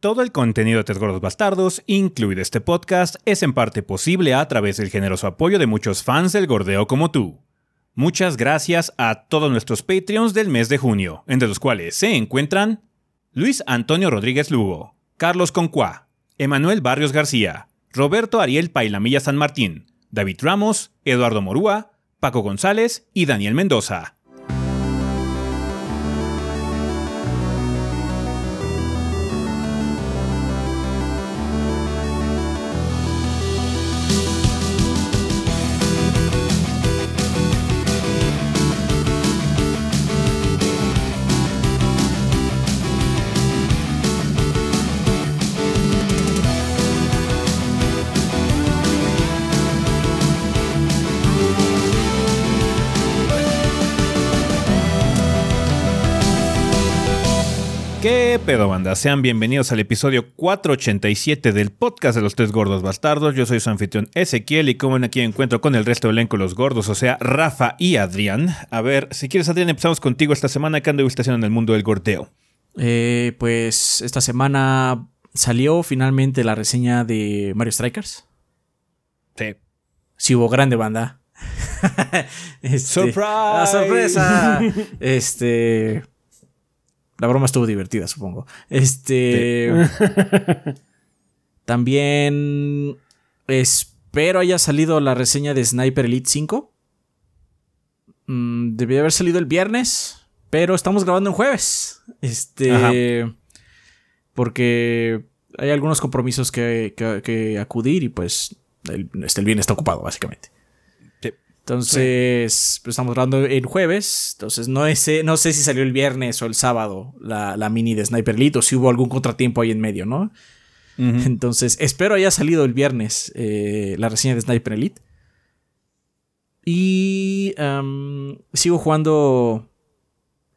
Todo el contenido de Tres Gordos Bastardos, incluido este podcast, es en parte posible a través del generoso apoyo de muchos fans del gordeo como tú. Muchas gracias a todos nuestros Patreons del mes de junio, entre los cuales se encuentran Luis Antonio Rodríguez Lugo, Carlos Concuá, Emanuel Barrios García, Roberto Ariel Pailamilla San Martín, David Ramos, Eduardo Morúa, Paco González y Daniel Mendoza. ¿Qué pedo, banda? Sean bienvenidos al episodio 487 del podcast de los tres gordos bastardos. Yo soy su anfitrión Ezequiel y como aquí encuentro con el resto del elenco los gordos, o sea, Rafa y Adrián. A ver, si quieres, Adrián, empezamos contigo esta semana. ¿Qué ando haciendo en el mundo del gordeo? Eh, pues esta semana salió finalmente la reseña de Mario Strikers. Sí. Sí hubo grande banda. Este, ¡Surprise! ¡Ah, ¡Sorpresa! este la broma estuvo divertida, supongo. Este. también espero haya salido la reseña de Sniper Elite 5. Mm, debería haber salido el viernes, pero estamos grabando en jueves. Este. Porque hay algunos compromisos que, acudir y pues el, este, el viernes está ocupado, básicamente. Entonces, pues estamos grabando el jueves. Entonces, no, no sé si salió el viernes o el sábado la, mini de Sniper Elite o si hubo algún contratiempo ahí en medio, ¿no? Entonces, espero haya salido el viernes eh, la reseña de Sniper Elite. Y sigo jugando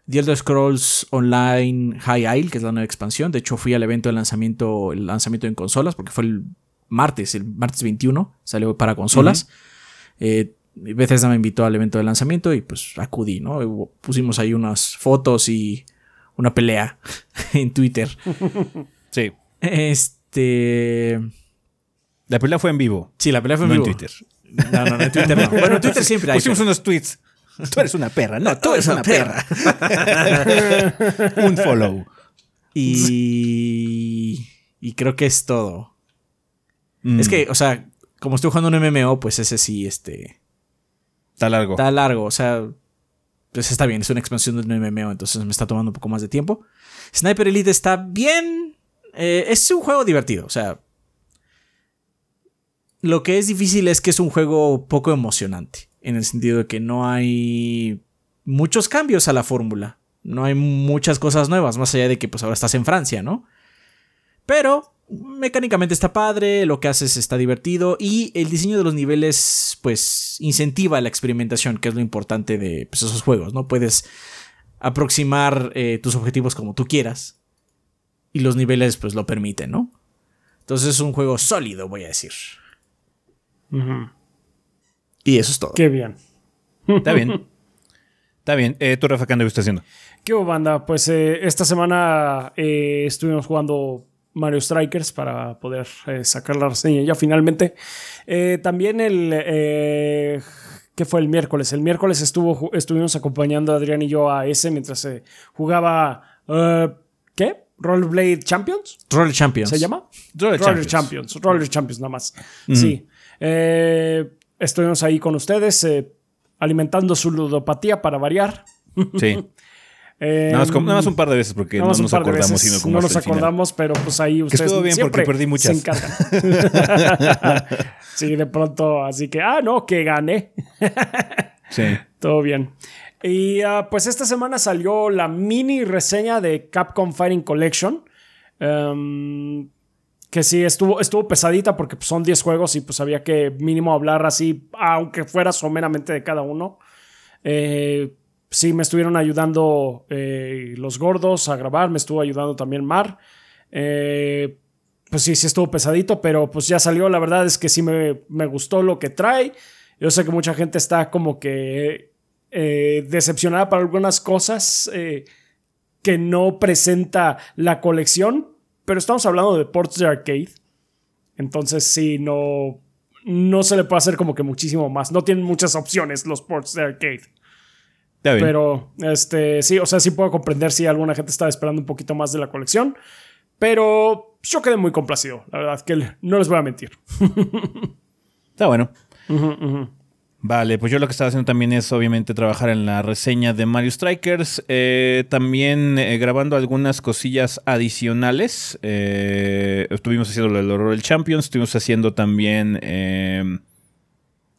The Elder Scrolls Online High Isle, que es la nueva expansión. De hecho, fui al evento de lanzamiento, el lanzamiento en consolas, porque fue el martes, el martes 21, salió para consolas. eh, Bethesda me invitó al evento de lanzamiento y pues acudí, ¿no? Pusimos ahí unas fotos y una pelea en Twitter. Sí. Este. La pelea fue en vivo. Sí, la pelea fue en no vivo. en Twitter. No, no, en Twitter no. Bueno, en Twitter siempre hay. Pusimos unos tweets. Tú eres una perra. No, tú eres una perra. Un follow. Y. Y creo que es todo. Mm. Es que, o sea, como estoy jugando un MMO, pues ese sí, este. Está largo. Está largo, o sea, pues está bien, es una expansión del MMO, entonces me está tomando un poco más de tiempo. Sniper Elite está bien. Eh, es un juego divertido, o sea. Lo que es difícil es que es un juego poco emocionante, en el sentido de que no hay muchos cambios a la fórmula. No hay muchas cosas nuevas, más allá de que pues ahora estás en Francia, ¿no? Pero mecánicamente está padre, lo que haces está divertido y el diseño de los niveles pues incentiva la experimentación, que es lo importante de pues, esos juegos, ¿no? Puedes aproximar eh, tus objetivos como tú quieras y los niveles pues lo permiten, ¿no? Entonces es un juego sólido, voy a decir. Y eso es todo. Qué bien. Está bien. Está bien. Eh, ¿Tú, Rafa, qué andas haciendo? ¿Qué banda? Pues eh, esta semana estuvimos jugando Mario Strikers para poder eh, sacar la reseña ya finalmente. Eh, también el... Eh, ¿Qué fue el miércoles? El miércoles estuvo, estuvimos acompañando a Adrián y yo a ese mientras se jugaba... ¿Qué? ¿Rollerblade Champions? Roller Champions. ¿Se llama? Roller, Roller Champions. Roller Champions nada más. Sí. estuvimos ahí con ustedes alimentando su ludopatía para variar. Sí. nada, más, un par de veces porque no nos acordamos. Sino no nos acordamos, pero pues ahí ustedes que estuvo bien porque perdí muchas. Se sí, de pronto, así que, ah, no, que gané. sí. Todo bien. Y uh, pues esta semana salió la mini reseña de Capcom Fighting Collection. Um, que sí, estuvo, estuvo pesadita porque pues, son 10 juegos y pues había que mínimo hablar así, aunque fuera someramente de cada uno. Eh, sí me estuvieron ayudando eh, los gordos a grabar, me estuvo ayudando también Mar. Eh, pues sí, sí estuvo pesadito, pero pues ya salió. La verdad es que sí me, gustó lo que trae. Yo sé que mucha gente está como que eh, decepcionada por algunas cosas que no presenta la colección, pero estamos hablando de ports de arcade. Entonces sí, no, no se le puede hacer como que muchísimo más. No tienen muchas opciones los ports de arcade. Pero, este, sí, o sea, sí puedo comprender si alguna gente estaba esperando un poquito más de la colección. Pero yo quedé muy complacido, la verdad, que no les voy a mentir. Está bueno. Vale, pues yo lo que estaba haciendo también es obviamente trabajar en la reseña de Mario Strikers, eh, también eh, grabando algunas cosillas adicionales. Eh, estuvimos haciendo el horror del Champions, estuvimos haciendo también...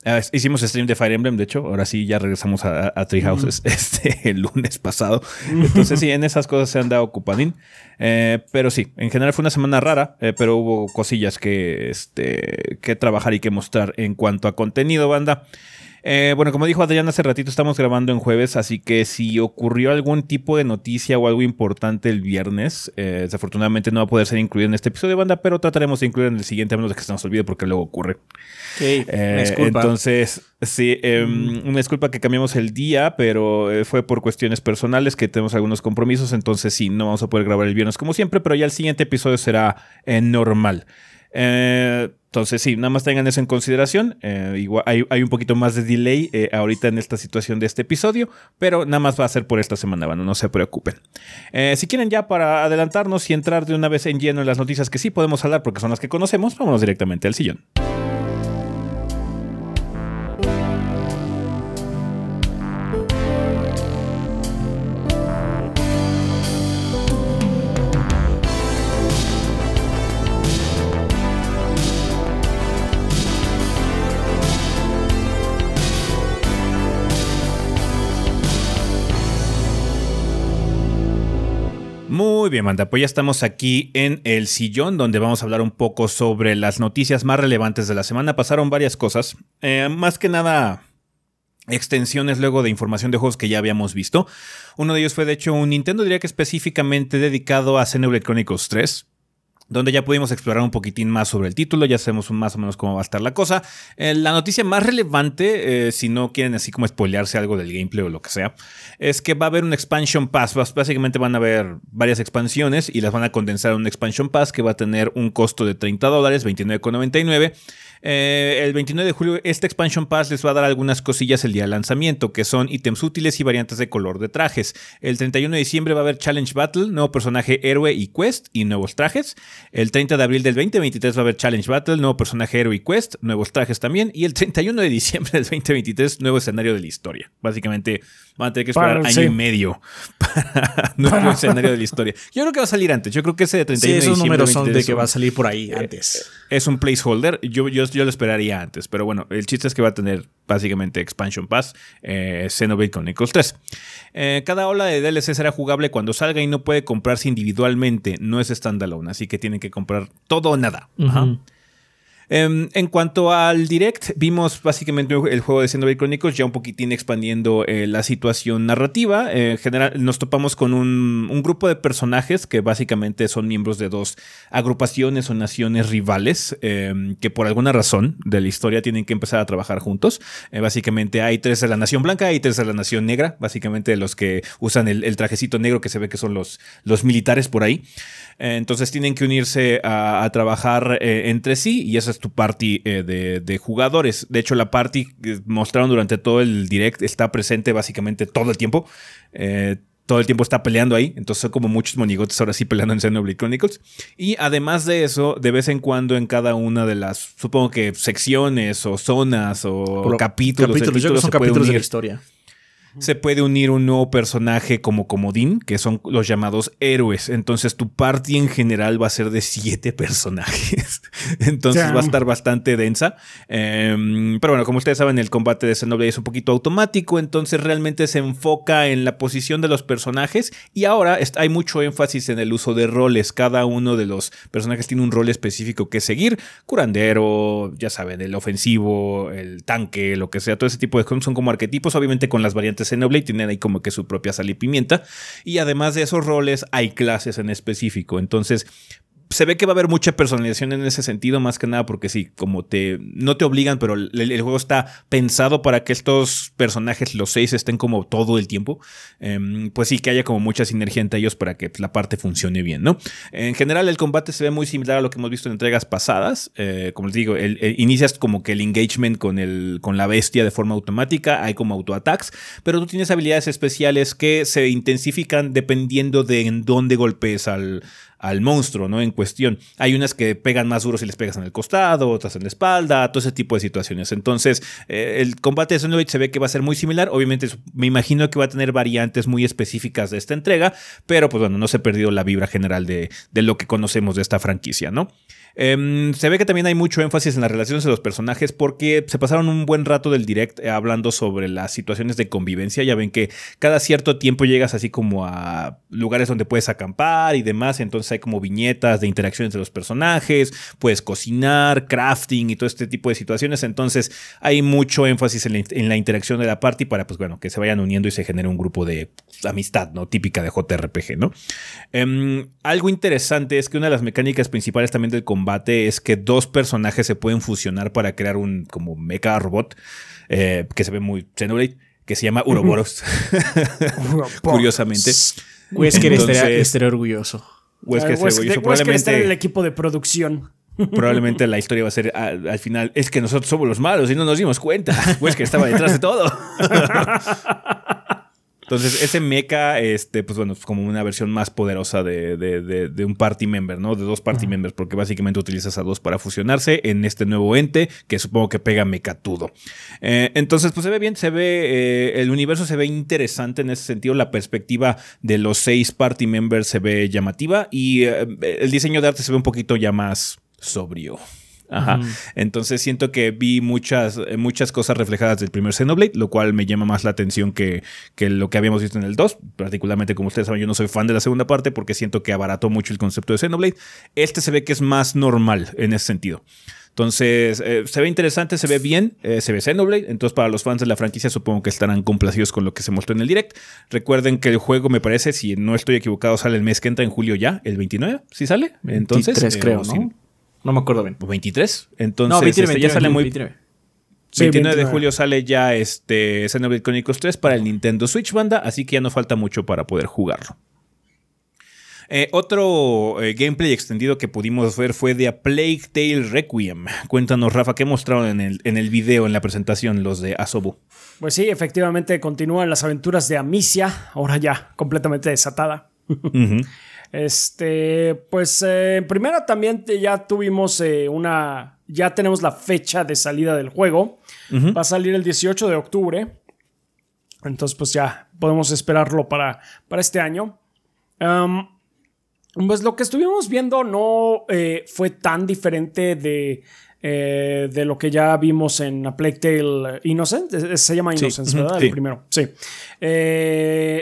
Ah, hicimos stream de Fire Emblem, de hecho. Ahora sí, ya regresamos a, a Treehouses este, el lunes pasado. Entonces, sí, en esas cosas se han dado ocupadín. pero sí, en general fue una semana rara, pero hubo cosillas que, este, que trabajar y que mostrar en cuanto a contenido, banda. Eh, bueno, como dijo Adrián hace ratito, estamos grabando en jueves, así que si ocurrió algún tipo de noticia o algo importante el viernes, eh, desafortunadamente no va a poder ser incluido en este episodio de banda, pero trataremos de incluir en el siguiente, a menos de que se nos olvide, porque luego ocurre. Eh, entonces, sí, em, una disculpa que cambiamos el día, pero fue por cuestiones personales que tenemos algunos compromisos, entonces sí, no vamos a poder grabar el viernes como siempre, pero ya el siguiente episodio será normal. Eh, entonces, sí, nada más tengan eso en consideración. Eh, igual hay, un poquito más de delay eh, ahorita en esta situación de este episodio, pero nada más va a ser por esta semana, bueno, no se preocupen. si quieren ya para adelantarnos y entrar de una vez en lleno en las noticias que sí podemos hablar porque son las que conocemos, vámonos directamente al sillón. Bien, Manda, pues ya estamos aquí en el sillón donde vamos a hablar un poco sobre las noticias más relevantes de la semana. Pasaron varias cosas, eh, más que nada extensiones luego de información de juegos que ya habíamos visto. Uno de ellos fue de hecho un Nintendo diría que específicamente dedicado a Xenoblade Chronicles 3 donde ya pudimos explorar un poquitín más sobre el título, ya sabemos más o menos cómo va a estar la cosa. Eh, la noticia más relevante, eh, si no quieren así como spoilearse algo del gameplay o lo que sea, es que va a haber un expansion pass. Básicamente van a haber varias expansiones y las van a condensar en un expansion pass que va a tener un costo de 30 dólares, 29,99 eh, el 29 de julio este expansion pass les va a dar algunas cosillas el día de lanzamiento, que son ítems útiles y variantes de color de trajes. El 31 de diciembre va a haber Challenge Battle, nuevo personaje héroe y quest y nuevos trajes. El 30 de abril del 2023 va a haber Challenge Battle, nuevo personaje héroe y quest, nuevos trajes también. Y el 31 de diciembre del 2023, nuevo escenario de la historia. Básicamente van a tener que esperar año y medio para nuevo escenario de la historia. Yo creo que va a salir antes. Yo creo que ese de 31 sí, esos números son de que va a salir por ahí eh, antes. Es un placeholder. Yo, yo yo lo esperaría antes. Pero bueno, el chiste es que va a tener básicamente Expansion Pass, eh, Xenoblade Chronicles 3. Eh, cada ola de DLC será jugable cuando salga y no puede comprarse individualmente. No es standalone, así que tienen que comprar todo o nada. Em, en cuanto al direct, vimos básicamente el juego de Xenoblade Chronicles ya un poquitín expandiendo eh, la situación narrativa. Eh, en general, nos topamos con un, grupo de personajes que básicamente son miembros de dos agrupaciones o naciones rivales em, que por alguna razón de la historia tienen que empezar a trabajar juntos. Eh, básicamente hay tres de la nación blanca y tres de la nación negra, básicamente los que usan el, trajecito negro que se ve que son los, los militares por ahí. Entonces tienen que unirse a, a trabajar entre sí y eso tu party eh, de, jugadores. De hecho, la party que mostraron durante todo el direct está presente básicamente todo el tiempo. Eh, todo el tiempo está peleando ahí. Entonces son como muchos monigotes ahora sí peleando en Xenoblade Chronicles. Y además de eso, de vez en cuando en cada una de las, supongo que secciones o zonas o capítulos, capítulos, son capítulos de la historia se puede unir un nuevo personaje como comodín, que son los llamados héroes. Entonces tu party en general va a ser de siete personajes. Entonces va a estar bastante densa. Em, pero bueno, como ustedes saben, el combate de Xenoblade es un poquito automático, entonces realmente se enfoca en la posición de los personajes y ahora hay mucho énfasis en el uso de roles. Cada uno de los personajes tiene un rol específico que seguir. Curandero, ya saben, el ofensivo, el tanque, lo que sea, todo ese tipo de cosas son como arquetipos, obviamente con las variantes Xenoblade tienen ahí como que su propia sal y pimienta. Y además de esos roles, hay clases en específico. Entonces, se ve que va a haber mucha personalización en ese sentido, más que nada porque sí, como te no te obligan, pero el, juego está pensado para que estos personajes, los seis, estén como todo el tiempo. Em, pues sí, que haya como mucha sinergia entre ellos para que la parte funcione bien, ¿no? En general, el combate se ve muy similar a lo que hemos visto en entregas pasadas. Eh, como les digo, inicias como que el engagement con, el, con la bestia de forma automática, hay como auto-attacks, pero tú tienes habilidades especiales que se intensifican dependiendo de en dónde golpees al al monstruo, ¿no? En cuestión. Hay unas que pegan más duro si les pegas en el costado, otras en la espalda, todo ese tipo de situaciones. Entonces, eh, el combate de Xenoblade se ve que va a ser muy similar. Obviamente, me imagino que va a tener variantes muy específicas de esta entrega, pero pues bueno, no se ha perdido la vibra general de, de lo que conocemos de esta franquicia, ¿no? Em, se ve que también hay mucho énfasis en las relaciones de los personajes porque se pasaron un buen rato del direct eh, hablando sobre las situaciones de convivencia. Ya ven que cada cierto tiempo llegas así como a lugares donde puedes acampar y demás. Entonces hay como viñetas de interacciones de los personajes, puedes cocinar, crafting y todo este tipo de situaciones. Entonces hay mucho énfasis en la, interacción de la party para pues bueno, que se vayan uniendo y se genere un grupo de amistad, ¿no? Típica de JRPG, ¿no? Em, algo interesante es que una de las mecánicas principales también del combate es que dos personajes se pueden fusionar para crear un como mecha robot eh, que se ve muy Xenoblade, que se llama Uroboros. Curiosamente. Wesker estaría, orgulloso. Wesker estaría orgulloso. Probablemente en el equipo de producción. Probablemente la historia va a ser al, final, es que nosotros somos los malos y no nos dimos cuenta. Wesker estaba detrás de todo. Entonces, ese mecha, este, pues bueno, es como una versión más poderosa de, un party member, ¿no? De dos party members, porque básicamente utilizas a dos para fusionarse en este nuevo ente que supongo que pega mecatudo. Eh, entonces, pues se ve bien, se ve, eh, el universo se ve interesante en ese sentido, la perspectiva de los seis party members se ve llamativa y eh, el diseño de arte se ve un poquito ya más sobrio. Ajá. Entonces siento que vi muchas, eh, muchas cosas reflejadas del primer Xenoblade, lo cual me llama más la atención que, que, lo que habíamos visto en el 2. Particularmente, como ustedes saben, yo no soy fan de la segunda parte porque siento que abarató mucho el concepto de Xenoblade. Este se ve que es más normal en ese sentido. Entonces, eh, se ve interesante, se ve bien, eh, se ve Xenoblade. Entonces, para los fans de la franquicia, supongo que estarán complacidos con lo que se mostró en el direct. Recuerden que el juego, me parece, si no estoy equivocado, sale el mes que entra en julio ya, el 29, ¿sí sale? Entonces, 23, creo, ¿no? No me acuerdo bien. 23. Entonces, este, ya sale muy. 29. 29 de julio sale ya este Xenoblade Chronicles 3 para el Nintendo Switch banda, así que ya no falta mucho para poder jugarlo. Eh, otro eh, gameplay extendido que pudimos ver fue de A Plague Tale Requiem. Cuéntanos, Rafa, ¿qué mostraron en el, en el video, en la presentación, los de Asobu? Pues sí, efectivamente continúan las aventuras de Amicia, ahora ya completamente desatada. Este, pues eh, primero también ya tuvimos eh, una, ya tenemos la fecha de salida del juego. Va a salir el 18 de octubre. Entonces, pues ya podemos esperarlo para, para este año. pues lo que estuvimos viendo no eh, fue tan diferente de, de lo que ya vimos en A Plague Tale Innocent. Se llama Innocence, ¿verdad? El primero. Sí.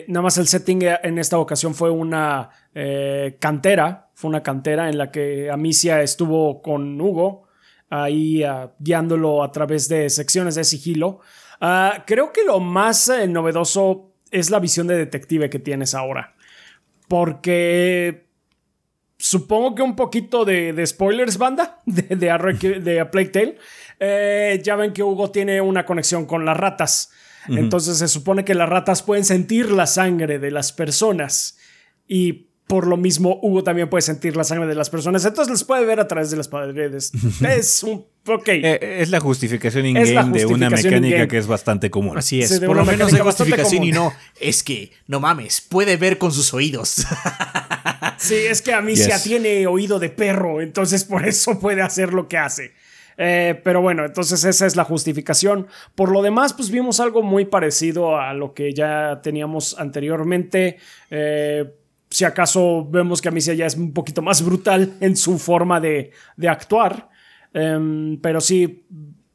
nada más el setting en esta ocasión fue una eh, cantera, fue una cantera en la que Amicia estuvo con Hugo, ahí ah, guiándolo a través de secciones de sigilo. Ah, creo que lo más eh, novedoso es la visión de detective que tienes ahora, porque supongo que un poquito de, spoilers, banda, de, de, A Plague Tale. Eh, ya ven que Hugo tiene una conexión con las ratas. Entonces se supone que las ratas pueden sentir la sangre de las personas. Y por lo mismo, Hugo también puede sentir la sangre de las personas. Entonces les puede ver a través de las paredes. es un. Ok. Eh, es la justificación in-game de una mecánica que es bastante común. Así es. por lo menos de justificación y no. Es que, no mames, puede ver con sus oídos. sí, es que Amicia tiene oído de perro. Entonces por eso puede hacer lo que hace. Eh, pero bueno, entonces esa es la justificación. Por lo demás, pues vimos algo muy parecido a lo que ya teníamos anteriormente. Eh si acaso vemos que Amicia ya es un poquito más brutal en su forma de, actuar. Em, pero sí,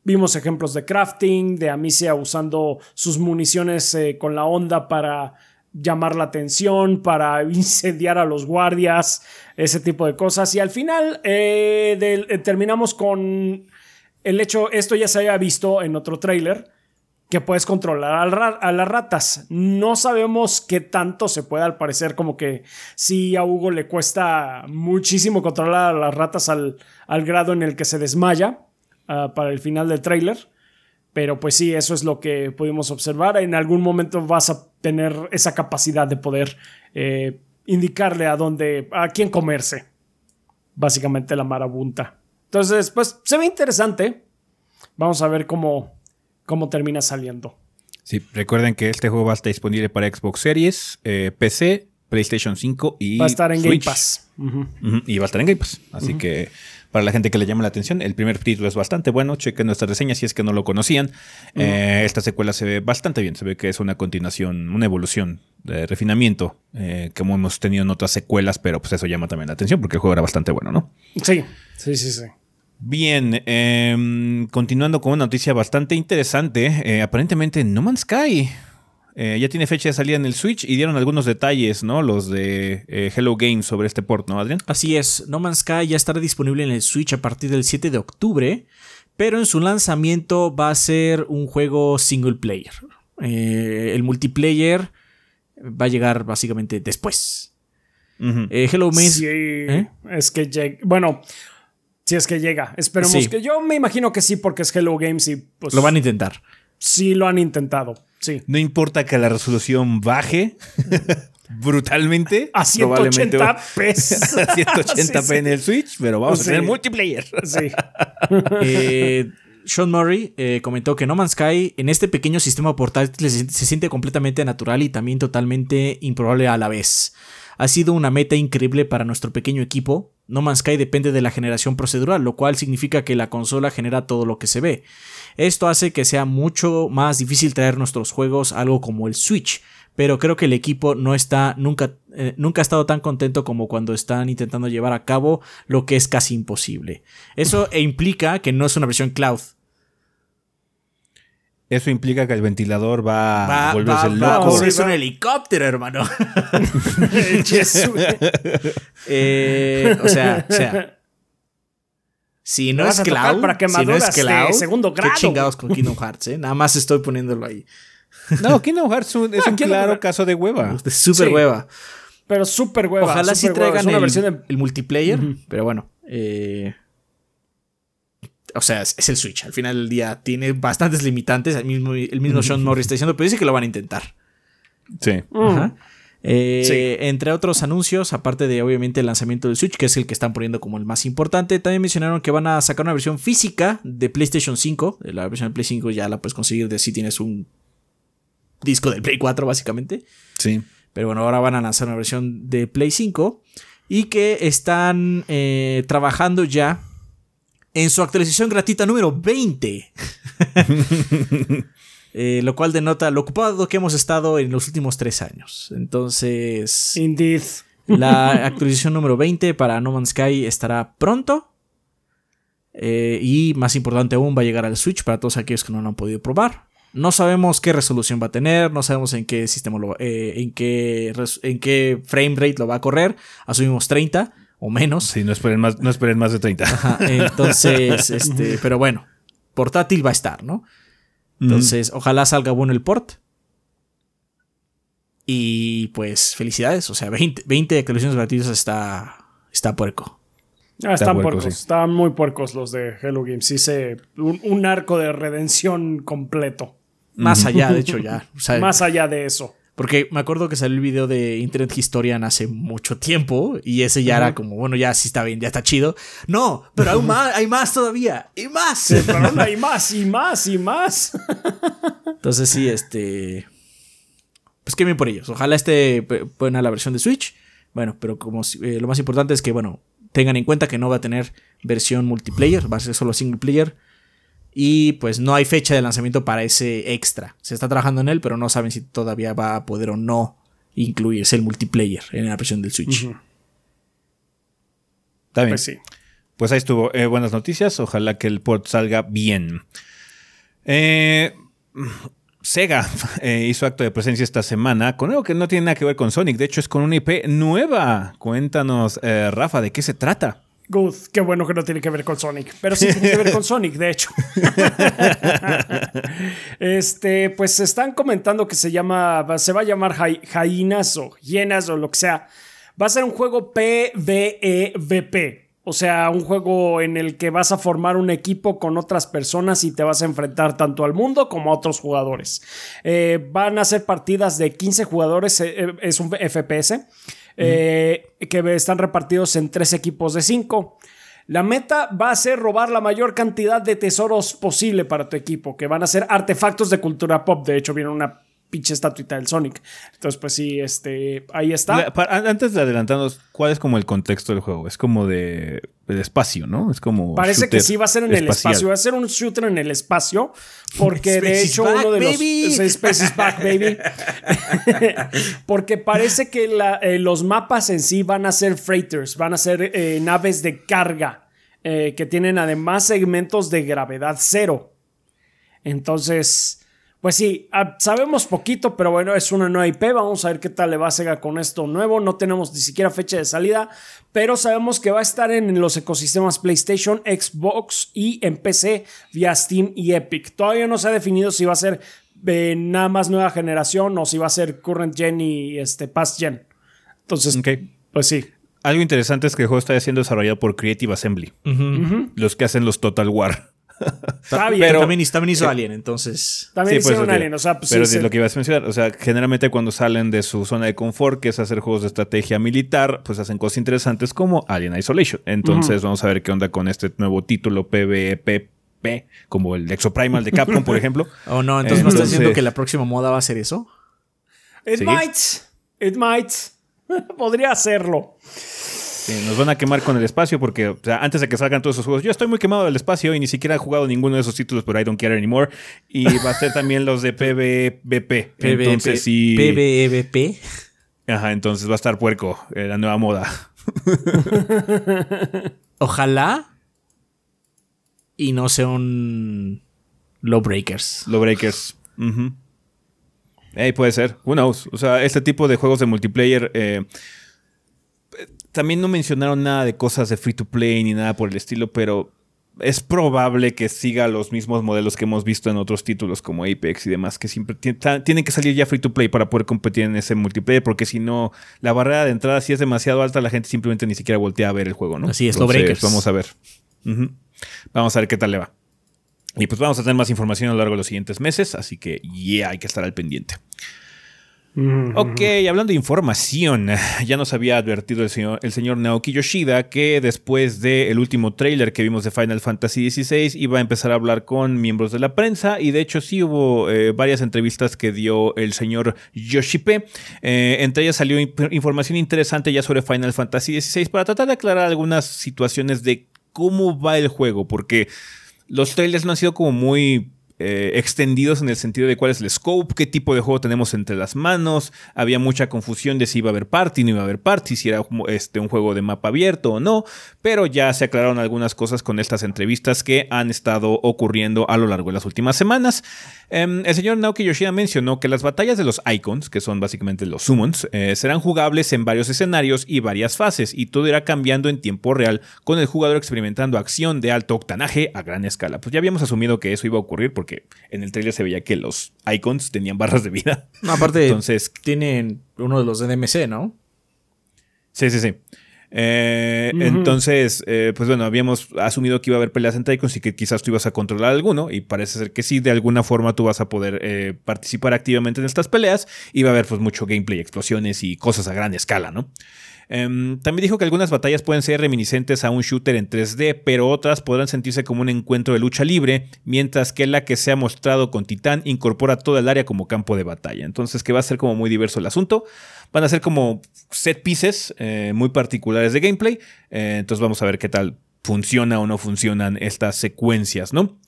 vimos ejemplos de crafting, de Amicia usando sus municiones eh, con la onda para llamar la atención, para incendiar a los guardias, ese tipo de cosas. Y al final eh, eh, terminamos con el hecho, esto ya se había visto en otro tráiler, que puedes controlar a las ratas. No sabemos qué tanto se puede, al parecer, como que sí a Hugo le cuesta muchísimo controlar a las ratas al, grado en el que se desmaya ah, para el final del tráiler. Pero pues sí, eso es lo que pudimos observar. En algún momento vas a tener esa capacidad de poder eh, indicarle a dónde, a quién comerse. Básicamente la marabunta. Entonces, pues se ve interesante. Vamos a ver cómo, cómo termina saliendo. Sí, recuerden que este juego va a estar disponible para Xbox Series, eh, PC, PlayStation 5 y. Va a estar en Game Pass. Y va a estar en Game Pass. Así que para la gente que le llama la atención, el primer título es bastante bueno. Chequen nuestra reseña si es que no lo conocían. Eh, esta secuela se ve bastante bien. Se ve que es una continuación, una evolución de refinamiento eh, como hemos tenido en otras secuelas, pero pues eso llama también la atención porque el juego era bastante bueno, ¿no? Sí, sí, sí, sí. Bien, em, continuando con una noticia bastante interesante. Eh, aparentemente No Man's Sky eh, ya tiene fecha de salida en el Switch y dieron algunos detalles, ¿no? Los de eh, Hello Games sobre este port, ¿no, Adrián? Así es, No Man's Sky ya estará disponible en el Switch a partir del 7 de octubre, pero en su lanzamiento va a ser un juego single player. el multiplayer va a llegar básicamente después. Hello Games. Sí, es que, bueno, si es que llega. Esperemos que. Yo me imagino que sí, porque es Hello Games y pues. Lo van a intentar. Sí, lo han intentado. Sí. No importa que la resolución baje brutalmente. A 180p. a 180p en el Switch, pero vamos a tener multiplayer. Sí. Eh, Sean Murray eh, comentó que No Man's Sky en este pequeño sistema portátil se, se siente completamente natural y también totalmente improbable a la vez. Ha sido una meta increíble para nuestro pequeño equipo. No Man's Sky depende de la generación procedural, lo cual significa que la consola genera todo lo que se ve. Esto hace que sea mucho más difícil traer nuestros juegos a algo como el Switch, pero creo que el equipo no está nunca eh, nunca ha estado tan contento como cuando están intentando llevar a cabo lo que es casi imposible. Eso e implica que no es una versión cloud, eso implica que el ventilador va, a volverse loco. es un helicóptero, hermano. eh, o sea, o sea. Si no es cloud, para si no es cloud, segundo grado. qué chingados con Kingdom Hearts, ¿eh? Nada más estoy poniéndolo ahí. no, Kingdom Hearts es un claro caso de hueva. De súper hueva. Pero súper hueva. Ojalá sí traigan el, el, multiplayer, pero bueno. Eh, o sea, es, el Switch. Al final del día tiene bastantes limitantes. El mismo, el mismo Sean Morris está diciendo, pero dice que lo van a intentar. Sí. Eh, entre otros anuncios, aparte de obviamente el lanzamiento del Switch, que es el que están poniendo como el más importante, también mencionaron que van a sacar una versión física de PlayStation 5. La versión de Play 5 ya la puedes conseguir de si tienes un disco de Play 4, básicamente. Sí. Pero bueno, ahora van a lanzar una versión de Play 5 y que están eh, trabajando ya en su actualización gratuita número 20. Eh, lo cual denota lo ocupado que hemos estado en los últimos tres años. Entonces. Indeed. La actualización número 20 para No Man's Sky estará pronto. Eh, y más importante aún, va a llegar al Switch para todos aquellos que no lo han podido probar. No sabemos qué resolución va a tener, no sabemos en qué sistema lo, eh, en, qué, en qué frame rate lo va a correr. Asumimos 30 o menos. Sí, no esperen más, no esperen más de 30. entonces, este, pero bueno, portátil va a estar, ¿no? Entonces, ojalá salga bueno el port. Y pues, felicidades. O sea, 20, 20 actualizaciones gratuitas está, está puerco. Ah, están puercos, están muy puercos los de Hello Games. Sí, se, un, arco de redención completo. Más allá, de hecho, ya. más allá de eso. Porque me acuerdo que salió el video de Internet Historian hace mucho tiempo y ese ya era como, bueno, ya sí está bien, ya está chido. No, pero hay más, hay más todavía, y más. hay más, y más, y más. Entonces sí, este... Pues qué bien por ellos. Ojalá esté buena la versión de Switch. Bueno, pero como eh, lo más importante es que, bueno, tengan en cuenta que no va a tener versión multiplayer, va a ser solo single player. Y pues no hay fecha de lanzamiento para ese extra. Se está trabajando en él, pero no saben si todavía va a poder o no incluirse el multiplayer en la versión del Switch. Está bien. Pues, sí. pues ahí estuvo. Eh, buenas noticias. Ojalá que el port salga bien. Eh, Sega eh, hizo acto de presencia esta semana con algo que no tiene nada que ver con Sonic. De hecho, es con una IP nueva. Cuéntanos, Rafa, ¿de qué se trata? Good. Qué bueno que no tiene que ver con Sonic. Pero sí tiene que ver con Sonic, de hecho. este, pues están comentando que se llama. Se va a llamar Jainas o Hienas o lo que sea. Va a ser un juego PvEVP. O sea, un juego en el que vas a formar un equipo con otras personas y te vas a enfrentar tanto al mundo como a otros jugadores. Eh, van a ser partidas de 15 jugadores, eh, eh, es un FPS, que están repartidos en tres equipos de 5. La meta va a ser robar la mayor cantidad de tesoros posible para tu equipo, que van a ser artefactos de cultura pop. De hecho, viene una pinche estatuita del Sonic. Entonces, pues sí, este, ahí está. antes de adelantarnos, ¿cuál es como el contexto del juego? Es como de, espacio, ¿no? Es como. Parece que sí va a ser en el espacio. Va a ser un shooter en el espacio. Porque de hecho, uno de los. Space is back, baby. porque parece que eh, los mapas en sí van a ser freighters, van a ser eh, naves de carga. Eh, que tienen además segmentos de gravedad cero. Entonces pues sí, ah, sabemos poquito, pero bueno, es una nueva IP. Vamos a ver qué tal le va a Sega con esto nuevo. No tenemos ni siquiera fecha de salida, pero sabemos que va a estar en los ecosistemas PlayStation, Xbox y en PC vía Steam y Epic. Todavía no se ha definido si va a ser eh, nada más nueva generación o si va a ser current gen y este past gen. Entonces, pues sí. Algo interesante es que el juego está siendo desarrollado por Creative Assembly, los que hacen los Total War. Pero, también, hizo Alien, entonces. También hicieron Alien, o sea, pues Pero lo que ibas a mencionar, o sea, generalmente cuando salen de su zona de confort, que es hacer juegos de estrategia militar, pues hacen cosas interesantes como Alien Isolation. Entonces, vamos a ver qué onda con este nuevo título PvP como el Exoprimal de Capcom, por ejemplo. Oh, no, entonces, ¿me estás diciendo que la próxima moda va a ser eso? It might. It might. Podría hacerlo nos van a quemar con el espacio porque antes de que salgan todos esos juegos, yo estoy muy quemado del espacio y ni siquiera he jugado ninguno de esos títulos, pero I don't care anymore. Y va a ser también los de PvP. entonces sí. PvEVP. Ajá, entonces va a estar puerco, eh, la nueva moda. Ojalá y no sea un Lawbreakers. Lawbreakers. puede ser. Who knows? O sea, este tipo de juegos de multiplayer. Eh, también no mencionaron nada de cosas de free to play ni nada por el estilo, pero es probable que siga los mismos modelos que hemos visto en otros títulos como Apex y demás, que siempre tienen que salir ya free to play para poder competir en ese multiplayer, porque si no, la barrera de entrada si es demasiado alta, la gente simplemente ni siquiera voltea a ver el juego, ¿no? Así es, lo breakers. Vamos a ver. Vamos a ver qué tal le va. Y pues vamos a tener más información a lo largo de los siguientes meses, así que ya hay que estar al pendiente. Ok, hablando de información, ya nos había advertido el señor, el señor Naoki Yoshida que después del último trailer que vimos de Final Fantasy XVI iba a empezar a hablar con miembros de la prensa y de hecho sí hubo eh, varias entrevistas que dio el señor Yoshipe. Eh, entre ellas salió información interesante ya sobre Final Fantasy XVI para tratar de aclarar algunas situaciones de cómo va el juego, porque los trailers no han sido como muy eh, extendidos en el sentido de cuál es el scope, qué tipo de juego tenemos entre las manos. Había mucha confusión de si iba a haber party, no iba a haber party, si era este, un juego de mapa abierto o no. Pero ya se aclararon algunas cosas con estas entrevistas que han estado ocurriendo a lo largo de las últimas semanas. Em, el señor Naoki Yoshida mencionó que las batallas de los icons, que son básicamente los summons, eh, serán jugables en varios escenarios y varias fases, y todo irá cambiando en tiempo real, con el jugador experimentando acción de alto octanaje a gran escala. Pues ya habíamos asumido que eso iba a ocurrir porque porque en el trailer se veía que los icons tenían barras de vida. aparte, entonces tienen uno de los de DMC, ¿no? Sí, sí, sí. Eh, entonces, eh, pues bueno, habíamos asumido que iba a haber peleas entre icons y que quizás tú ibas a controlar alguno, y parece ser que sí, de alguna forma tú vas a poder eh, participar activamente en estas peleas, y va a haber pues mucho gameplay, explosiones y cosas a gran escala, ¿no? Em, también dijo que algunas batallas pueden ser reminiscentes a un shooter en 3D, pero otras podrán sentirse como un encuentro de lucha libre, mientras que la que se ha mostrado con Titán incorpora toda el área como campo de batalla. Entonces que va a ser como muy diverso el asunto. Van a ser como set pieces eh, muy particulares de gameplay. Eh, entonces vamos a ver qué tal funciona o no funcionan estas secuencias, ¿no?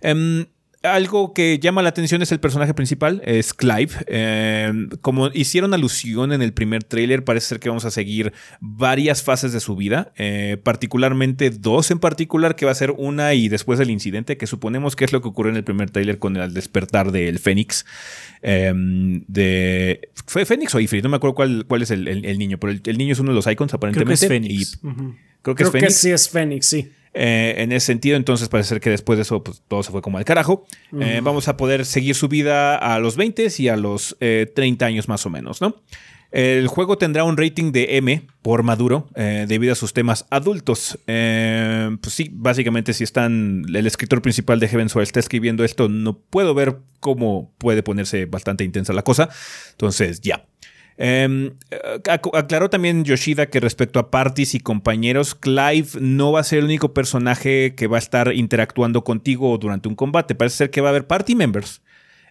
Em, algo que llama la atención es el personaje principal, es Clive. Eh, como hicieron alusión en el primer tráiler, parece ser que vamos a seguir varias fases de su vida, eh, particularmente dos en particular, que va a ser una y después del incidente, que suponemos que es lo que ocurrió en el primer tráiler con el despertar del Fénix. Em, de, ¿Fue Fénix o Ifrit? No me acuerdo cuál, cuál es el, niño, pero el, niño es uno de los icons aparentemente. Creo que es Fénix. Creo, que, es Fénix. que sí es Fénix, sí. Eh, en ese sentido, entonces parece ser que después de eso pues, todo se fue como al carajo. Eh, vamos a poder seguir su vida a los 20 y a los 30 eh, años más o menos, ¿no? El juego tendrá un rating de M por maduro debido a sus temas adultos. pues sí, básicamente si están el escritor principal de Heaven's está escribiendo esto, no puedo ver cómo puede ponerse bastante intensa la cosa. Entonces, ya. Em, aclaró también Yoshida que respecto a parties y compañeros, Clive no va a ser el único personaje que va a estar interactuando contigo durante un combate. Parece ser que va a haber party members.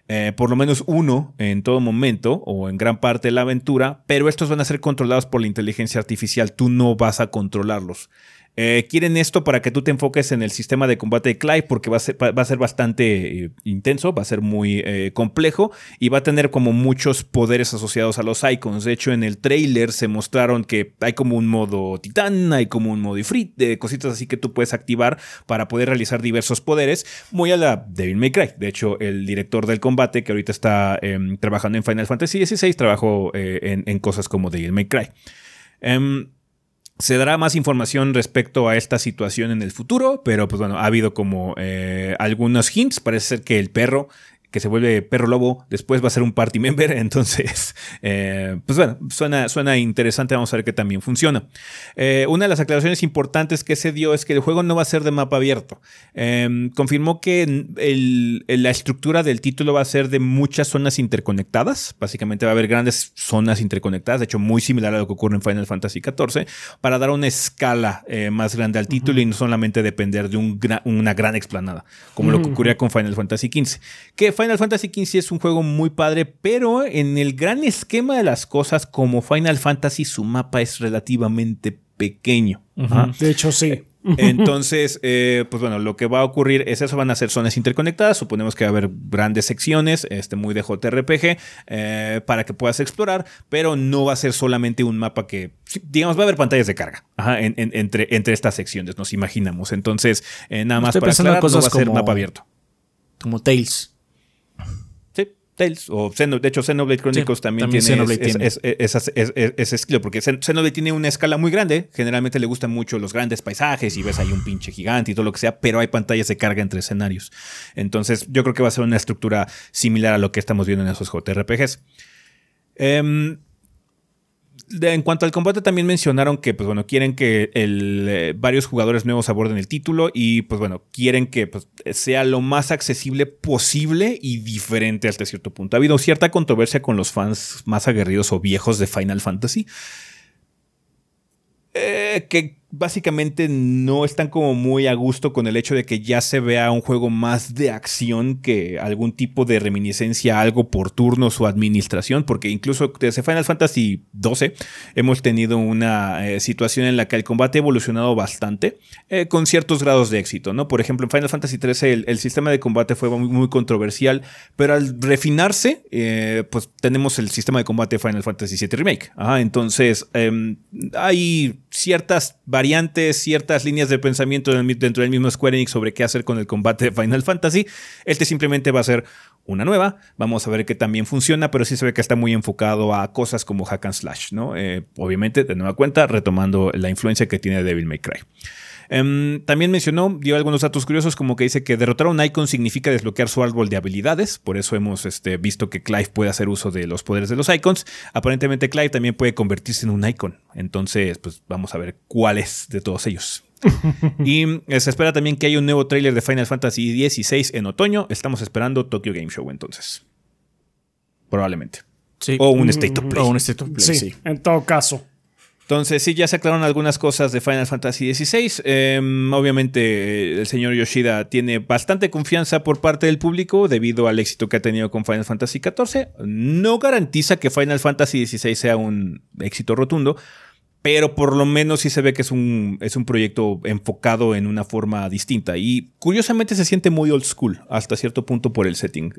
Eh, por lo menos uno en todo momento o en gran parte de la aventura, pero estos van a ser controlados por la inteligencia artificial. Tú no vas a controlarlos. Eh, quieren esto para que tú te enfoques en el sistema de combate de Clive porque va a ser, va a ser bastante eh, intenso, va a ser muy eh, complejo y va a tener como muchos poderes asociados a los icons. De hecho, en el trailer se mostraron que hay como un modo titán, hay como un modo ifrit, cositas así que tú puedes activar para poder realizar diversos poderes, muy a la Devil May Cry. De hecho, el director del combate que ahorita está em, trabajando en Final Fantasy XVI trabajó en, cosas como Devil May Cry. Em, se dará más información respecto a esta situación en el futuro, pero pues bueno, ha habido como eh, algunos hints. Parece ser que el perro que se vuelve perro lobo, después va a ser un party member, entonces, eh, pues bueno, suena, suena interesante, vamos a ver que también funciona. Eh, una de las aclaraciones importantes que se dio es que el juego no va a ser de mapa abierto. Em, confirmó que la estructura del título va a ser de muchas zonas interconectadas, básicamente va a haber grandes zonas interconectadas, de hecho muy similar a lo que ocurre en Final Fantasy XIV, para dar una escala eh, más grande al título y no solamente depender de una gran explanada, como lo que ocurría con Final Fantasy XV. Que Final Fantasy XV es un juego muy padre, pero en el gran esquema de las cosas, como Final Fantasy, su mapa es relativamente pequeño. De hecho, sí. Entonces, eh, pues bueno, lo que va a ocurrir es eso, van a ser zonas interconectadas, suponemos que va a haber grandes secciones, este, muy de JRPG, eh, para que puedas explorar, pero no va a ser solamente un mapa que, digamos, va a haber pantallas de carga entre, entre estas secciones, nos imaginamos. Entonces, eh, nada más para aclarar, no va a ser mapa abierto. Como Tales. Tales o de hecho Xenoblade Chronicles también, tiene, ese estilo, porque Xenoblade tiene una escala muy grande, generalmente le gustan mucho los grandes paisajes y ves ahí un pinche gigante y todo lo que sea, pero hay pantallas de carga entre escenarios. Entonces yo creo que va a ser una estructura similar a lo que estamos viendo en esos JRPGs. Eh, en cuanto al combate, también mencionaron que, pues bueno, quieren que eh, varios jugadores nuevos aborden el título y, pues bueno, quieren que pues, sea lo más accesible posible y diferente hasta cierto punto. Ha habido cierta controversia con los fans más aguerridos o viejos de Final Fantasy. Eh, que básicamente no están como muy a gusto con el hecho de que ya se vea un juego más de acción que algún tipo de reminiscencia algo por turnos o administración, porque incluso desde Final Fantasy XII hemos tenido una eh, situación en la que el combate ha evolucionado bastante eh, con ciertos grados de éxito, ¿no? Por ejemplo, en Final Fantasy XIII el, sistema de combate fue muy, controversial, pero al refinarse, eh, pues tenemos el sistema de combate Final Fantasy VII Remake. entonces, em, hay ciertas variaciones variantes, ciertas líneas de pensamiento dentro del mismo Square Enix sobre qué hacer con el combate de Final Fantasy. Este simplemente va a ser una nueva. Vamos a ver que también funciona, pero sí se ve que está muy enfocado a cosas como hack and slash, ¿no? Eh, obviamente, de nueva cuenta, retomando la influencia que tiene Devil May Cry. Em, también mencionó, dio algunos datos curiosos, como que dice que derrotar a un icon significa desbloquear su árbol de habilidades. Por eso hemos este, visto que Clive puede hacer uso de los poderes de los icons. Aparentemente, Clive también puede convertirse en un icon. Entonces, pues vamos a ver cuál es de todos ellos. y eh, se espera también que haya un nuevo tráiler de Final Fantasy XVI en otoño. Estamos esperando Tokyo Game Show entonces. Probablemente. O un State of Play. O un State of Play, sí. En todo caso. Entonces, sí, ya se aclararon algunas cosas de Final Fantasy XVI. Em, obviamente, eh, el señor Yoshida tiene bastante confianza por parte del público debido al éxito que ha tenido con Final Fantasy XIV. No garantiza que Final Fantasy XVI sea un éxito rotundo, pero por lo menos sí se ve que es un, es un proyecto enfocado en una forma distinta. Y curiosamente se siente muy old school hasta cierto punto por el setting.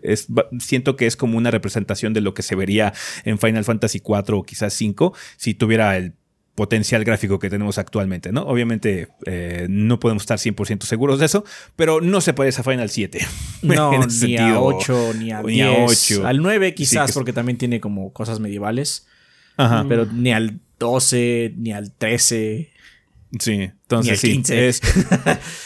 Siento que es como una representación de lo que se vería en Final Fantasy IV o quizás V si tuviera el potencial gráfico que tenemos actualmente, ¿no? Obviamente eh, no podemos estar 100% seguros de eso, pero no se parece a Final 7. No, ni a 8, ni a 10. Al 9 quizás, porque también tiene como cosas medievales. Ajá. Pero ni al 12, ni al 13. Sí, entonces ni al 15. Sí, Es,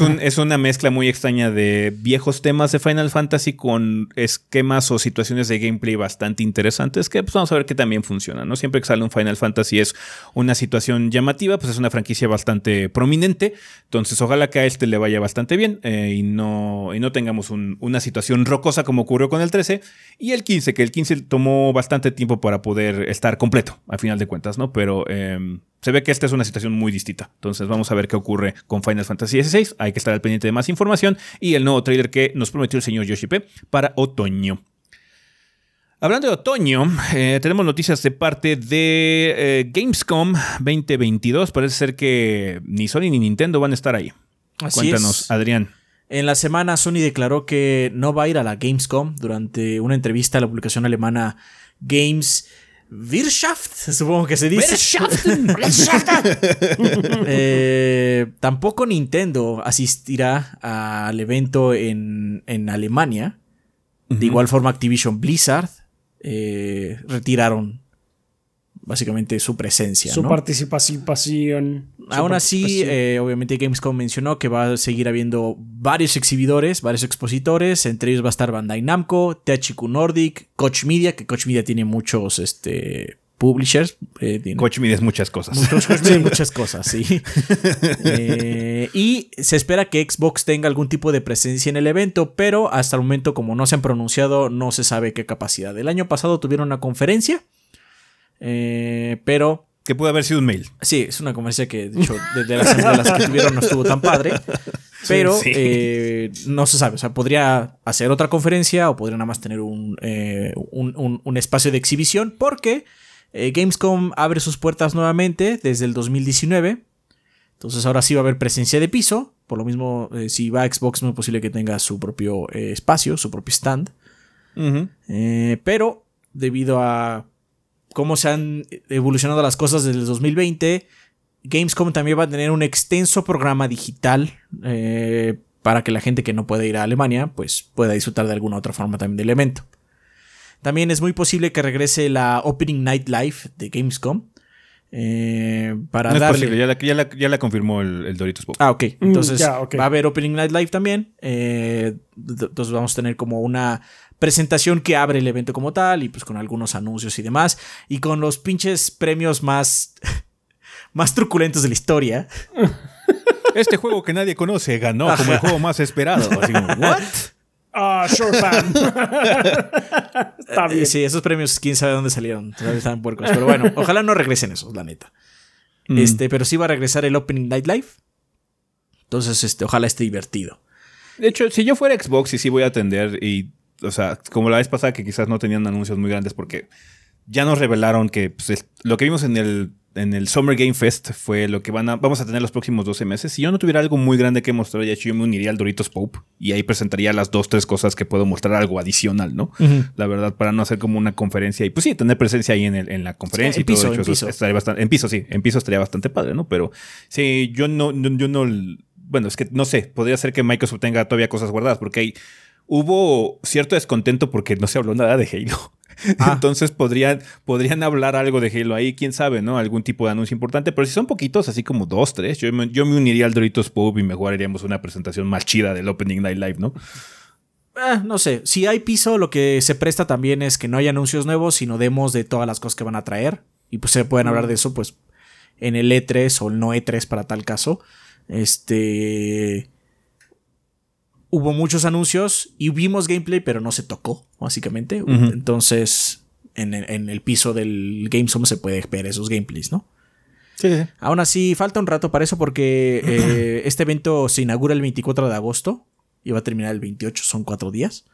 un, es, una mezcla muy extraña de viejos temas de Final Fantasy con esquemas o situaciones de gameplay bastante interesantes que pues, vamos a ver que también funcionan. ¿no? Siempre que sale un Final Fantasy es una situación llamativa, pues es una franquicia bastante prominente. Entonces ojalá que a este le vaya bastante bien eh, y, no, y no tengamos una situación rocosa como ocurrió con el 13 y el 15, que el 15 tomó bastante tiempo para poder estar completo, a final de cuentas, ¿no? Pero... Em, se ve que esta es una situación muy distinta. Entonces vamos a ver qué ocurre con Final Fantasy XVI. Hay que estar al pendiente de más información y el nuevo trailer que nos prometió el señor Yoshi P para otoño. Hablando de otoño, eh, tenemos noticias de parte de eh, Gamescom 2022. Parece ser que ni Sony ni Nintendo van a estar ahí. Cuéntanos, Adrián. En la semana Sony declaró que no va a ir a la Gamescom durante una entrevista a la publicación alemana Games Wirtschaft, supongo que se dice. eh, tampoco Nintendo asistirá al evento en, en Alemania. De igual forma, Activision Blizzard eh, retiraron básicamente su presencia. Su participación. Aún así, eh, obviamente Gamescom mencionó que va a seguir habiendo varios exhibidores, varios expositores, entre ellos va a estar Bandai Namco, THQ Nordic, Coach Media, que Coach Media tiene muchos este, publishers. Eh, Coach Media es muchas cosas. Coach Media muchas cosas, sí. Eh, y se espera que Xbox tenga algún tipo de presencia en el evento, pero hasta el momento, como no se han pronunciado, no se sabe qué capacidad. El año pasado tuvieron una conferencia eh, pero. Que puede haber sido un mail. Sí, es una conferencia que, de hecho, de, las, que tuvieron no estuvo tan padre. Pero eh, no se sabe. O sea, podría hacer otra conferencia o podría nada más tener un, eh, un, espacio de exhibición. Porque Gamescom abre sus puertas nuevamente desde el 2019. Entonces ahora sí va a haber presencia de piso. Por lo mismo, si va a Xbox, es muy posible que tenga su propio espacio, su propio stand. pero debido a cómo se han evolucionado las cosas desde el 2020. Gamescom también va a tener un extenso programa digital eh, para que la gente que no puede ir a Alemania pues pueda disfrutar de alguna otra forma también del evento. También es muy posible que regrese la Opening Night Live de Gamescom. Eh, para no darle... ya la, confirmó el, Doritos Pop. Ah, ok. Mm, entonces va a haber Opening Night Live también. Eh, entonces vamos a tener como una presentación que abre el evento como tal y pues con algunos anuncios y demás y con los pinches premios más más truculentos de la historia. Este juego que nadie conoce ganó como el juego más esperado. Así ¿what? Ah, sure fan. Está bien. Sí, esos premios, quién sabe dónde salieron. Estaban puercos. Pero bueno, ojalá no regresen esos, la neta. Mm. Este, pero sí va a regresar el Opening Night Live. Entonces, este, ojalá esté divertido. De hecho, si yo fuera Xbox y sí voy a atender y o sea, como la vez pasada que quizás no tenían anuncios muy grandes porque ya nos revelaron que pues, lo que vimos en el, en el Summer Game Fest fue lo que van a, vamos a tener los próximos 12 meses. Si yo no tuviera algo muy grande que mostrar, ya yo me uniría al Doritos Pope y ahí presentaría las dos, tres cosas que puedo mostrar algo adicional, ¿no? La verdad, para no hacer como una conferencia y pues sí, tener presencia ahí en, el, en la conferencia y todo. Piso, en, piso. Estaría bastante, en piso, sí, en piso estaría bastante padre, ¿no? Pero sí, yo no, yo no, bueno, es que no sé, podría ser que Microsoft tenga todavía cosas guardadas porque hay hubo cierto descontento porque no se habló nada de Halo. Ah. Entonces podrían, podrían hablar algo de Halo ahí, quién sabe, ¿no? Algún tipo de anuncio importante. Pero si son poquitos, así como dos, tres, yo, me, yo me uniría al Doritos Pub y mejor haríamos una presentación más chida del Opening Night Live, ¿no? Eh, no sé, si hay piso, lo que se presta también es que no hay anuncios nuevos, sino demos de todas las cosas que van a traer. Y pues se pueden hablar de eso, pues, en el E3 o el no E3 para tal caso. Este hubo muchos anuncios y vimos gameplay, pero no se tocó, básicamente. Entonces, en, el piso del GameSom se puede ver esos gameplays, ¿no? Sí, sí. Aún así, falta un rato para eso porque eh, este evento se inaugura el 24 de agosto y va a terminar el 28, son cuatro días.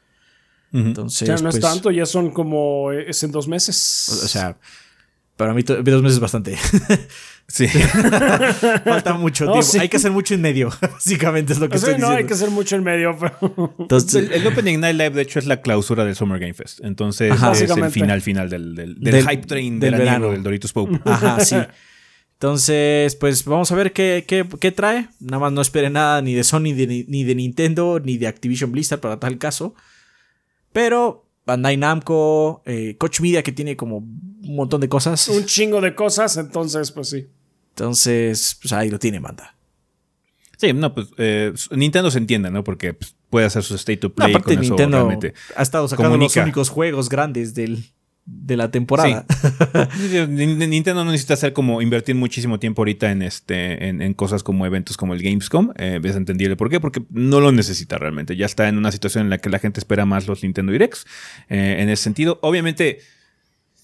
Entonces. Ya no es pues, tanto, ya son como. Es en dos meses. O sea. Para mí, dos meses es bastante. Sí. Falta mucho tiempo. sí. Hay que hacer mucho en medio. Básicamente es lo que O sea, estoy no diciendo. hay que hacer mucho en medio, pero. Entonces, el, el Opening Night Live, de hecho, es la clausura del Summer Game Fest. Entonces, Ajá. es el final final del, del, del Del- hype train del del verano verano. del Doritos Pope. Ajá, sí. Entonces, pues vamos a ver qué, qué, qué trae. Nada más no espere nada ni de Sony, ni de, ni de Nintendo, ni de Activision Blizzard para tal caso. Pero Bandai Namco, eh, Coach Media que tiene como un montón de cosas. un chingo de cosas, entonces, pues sí. Entonces, pues ahí lo tiene, banda. Sí, no, pues eh, Nintendo se entiende, ¿no? Porque pues, puede hacer su state to No, play aparte, con eso Nintendo realmente. ha estado sacando comunica. los únicos juegos grandes del, de la temporada. Sí, sí, Nin- Nintendo no necesita hacer como invertir muchísimo tiempo ahorita en este en, cosas como eventos como el Gamescom. Eh, es entendible por qué, porque no lo necesita realmente. Ya está en una situación en la que la gente espera más los Nintendo Directs. eh, en ese sentido, obviamente.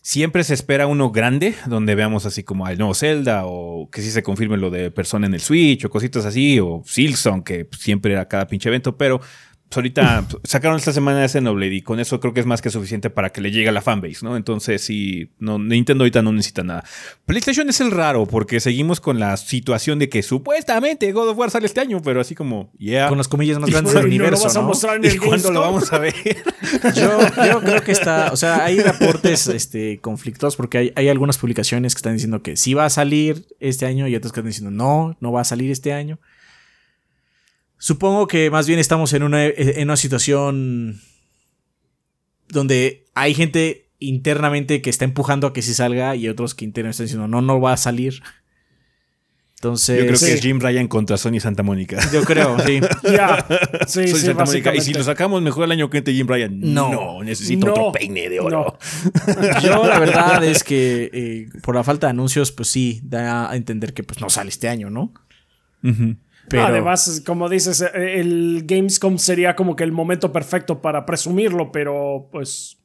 Siempre se espera uno grande, donde veamos así como el nuevo Zelda, o que sí se confirme lo de Persona en el Switch, o cositas así, o Silksong, que siempre era cada pinche evento, pero pues, ahorita pues, sacaron esta semana ese Xenoblade y con eso creo que es más que suficiente para que le llegue a la fanbase, ¿no? Entonces, sí, no, Nintendo ahorita no necesita nada. PlayStation es el raro porque seguimos con la situación de que supuestamente God of War sale este año, pero así como, yeah. Con las comillas más Y, grandes del y no lo universo. vas a mostrar en ¿Y el cuándo lo vamos a ver? Yo, yo creo que está, o sea, hay reportes este, conflictos porque hay, hay algunas publicaciones que están diciendo que sí va a salir este año y otras que están diciendo no, no va a salir este año. Supongo que más bien estamos en una, en una situación donde hay gente internamente que está empujando a que sí salga y otros que internamente están diciendo no, no va a salir. Entonces, Yo creo Sí. que es Jim Ryan contra Sony Santa Mónica. yo creo, sí. Ya. Sí, Sony sí, Santa Mónica. Y si lo sacamos mejor el año que entra Jim Ryan. No. necesito No. otro peine de oro. No. Yo la verdad es que eh, por la falta de anuncios, pues sí, da a entender que pues no sale este año, ¿no? Ujú. Pero Además, como dices, eh, el Gamescom sería como que el momento perfecto para presumirlo, pero pues.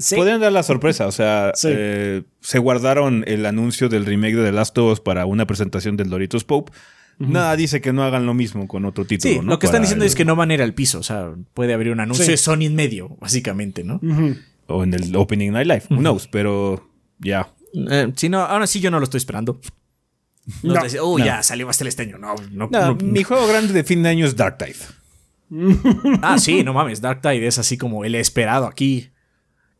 Sí. Podrían dar la sorpresa, o sea, Sí. eh, se guardaron el anuncio del remake de The Last of Us para una presentación del Doritos Pope. Nada dice que no hagan lo mismo con otro título. sí, ¿no? lo que están Para diciendo el- es que no van a ir al piso, o sea, puede haber un anuncio Sí. de Sony en medio, básicamente, ¿no? O en el Opening Night Live, who knows, pero ya. Eh, si no, ahora sí yo no lo estoy esperando. No, No. te dice, oh, No. ya salió hasta este año. No, no, No, mi juego grande de fin de año es Dark Tide. Ah, sí, no mames, Dark Tide es así como el esperado aquí.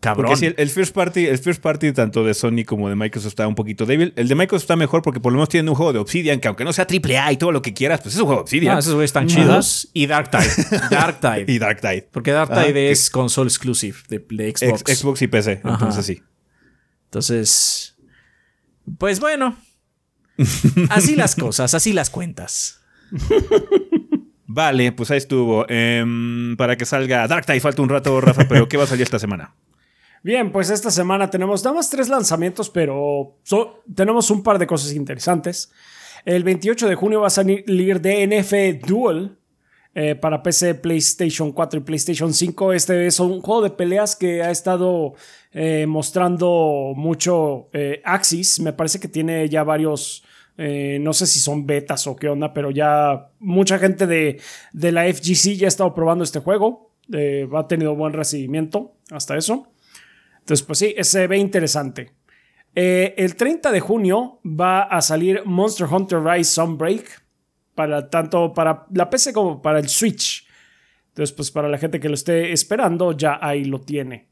Cabrón. Porque sí, el, el first party, el first party tanto de Sony como de Microsoft está un poquito débil. El de Microsoft está mejor porque por lo menos tienen un juego de Obsidian que aunque no sea AAA y todo lo que quieras, pues es un juego de Obsidian. Ah, esos güeyes están chidos. Y Dark Tide. Dark Tide. y Dark Tide. Porque Dark Ah, que- es console exclusive de, de Ex- Xbox. Xbox y PC, Ajá. entonces sí. Entonces, pues bueno. Así las cosas, así las cuentas. Vale, pues ahí estuvo. Em, para que salga Dark Tide falta un rato, Rafa, pero ¿qué va a salir esta semana? Bien, pues esta semana tenemos nada más tres lanzamientos, pero so- tenemos un par de cosas interesantes. El 28 de junio va a salir DNF Duel eh, para PC, PlayStation 4 y PlayStation 5. Este es un juego de peleas que ha estado eh, mostrando mucho eh, Axis. Me parece que tiene ya varios. Eh, no sé si son betas o qué onda, pero ya mucha gente de, de la FGC ya ha estado probando este juego. Eh, ha tenido buen recibimiento hasta eso. Entonces, pues sí, se ve interesante. Eh, el 30 de junio va a salir Monster Hunter Rise Sunbreak. Para tanto para la PC como para el Switch. Entonces, pues para la gente que lo esté esperando, ya ahí lo tiene.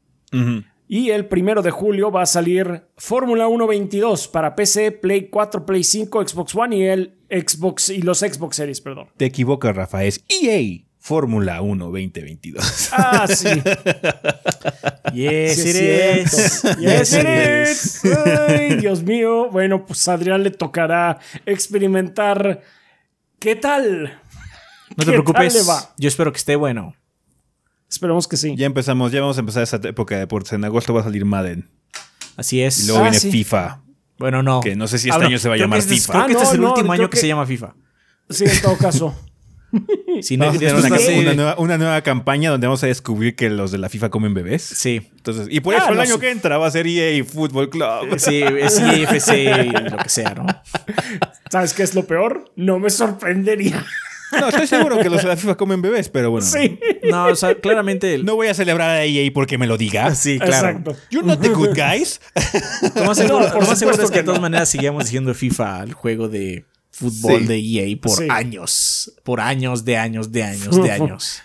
Y el primero de julio va a salir Fórmula 1 22 para PC, Play 4, Play 5, Xbox One y el Xbox y los Xbox Series, perdón. Te equivocas, Rafa, es EA Fórmula 1 2022. Ah, sí. Yes, Sí, it es is. Yes, it is. Ay, Dios mío. Bueno, pues a Adrián le tocará experimentar. ¿Qué tal? No ¿Qué te tal preocupes. le va? Yo espero que esté bueno. Esperemos que sí. ya empezamos, ya vamos a empezar esa época de deportes. En agosto va a salir Madden. Así es. Y luego Ah, viene sí. FIFA. Bueno, no. Que no sé si este año se va a llamar este es- FIFA. Creo que Ah, este es el no, último año que, que- se llama FIFA. Sí, en todo caso. Si no, Vamos a tener después una, una nueva, una nueva campaña donde vamos a descubrir que los de la FIFA comen bebés. Sí. Entonces, y por Ah, eso el no, año sí. que entra va a ser EA Football Club. Sí, es IFC y lo que sea, ¿no? ¿Sabes qué es lo peor? No me sorprendería. No, estoy seguro que los de la FIFA comen bebés, pero bueno. Sí. No, o sea, claramente. No voy a celebrar a EA porque me lo diga. Sí, claro. Exacto. You're not the good guys. Lo más seguro, No, por lo más seguro es que que de todas no. maneras seguíamos diciendo FIFA al juego de fútbol Sí. de EA por Sí. años. Por años, de años, de años, de años.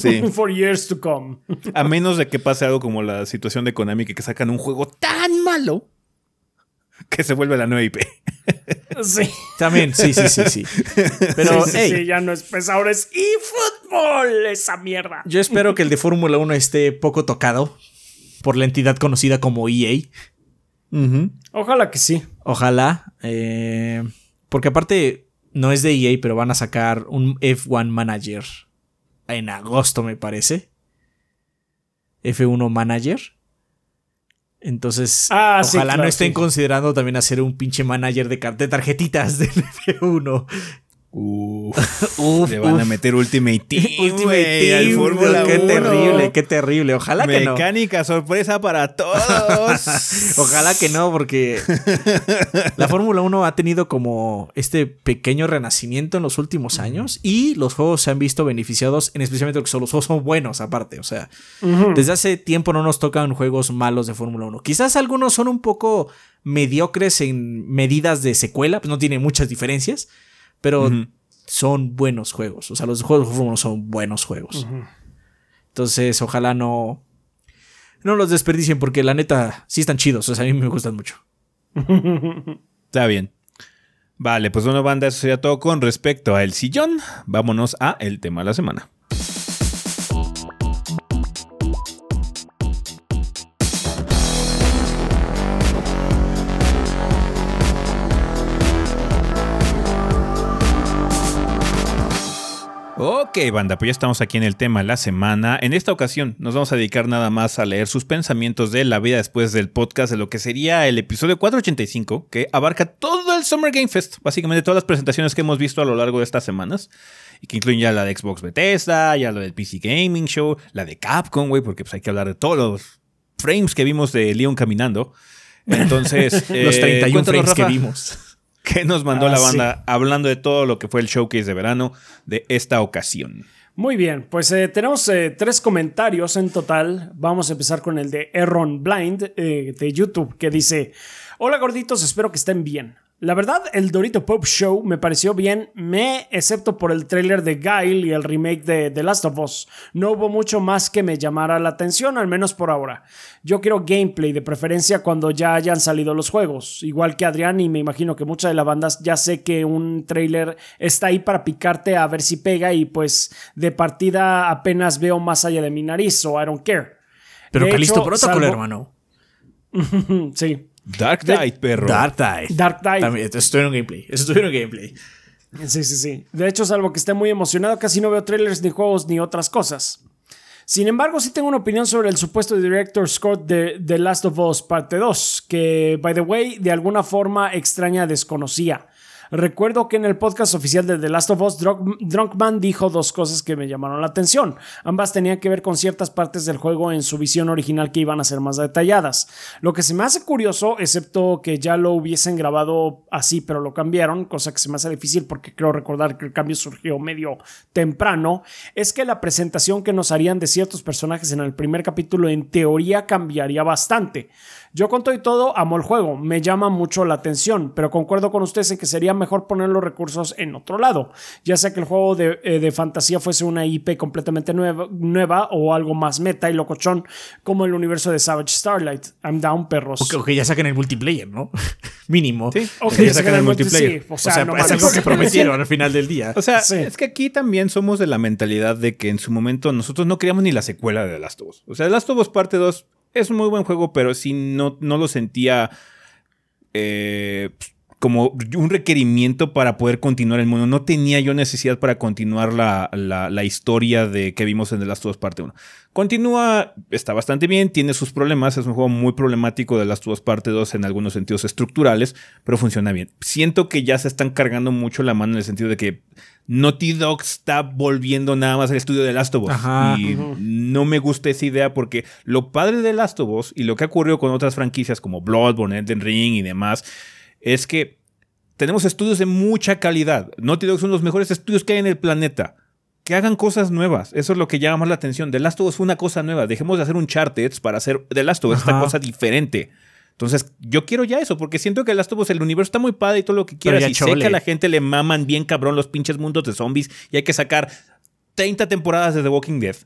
Sí. For years to come. A menos de que pase algo como la situación de Konami que, que sacan un juego tan malo que se vuelve la nueva IP. Sí. También, sí, sí, sí, sí. Pero, sí, sí, hey, sí, ya no es PES, ahora es eFootball, esa mierda. yo espero que el de Fórmula 1 esté poco tocado por la entidad conocida como EA. Ojalá que sí. Ojalá. eh, porque aparte, no es de EA, pero van a sacar un F1 Manager en agosto, me parece. F1 Manager. Entonces, Ah, sí, ojalá no estén sí. considerando también hacer un pinche manager de tarjetitas del F1. Uf, Uf, le van a meter Ultimate Team. Ultimate al Team, Fórmula qué 1. terrible, qué terrible. Ojalá que no. Mecánica sorpresa para todos. Ojalá que no, porque la Fórmula 1 ha tenido como este pequeño renacimiento en los últimos años y los juegos se han visto beneficiados, en especialmente porque son- los juegos son buenos aparte. O sea, desde hace tiempo no nos tocan juegos malos de Fórmula 1. Quizás algunos son un poco mediocres en medidas de secuela, pues no tienen muchas diferencias, pero son buenos juegos. O sea, los juegos de Fórmula 1 son buenos juegos. Entonces, ojalá no. No los desperdicien porque la neta sí están chidos. O sea, a mí me gustan mucho. Está bien. Vale, pues bueno, banda, eso sería todo con respecto a El Sillón. Vámonos a el tema de la semana. Ok, banda, pues ya estamos aquí en el tema de la semana. En esta ocasión nos vamos a dedicar nada más a leer sus pensamientos de la vida después del podcast de lo que sería el episodio 485, que abarca todo el Summer Game Fest, básicamente todas las presentaciones que hemos visto a lo largo de estas semanas, y que incluyen ya la de Xbox Bethesda, ya la del PC Gaming Show, la de Capcom, güey, porque pues hay que hablar de todos los frames que vimos de Leon caminando. Entonces, Los eh, 31 cuéntanos, frames que vimos. ¿Qué nos mandó Ah, la sí. banda hablando de todo lo que fue el showcase de verano de esta ocasión? Muy bien, pues eh, tenemos eh, tres comentarios en total. Vamos a empezar con el de Erron Blind eh, de YouTube que dice, hola gorditos, espero que estén bien. La verdad, el Dorito Pop Show me pareció bien, me excepto por el tráiler de Guile y el remake de The Last of Us. No hubo mucho más que me llamara la atención, al menos por ahora. Yo quiero gameplay, de preferencia cuando ya hayan salido los juegos. Igual que Adrián y me imagino que muchas de las bandas ya sé que un tráiler está ahí para picarte a ver si pega y pues de partida apenas veo más allá de mi nariz o I don't care. Pero De Calisto hecho, Protocol, salvo- hermano. Sí. Dark Knight, perro. Dark Tide. Dark Tide. También, estuvieron gameplay. Estuvieron gameplay. Sí, sí, sí. De hecho, salvo que esté muy emocionado, casi no veo trailers ni juegos ni otras cosas. Sin embargo, sí tengo una opinión sobre el supuesto director Scott de The Last of Us Parte 2, que, by the way, de alguna forma extraña desconocía. Recuerdo que en el podcast oficial de The Last of Us, Drunk- Drunkman dijo dos cosas que me llamaron la atención. Ambas tenían que ver con ciertas partes del juego en su visión original que iban a ser más detalladas. Lo que se me hace curioso, excepto que ya lo hubiesen grabado así, pero lo cambiaron, cosa que se me hace difícil porque creo recordar que el cambio surgió medio temprano, es que la presentación que nos harían de ciertos personajes en el primer capítulo en teoría cambiaría bastante. Yo con todo y todo amo el juego, me llama mucho la atención, pero concuerdo con ustedes en que sería mejor poner los recursos en otro lado, ya sea que el juego de, eh, de fantasía fuese una IP completamente nueva, nueva o algo más meta y locochón como el universo de Savage Starlight. I'm down, perros. O que, o que ya saquen el multiplayer, ¿no? Mínimo. Sí. Ok, Que ya saquen el el multi- multiplayer. sí, o o sea, no es algo que prometieron al final del día. O sea, Sí. es que aquí también somos de la mentalidad de que en su momento nosotros no queríamos ni la secuela de The Last of Us. O sea, The Last of Us Parte 2 es un muy buen juego, pero sí no, no lo sentía eh, como un requerimiento para poder continuar el mundo. No tenía yo necesidad para continuar la, la- la historia de que vimos en The Last of Us Parte 1. Continúa, está bastante bien, tiene sus problemas, es un juego muy problemático de The Last of Us Parte 2 en algunos sentidos estructurales, pero funciona bien. Siento que ya se están cargando mucho la mano en el sentido de que Naughty Dog está volviendo nada más al estudio de Last of Us. Ajá. y no me gusta esa idea porque lo padre de Last of Us y lo que ha ocurrido con otras franquicias como Bloodborne, Elden Ring y demás, es que tenemos estudios de mucha calidad. Naughty Dog son los mejores estudios que hay en el planeta. Que hagan cosas nuevas. Eso es lo que llama más la atención. The Last of Us fue una cosa nueva. Dejemos de hacer un Charted para hacer The Last of Us, esta cosa diferente. Entonces, yo quiero ya eso, porque siento que The Last of Us, el universo está muy padre y todo lo que quieras. Y sé que a la gente le maman bien cabrón los pinches mundos de zombies y hay que sacar 30 temporadas de The Walking Dead.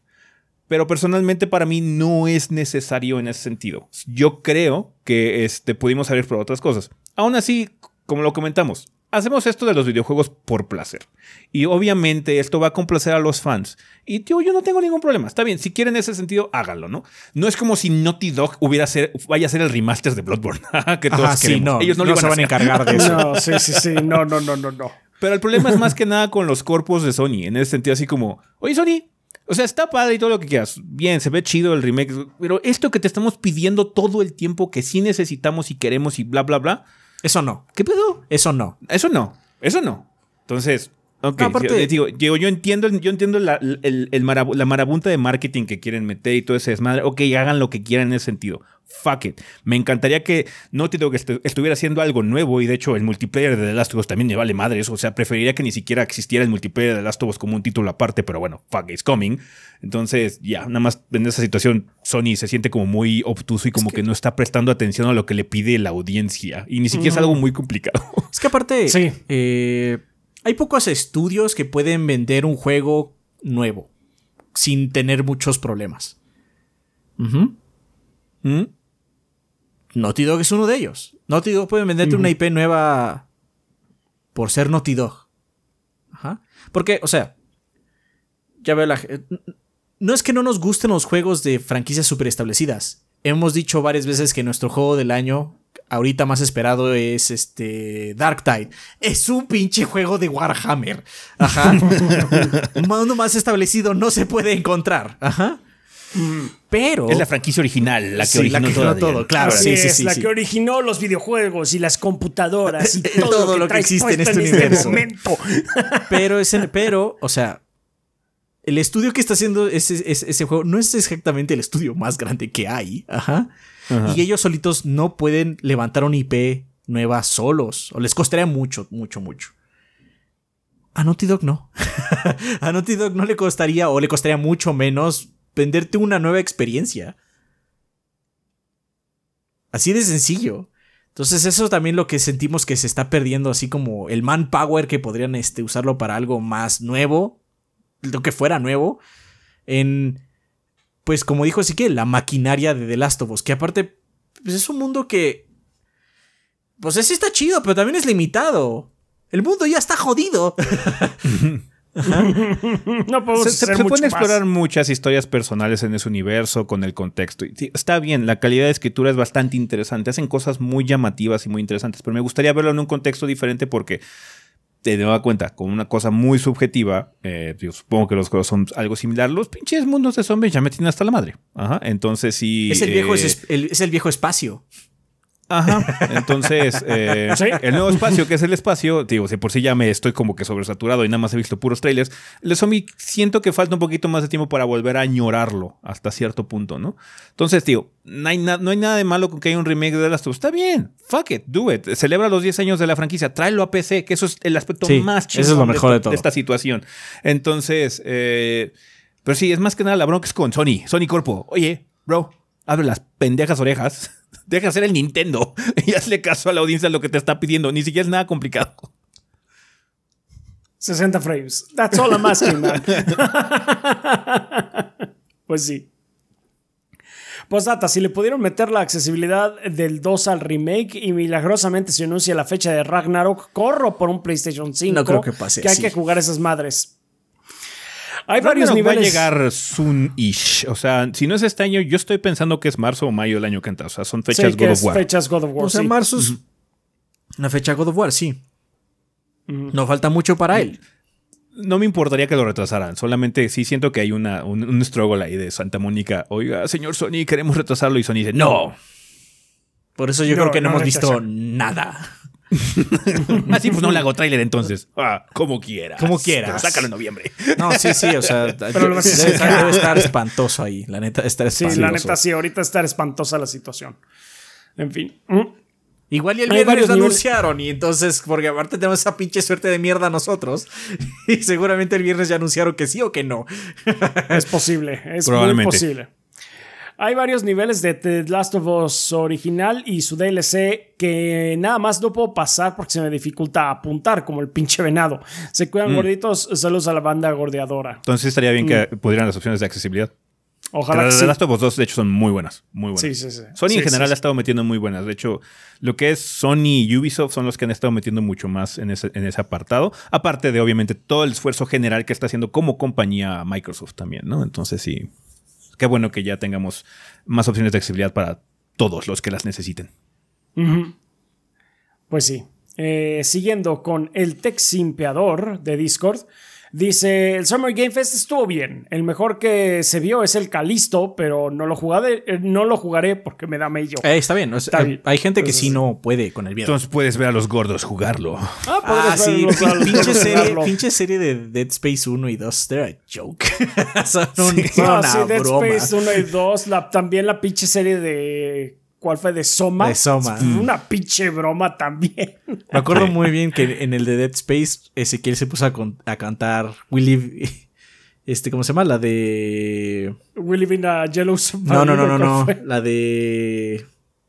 Pero personalmente para mí no es necesario en ese sentido. Yo creo que este, pudimos haber probado otras cosas. Aún así, como lo comentamos, hacemos esto de los videojuegos por placer. Y obviamente esto va a complacer a los fans. Y tío, yo no tengo ningún problema. Está bien, si quieren ese sentido, háganlo, ¿no? No es como si Naughty Dog hubiera ser, vaya a ser el remaster de Bloodborne. que todos Ajá, sí, no. Ellos no, no, lo se van a encargar de eso. No, sí, sí, sí. No, no, no, no, no. Pero el problema es más que nada con los corpos de Sony. En ese sentido, así como, oye, Sony, o sea, está padre y todo lo que quieras. Bien, se ve chido el remake. Pero esto que te estamos pidiendo todo el tiempo, que sí necesitamos y queremos y bla, bla, bla. Eso no. ¿Qué pedo? Eso no. Eso no. Eso no. Entonces, ok. No, aparte- yo, digo, yo, entiendo, yo entiendo la, el- el marabu- la marabunta de marketing que quieren meter y todo ese desmadre. Ok, hagan lo que quieran en ese sentido. Fuck it. Me encantaría que Naughty Dog estu- estuviera haciendo algo nuevo y de hecho el multiplayer de The Last of Us también me vale madre eso. O sea, preferiría que ni siquiera existiera el multiplayer de The Last of Us como un título aparte, pero bueno, fuck it's coming. Entonces, ya, nada más en esa situación Sony se siente como muy obtuso y como que, no está prestando atención a lo que le pide la audiencia. Y ni siquiera es algo muy complicado. Es que aparte, Sí. eh, hay pocos estudios que pueden vender un juego nuevo sin tener muchos problemas. ¿Mm? Naughty Dog es uno de ellos. Naughty Dog puede venderte una IP nueva por ser Naughty Dog. Ajá. Porque, o sea, ya veo la. No es que no nos gusten los juegos de franquicias super establecidas. Hemos dicho varias veces que nuestro juego del año, ahorita más esperado, es este. Dark Tide. Es un pinche juego de Warhammer. Ajá. Uno más establecido no se puede encontrar. Ajá. Pero. Es la franquicia original, la que Sí, originó la que todo. claro. Así sí, sí, es, sí, la sí. que originó los videojuegos y las computadoras y todo, Todo lo que, lo que traes existe en puesto este universo. momento. Pero, es el- pero, o sea, el estudio que está haciendo ese, ese- ese juego no es exactamente el estudio más grande que hay. Ajá. Ajá. Y ellos solitos no pueden levantar una IP nueva solos. O les costaría mucho, mucho, mucho. A Naughty Dog no. A Naughty Dog no le costaría o le costaría mucho menos venderte una nueva experiencia. Así de sencillo. Entonces eso es también lo que sentimos que se está perdiendo, así como el manpower que podrían este, usarlo para algo más nuevo, lo que fuera nuevo, en, pues como dijo Ezequiel, la maquinaria de The Last of Us, que aparte, pues es un mundo que, pues ese está chido, pero también es limitado. El mundo ya está jodido. No podemos Se, se- hacer se pueden más. explorar muchas historias personales en ese universo con el contexto. Y sí, está bien, la calidad de escritura es bastante interesante. Hacen cosas muy llamativas y muy interesantes, pero me gustaría verlo en un contexto diferente porque te doy cuenta, con una cosa muy subjetiva, eh, yo supongo que los juegos son algo similar. Los pinches mundos de zombies ya me tienen hasta la madre. Ajá, entonces sí. es, el viejo, eh, es, el, es el viejo espacio. Ajá. Entonces, eh, Sí. el nuevo espacio, que es el espacio, digo, si por sí ya me estoy como que sobresaturado y nada más he visto puros trailers, el zombie siento que falta un poquito más de tiempo para volver a añorarlo hasta cierto punto, ¿no? Entonces, tío, no hay, na- no hay nada de malo con que haya un remake de Last of Us. Está bien, fuck it, do it. Celebra los 10 años de la franquicia, tráelo a PC, que eso es el aspecto Sí, más eso es lo chingón mejor esta, de todo. esta situación. Entonces, eh, pero sí, es más que nada la bronca es con Sony, Sony Corpo. Oye, bro, abre las pendejas orejas. Deja hacer el Nintendo y hazle caso a la audiencia lo que te está pidiendo. Ni siquiera es nada complicado. 60 frames. That's all I'm asking, man. pues sí. Pues data, si le pudieron meter la accesibilidad del 2 al remake y milagrosamente se anuncia la fecha de Ragnarok, corro por un PlayStation 5. No creo que pase Que hay que jugar esas madres. Hay varios niveles. va a llegar soon-ish. O sea, si no es este año, yo estoy pensando que es marzo o mayo del año que entra. O sea, son Sí, fechas que God of War. fechas God of War. O sea, sí. marzo es una fecha God of War, sí. No falta mucho para él. No me importaría que lo retrasaran. Solamente sí siento que hay una, un, un struggle ahí de Santa Mónica. Oiga, señor Sony, queremos retrasarlo. Y Sony dice, no. Por eso yo No, creo que no, no hemos visto nada. Así pues no le hago tráiler entonces. Ah, como quieras. Como quieras. Pero sácalo en noviembre. No, sí, sí, o sea, Pero lo debe, debe estar espantoso ahí. La neta, estar Sí, espantoso. la neta sí, ahorita está espantosa la situación. En fin. Mm. Igual y el viernes lo anunciaron y entonces, porque aparte tenemos esa pinche suerte de mierda nosotros. Y seguramente el viernes ya anunciaron que sí o que no. Es posible, es muy Probablemente. posible. Hay varios niveles de The Last of Us original y su DLC que nada más no puedo pasar porque se me dificulta apuntar como el pinche venado. Se Mm. cuidan gorditos, saludos a la banda gordeadora. Entonces estaría bien que pudieran las opciones de accesibilidad. Ojalá Las de Last of Us 2, de hecho, son muy buenas. Muy buenas. Sí, sí, sí. Sony en general ha estado metiendo muy buenas. De hecho, lo que es Sony y Ubisoft son los que han estado metiendo mucho más en ese, en ese apartado. Aparte de, obviamente, todo el esfuerzo general que está haciendo como compañía Microsoft también, ¿no? Entonces, sí. Qué bueno que ya tengamos más opciones de accesibilidad para todos los que las necesiten. Pues sí. Eh, siguiendo con el Tech Simpeador de Discord. Dice, el Summer Game Fest estuvo bien. El mejor que se vio es el Calisto, pero no lo jugaré, eh, no lo jugaré porque me da mello. Eh, está bien. o sea, Está bien. Hay gente que Entonces, sí no puede con el viernes. Entonces puedes ver a los gordos jugarlo. Ah, Ah, sí, pinche, serie, pinche serie de Dead Space 1 y 2, they're a joke. son Sí. son No, una sí, Dead broma. Space 1 y 2, la- también la pinche serie de... ¿Cuál fue? De Soma. De Soma. Fue Una pinche broma también. Me acuerdo muy bien que en el de Dead Space, Ezequiel se puso a, con- a cantar We Live. Este, ¿cómo se llama? La de. We live in a yellow No, no, no, no, submarine, no. ¿cuál fue? La de.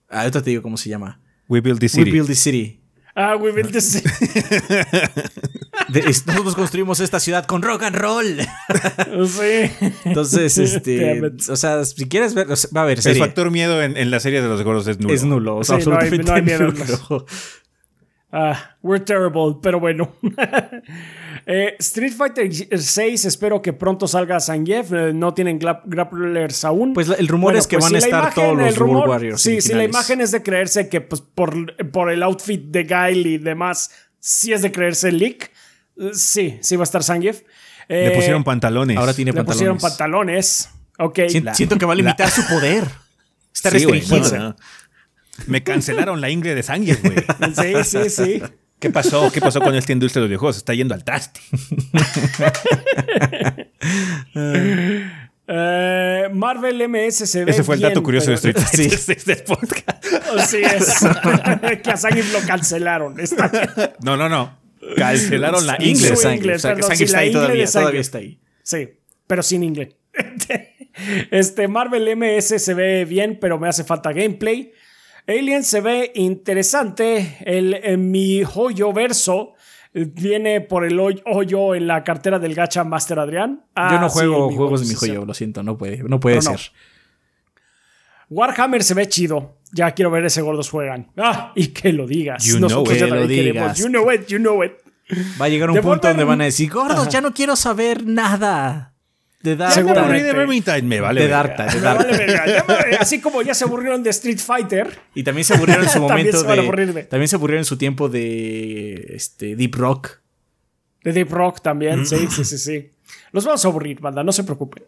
Ah, ahorita te digo cómo se llama. We Build the We City. Build the City. Ah, we built the city. De- es- nosotros construimos esta ciudad con rock and roll. sí. Entonces, este. O sea, si quieres ver. o sea, va a haber El serie. factor miedo en, en la serie de los gordos es nulo. Es nulo. O sea, Sí, no hay- absolutamente no hay miedo en nulo. Ah, we're terrible, pero bueno. Eh, Street Fighter 6, espero que pronto salga Zangief. Eh, no tienen gra- grapplers aún. Pues la- el rumor Bueno, es que pues van a si estar imagen, todos los el rumor- World Warriors. Sí, si la imagen es de creerse que pues, por, por el outfit de Guile y demás, sí es de creerse el leak. Sí, sí va a estar Zangief. Le Eh, pusieron pantalones. Ahora tiene le pantalones. pusieron pantalones. Ok. Sien- La- Siento que va a limitar su poder. Está Sí, restringido. no, no. Me cancelaron la Ingrid de sangre, güey. Sí, sí, sí. ¿Qué pasó? ¿Qué pasó con esta industria de los videojuegos? Está yendo al traste. Eh, Marvel MS se ve Ese fue el bien, dato curioso de Street Fighter del podcast. Así es. que a Zangief lo cancelaron. Está. No, no, no. Cancelaron la Sí, Ingrid. su inglés, o sea, que perdón, sí, está la ahí todavía, está ahí. Sí, pero sin inglés. Este Marvel MS se ve bien, pero me hace falta gameplay. Alien se ve interesante. El, en mi joyo verso eh, viene por el hoy- hoyo en la cartera del gacha Master Adrián. Ah, Yo no sí, juego mi juegos de sí, mi sí. joyo, lo siento, no puede, no puede No, no. ser. Warhammer se ve chido. Ya quiero ver ese gordos juegan. Ah, y que lo digas. You know Nosotros it. ya también queremos. digas. You know it, you know it. Va a llegar un punto donde van a decir, gordos, ya no quiero saber nada de Ya me Dark. Aburrí de Vermintide. Me vale. De. Dark Tide, de Me Dark vale me- así como ya se aburrieron de Street Fighter. Y también se aburrieron en su También momento se van a de, aburrir de- También se aburrieron en su tiempo de este, Deep Rock. De Deep Rock también, sí, sí, sí, sí. Los vamos a aburrir, banda, no se preocupen.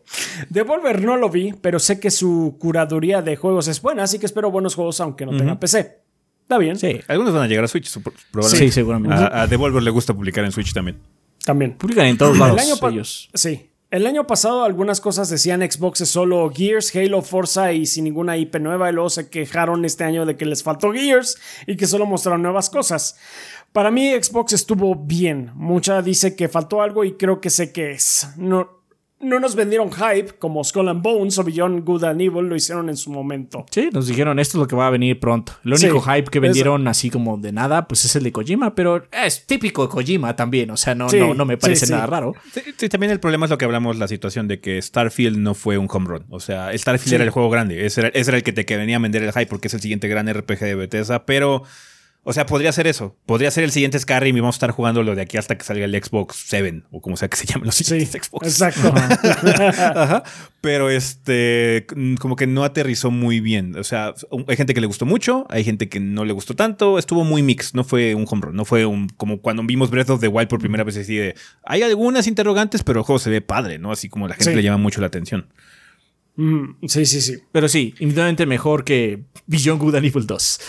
Devolver no lo vi, pero sé que su curaduría de juegos es buena, así que espero buenos juegos aunque no tenga PC. Está bien, Sí. Algunos van a llegar a Switch, probablemente. Sí, seguramente. A, a Devolver le gusta publicar en Switch también. también. Publican en todos lados El año ellos. Sí. El año pasado algunas cosas decían Xbox es solo Gears, Halo, Forza y sin ninguna IP nueva y luego se quejaron este año de que les faltó Gears y que solo mostraron nuevas cosas. Para mí Xbox estuvo bien. Mucha dice que faltó algo y creo que sé qué es. No, no nos vendieron hype como Skull and Bones o Beyond Good and Evil lo hicieron en su momento. Sí, nos dijeron esto es lo que va a venir pronto. El único Sí, hype que vendieron así como de nada, pues es el de Kojima, pero es típico de Kojima también. O sea, no, Sí, no, no me parece sí. nada raro. Sí, sí, también el problema es lo que hablamos, la situación de que Starfield no fue un home run. O sea, Starfield era el juego grande. Ese era, ese era el que te que venía a vender el hype porque es el siguiente gran RPG de Bethesda. Pero, o sea, podría ser eso. Podría ser el siguiente Skyrim y vamos a estar jugándolo de aquí hasta que salga el Xbox 7 o como sea que se llamen los Sí, siguientes Xbox. exacto. Ajá. Pero este, como que no aterrizó muy bien. O sea, hay gente que le gustó mucho, hay gente que no le gustó tanto. Estuvo muy mix, no fue un home run, no fue un, como cuando vimos Breath of the Wild por primera vez. Así de, hay algunas interrogantes, pero el juego se ve padre, ¿no? Así como la gente Sí. le llama mucho la atención. Mm, sí, sí, sí. Pero sí, infinitamente mejor que Beyond Good and Evil 2.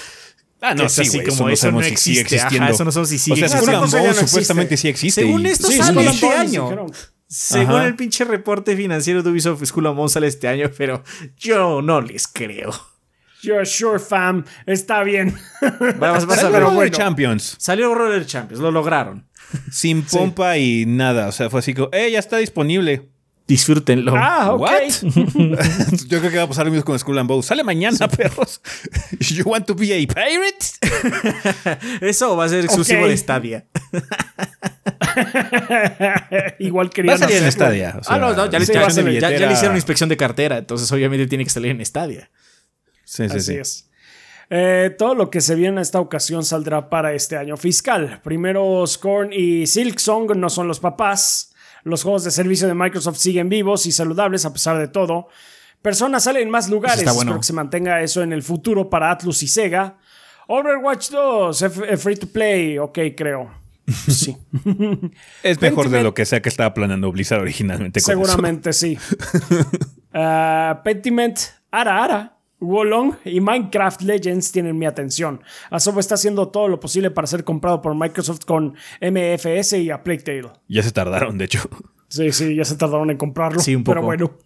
Ah, Que es así como eso no existe. Ajá, eso no sabemos si sigue O sea, existiendo. No supuestamente sí existe. Según y- esto Sí, sale este año. dijeron. Según Ajá. el pinche reporte financiero de Ubisoft, Skull and Bones sale este año, pero yo no les creo. You're sure, fam. Está bien. Vas, vas a Salió ver. Roller bueno. Champions. Salió Roller Champions, lo lograron. Sin pompa y nada. O sea, fue así como, eh, ya está disponible. Disfrútenlo. ah, ok. Yo creo que va a pasar lo mismo con Skull and Bones. Sale mañana, perros. You want to be a pirate? Eso va a ser exclusivo de Stadia. Igual Va querían a salir en. Stadia. o sea, ah, no, no, ya, le- sí, ya- va le hicieron inspección de cartera, entonces obviamente tiene que salir en Stadia. Sí, sí, Así sí. es. Eh, todo lo que se viene en esta ocasión saldrá para este año fiscal. Primero, Scorn y Silksong no son los papás. Los juegos de servicio de Microsoft siguen vivos y saludables a pesar de todo. Personas salen en más lugares. bueno. Espero que se mantenga eso en el futuro para Atlus y Sega. Overwatch 2, F- eh, free to play, ok, creo. Sí, Es mejor de lo que sea que estaba planeando Blizzard originalmente. con eso. seguramente sí. Ah, Pentiment, Ara Ara, Wolong y Minecraft Legends tienen mi atención. Asobo está haciendo todo lo posible para ser comprado por Microsoft con MFS y a Plague Tale. Ya se tardaron, de hecho. Sí, sí, ya se tardaron en comprarlo. Sí, un Pero poco. bueno.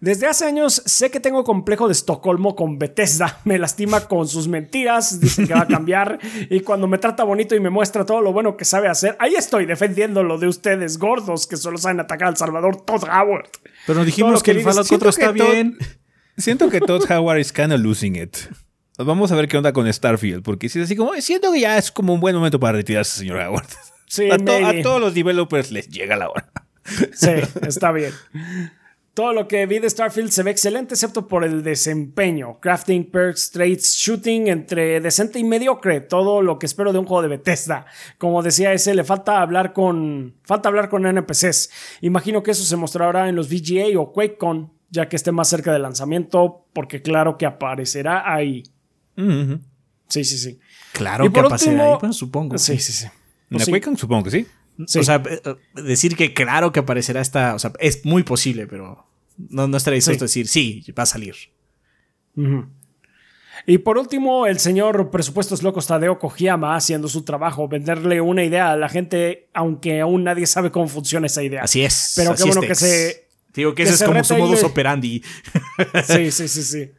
Desde hace años sé que tengo complejo de Estocolmo con Bethesda. Me lastima con sus mentiras, dice que va a cambiar. y cuando me trata bonito y me muestra todo lo bueno que sabe hacer, ahí estoy defendiendo lo de ustedes gordos que solo saben atacar al Salvador Todd Howard. Pero nos dijimos que que el Fallout siento 4 está bien. Siento que Todd Howard is kind of losing it. Vamos a ver qué onda con Starfield, porque si es así como, siento que ya es como un buen momento para retirarse, señor Howard. Sí, A, to- a maybe. todos los developers les llega la hora. Sí, está bien. Todo lo que vi de Starfield se ve excelente, excepto por el desempeño. Crafting, perks, traits, shooting, entre decente y mediocre. Todo lo que espero de un juego de Bethesda. Como decía ese, le falta hablar con. Falta hablar con NPCs. Imagino que eso se mostrará en los VGA o QuakeCon, ya que esté más cerca del lanzamiento, porque claro que aparecerá ahí. Sí, sí, sí. Claro Y que por aparecerá último- ahí, bueno, supongo. Sí, sí, sí. ¿En la Sí. Supongo que sí. Sí. O sea, eh, decir que claro que aparecerá esta. O sea, es muy posible, pero no, no estaré dispuesto Sí. a decir sí, va a salir. Y por último, el señor Presupuestos Locos Tadeo Kojima haciendo su trabajo, venderle una idea a la gente, aunque aún nadie sabe cómo funciona esa idea. Así es. Pero así qué es, bueno que se. Digo que, que ese es como su modus operandi. Sí, sí, sí, sí.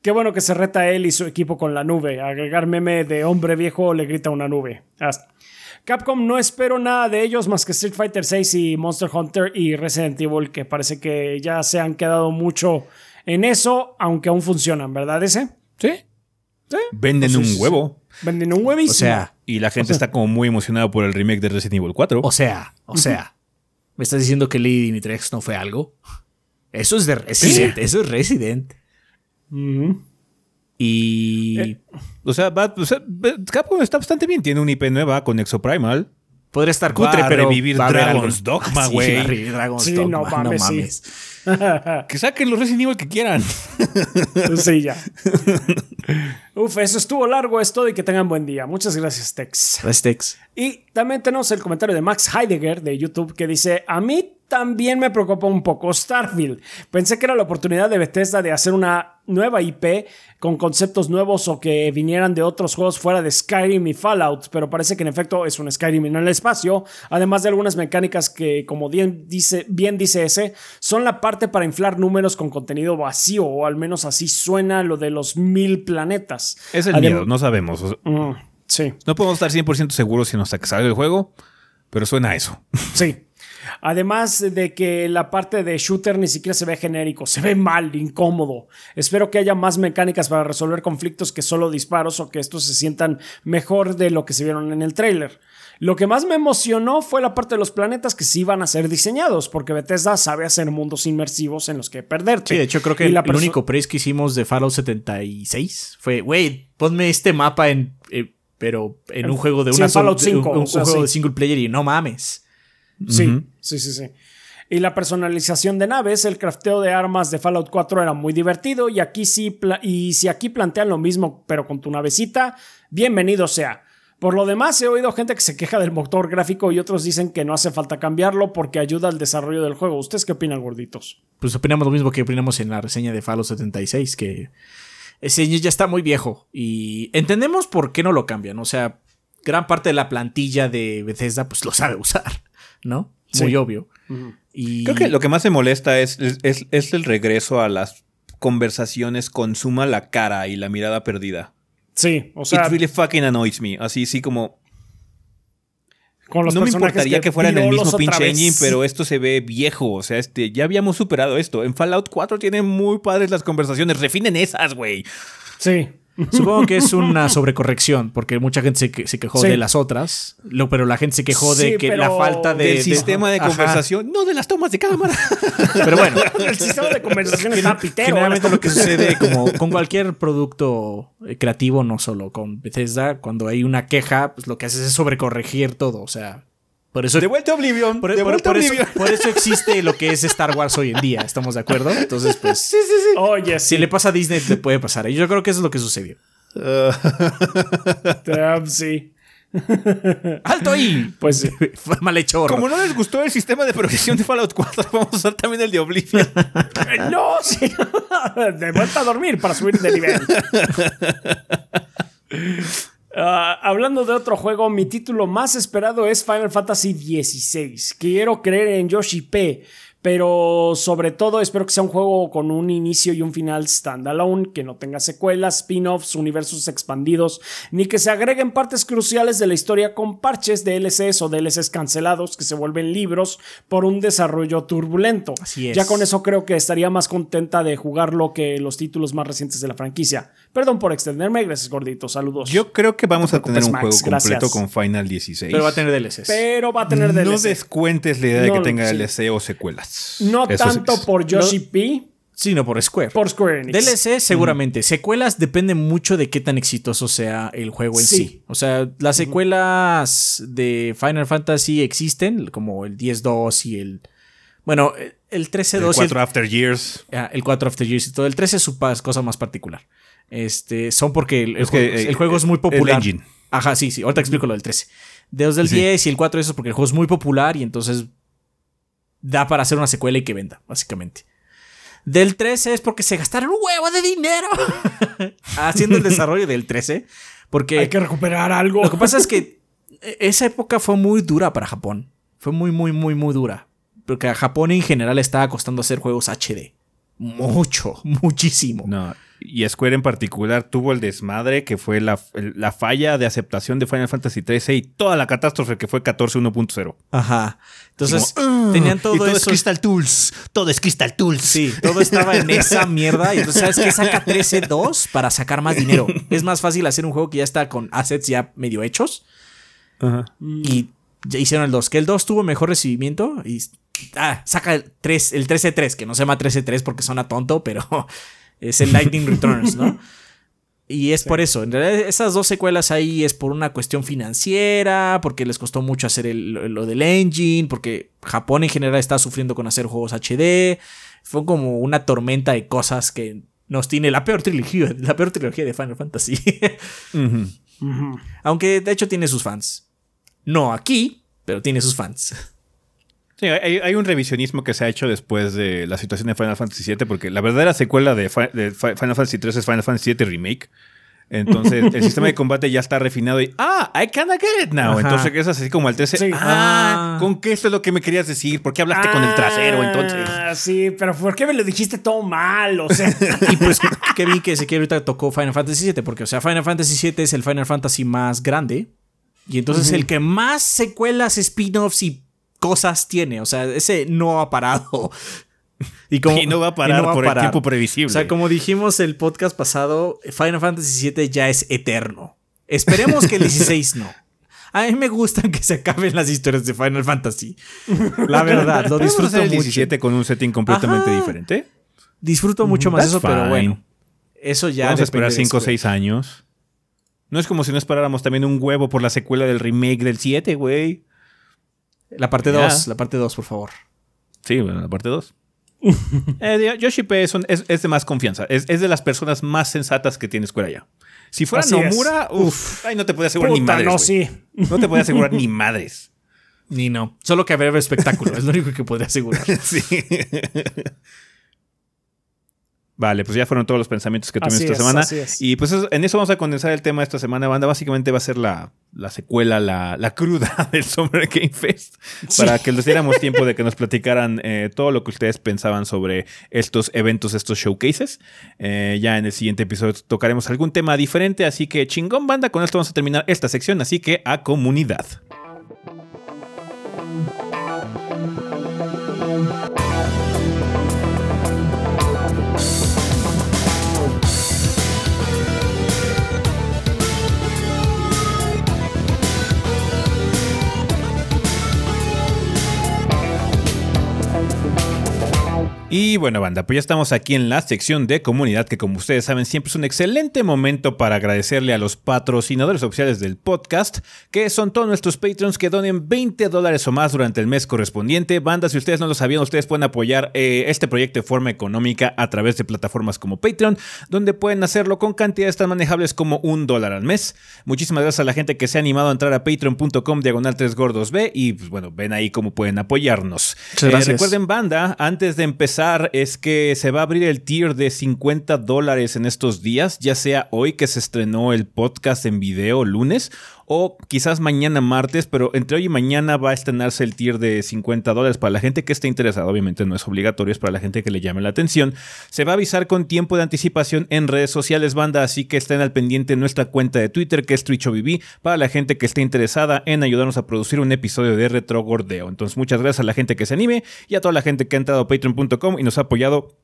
Qué bueno que se reta a él y su equipo con la nube. Agregar meme de hombre viejo le grita a una nube. Hasta- Capcom no espero nada de ellos más que Street Fighter 6 y Monster Hunter y Resident Evil, que parece que ya se han quedado mucho en eso, aunque aún funcionan, ¿verdad ese? Sí. Venden Sí, un sí, sí. huevo. Venden un huevísimo. O sea, Y la gente está como muy emocionada por el remake de Resident Evil 4. o sea, o sea. ¿Me estás diciendo que Lady Dimitrex no fue algo? Eso es de Resident. Eso es Resident. Y. Eh. O sea, va- o sea, Capcom está bastante bien. Tiene una IP nueva con Exoprimal. Podría estar Va cutre, a pero. revivir va a Dragon's algo. Dogma, Sí, güey. va revivir Dragon's Sí, Dogma, no mames, sí. Que saquen los Resident Evil que quieran. Sí, ya. Uf, eso estuvo largo, es todo y que tengan buen día. Muchas gracias, Tex. Restex. Y también tenemos el comentario de Max Heidegger de YouTube que dice, a mí también me preocupa un poco Starfield. Pensé que era la oportunidad de Bethesda de hacer una nueva IP con conceptos nuevos o que vinieran de otros juegos fuera de Skyrim y Fallout, pero parece que en efecto es un Skyrim en el espacio, además de algunas mecánicas que, como bien dice, bien dice ese, son la parte para inflar números con contenido vacío, o al menos así suena lo de los mil planetas. Es el Adem- miedo, no sabemos. O sea, Mm, sí. no podemos estar 100% seguros sino hasta que salga el juego, pero suena a eso. Sí. Además de que la parte de shooter ni siquiera se ve genérico, se ve mal, incómodo. Espero que haya más mecánicas para resolver conflictos que solo disparos o que estos se sientan mejor de lo que se vieron en el tráiler. Lo que más me emocionó fue la parte de los planetas que sí van a ser diseñados, porque Bethesda sabe hacer mundos inmersivos en los que perderte. Sí, de hecho creo que el, único praise que hicimos de Fallout 76 fue, güey, ponme este mapa en... eh, pero en un juego de Sí, una en sola- Fallout 5, un, un o sea, juego sí. de single player y no mames. Sí, sí, sí, sí. Y la personalización de naves, el crafteo de armas de Fallout 4 era muy divertido y aquí sí y si aquí plantean lo mismo pero con tu navecita, bienvenido sea. Por lo demás, he oído gente que se queja del motor gráfico y otros dicen que no hace falta cambiarlo porque ayuda al desarrollo del juego. ¿Ustedes qué opinan, gorditos? Pues opinamos lo mismo que opinamos en la reseña de Fallout 76, que ese ya está muy viejo y entendemos por qué no lo cambian. O sea, gran parte de la plantilla de Bethesda pues lo sabe usar, ¿no? Muy Sí. obvio. Y Creo que lo que más me molesta es, es, es- es el regreso a las conversaciones con suma la cara y la mirada perdida. Sí, o sea. It really fucking annoys me. Así, sí, como. Con los no me importaría que, fuera en el mismo pinche engine, pero esto se ve viejo. O sea, este, ya habíamos superado esto. En Fallout 4 tienen muy padres las conversaciones. Refinen esas, güey. Sí. Supongo que es una sobrecorrección, porque mucha gente se, que- se quejó Sí. de las otras, lo- pero la gente se quejó de que la falta de, Del de- sistema de conversación, no de las tomas de cámara. Pero bueno, El sistema de conversación está pitero. generalmente lo que sucede como con cualquier producto eh, creativo, no solo con Bethesda, cuando hay una queja, pues lo que haces es sobrecorregir todo, o sea, por eso De vuelta a Oblivion. por, de por- vuelta a por eso, por eso existe lo que es Star Wars hoy en día, ¿estamos de acuerdo? Entonces, pues, Oye, si sí. le pasa a Disney, le puede pasar. Y yo creo que eso es lo que sucedió. Ah, sí. ¡Alto ahí! Pues sí. Fue malhechor. Como no les gustó el sistema de progresión de Fallout 4, vamos a usar también el de Oblivion. No, sí. De vuelta a dormir para subir de nivel. Ah, hablando de otro juego, mi título más esperado es Final Fantasy XVI. Quiero creer en Yoshi P, pero sobre todo espero que sea un juego con un inicio y un final standalone, que no tenga secuelas, spin-offs, universos expandidos, ni que se agreguen partes cruciales de la historia con parches, DLCs o DLCs cancelados que se vuelven libros por un desarrollo turbulento. Así es. Ya con eso creo que estaría más contenta de jugarlo que los títulos más recientes de la franquicia. Perdón por extenderme, gracias gordito, saludos. Yo creo que vamos No a te tener un juego completo gracias. con Final 16. Pero va a tener DLCs. Pero va a tener DLC. No descuentes la idea de No, que tenga sí. DLC o secuelas. No Eso tanto es. por Yoshi P, Sino por Square. por Square Enix. DLC seguramente. Secuelas depende mucho de qué tan exitoso sea el juego en sí. Sí. O sea, las secuelas de Final Fantasy existen, como el 10-2 y el... Bueno, el 13-2 El y el 4 After Years. Ah, el 4 After Years y todo. El 13 es su cosa más particular. Este, son porque el, el Es que, juego, eh, el juego es muy el popular. engine. Ajá, sí, sí. Ahorita explico lo del 13. De los del Sí. 10 y el 4 eso es porque el juego es muy popular y entonces da para hacer una secuela y que venda, básicamente. Del 13 es porque se gastaron un huevo de dinero haciendo el desarrollo del 13. Porque Hay que recuperar algo. lo que pasa es que esa época fue muy dura para Japón. Fue muy, muy, muy, muy dura. Porque a Japón en general estaba costando hacer juegos HD. Mucho, muchísimo. No. Y Square en particular tuvo el desmadre que fue la, la falla de aceptación de Final Fantasy XIII y toda la catástrofe que fue 14 1.0. Ajá. Entonces, Como, "Ah", tenían todo, y todo es eso. Crystal Tools. Todo es Crystal Tools. Sí, todo estaba en esa mierda. Y entonces, ¿sabes qué? Saca 13.2 para sacar más dinero. Es más fácil hacer un juego que ya está con assets ya medio hechos. Ajá. Y ya hicieron el 2. Que el 2 tuvo mejor recibimiento. Y ah, saca el 3, el 13-3, que no se llama 13-3 porque suena tonto, pero es el Lightning Returns, ¿no? Y es por eso. En realidad, esas dos secuelas ahí es por una cuestión financiera, porque les costó mucho hacer el- lo del engine, porque Japón en general está sufriendo con hacer juegos HD. Fue como una tormenta de cosas que nos tiene la peor trilogía, la peor trilogía de Final Fantasy. Aunque de hecho tiene sus fans. No aquí, pero tiene sus fans. Sí, hay, hay un revisionismo que se ha hecho después de la situación de Final Fantasy VII, porque la verdadera secuela de, Fi- de Fi- Final Fantasy III es Final Fantasy VII Remake. Entonces, el sistema de combate ya está refinado y ¡ah! I kinda get it now. Ajá. Entonces regresas así como al 13. Sí. ¡Ah! Ah. ¿Con qué esto es lo que me querías decir? ¿Por qué hablaste con el trasero entonces? Ah, sí, pero ¿por qué me lo dijiste todo mal? O sea, Y pues que vi que se que ahorita tocó Final Fantasy VII, porque o sea, Final Fantasy VII es el Final Fantasy más grande. Y entonces el que más secuelas, spin-offs y cosas tiene. O sea, ese no ha parado. Y, como, Y no va a parar y no va a por el tiempo previsible. O sea, como dijimos el podcast pasado, Final Fantasy VII ya es eterno. Esperemos que el 16 no. A mí me gustan que se acaben las historias de Final Fantasy. La verdad, lo ¿Podemos disfruto hacer el mucho. 17 con un setting completamente Ajá. diferente? Disfruto mucho más That's eso, pero bueno. Eso ya Vamos a esperar de 5 o Square. 6 años. No es como si no esperáramos también un huevo por la secuela del remake del 7, güey. La parte Ya. 2, la parte 2, por favor. Sí, bueno, la parte 2. eh, Yoshi P es, un- es- es de más confianza. Es, es de las personas más sensatas que tiene Square allá. Si fuera Así. Nomura, uff, ay, no te puede asegurar ni madres. no, sí. No te puede asegurar ni madres. Ni no. Solo que habrá espectáculo, es lo único que podría asegurar. Sí. Vale, pues ya fueron todos los pensamientos que tuvimos esta semana. Y pues en eso vamos a condensar el tema de esta semana, banda. Básicamente va a ser la, secuela, la, cruda del Summer Game Fest. Para que les diéramos tiempo de que nos platicaran eh, todo lo que ustedes pensaban sobre estos eventos, estos showcases. Eh, ya en el siguiente episodio tocaremos algún tema diferente. Así que chingón, banda. Con esto vamos a terminar esta sección. Así que a comunidad. Y bueno, banda, pues ya estamos aquí en la sección de comunidad, que como ustedes saben, siempre es un excelente momento para agradecerle a los patrocinadores oficiales del podcast, que son todos nuestros patrons que donen 20 dólares o más durante el mes correspondiente. Banda, si ustedes no lo sabían, ustedes pueden apoyar eh, este proyecto de forma económica a través de plataformas como Patreon, donde pueden hacerlo con cantidades tan manejables como un dólar al mes. Muchísimas gracias a la gente que se ha animado a entrar a patreon.com diagonal 3 gordos B y pues bueno, ven ahí cómo pueden apoyarnos. Eh, recuerden, banda, antes de empezar es que se va a abrir el tier de 50 dólares en estos días, ya sea hoy que se estrenó el podcast en video lunes o quizás mañana martes, pero entre hoy y mañana va a estrenarse el tier de 50 dólares para la gente que esté interesada, obviamente no es obligatorio, es para la gente que le llame la atención. Se va a avisar con tiempo de anticipación en redes sociales, banda, así que estén al pendiente en nuestra cuenta de Twitter que es TwitchOBB para la gente que esté interesada en ayudarnos a producir un episodio de Retro Gordeo. Entonces muchas gracias a la gente que se anime y a toda la gente que ha entrado a patreon.com y nos ha apoyado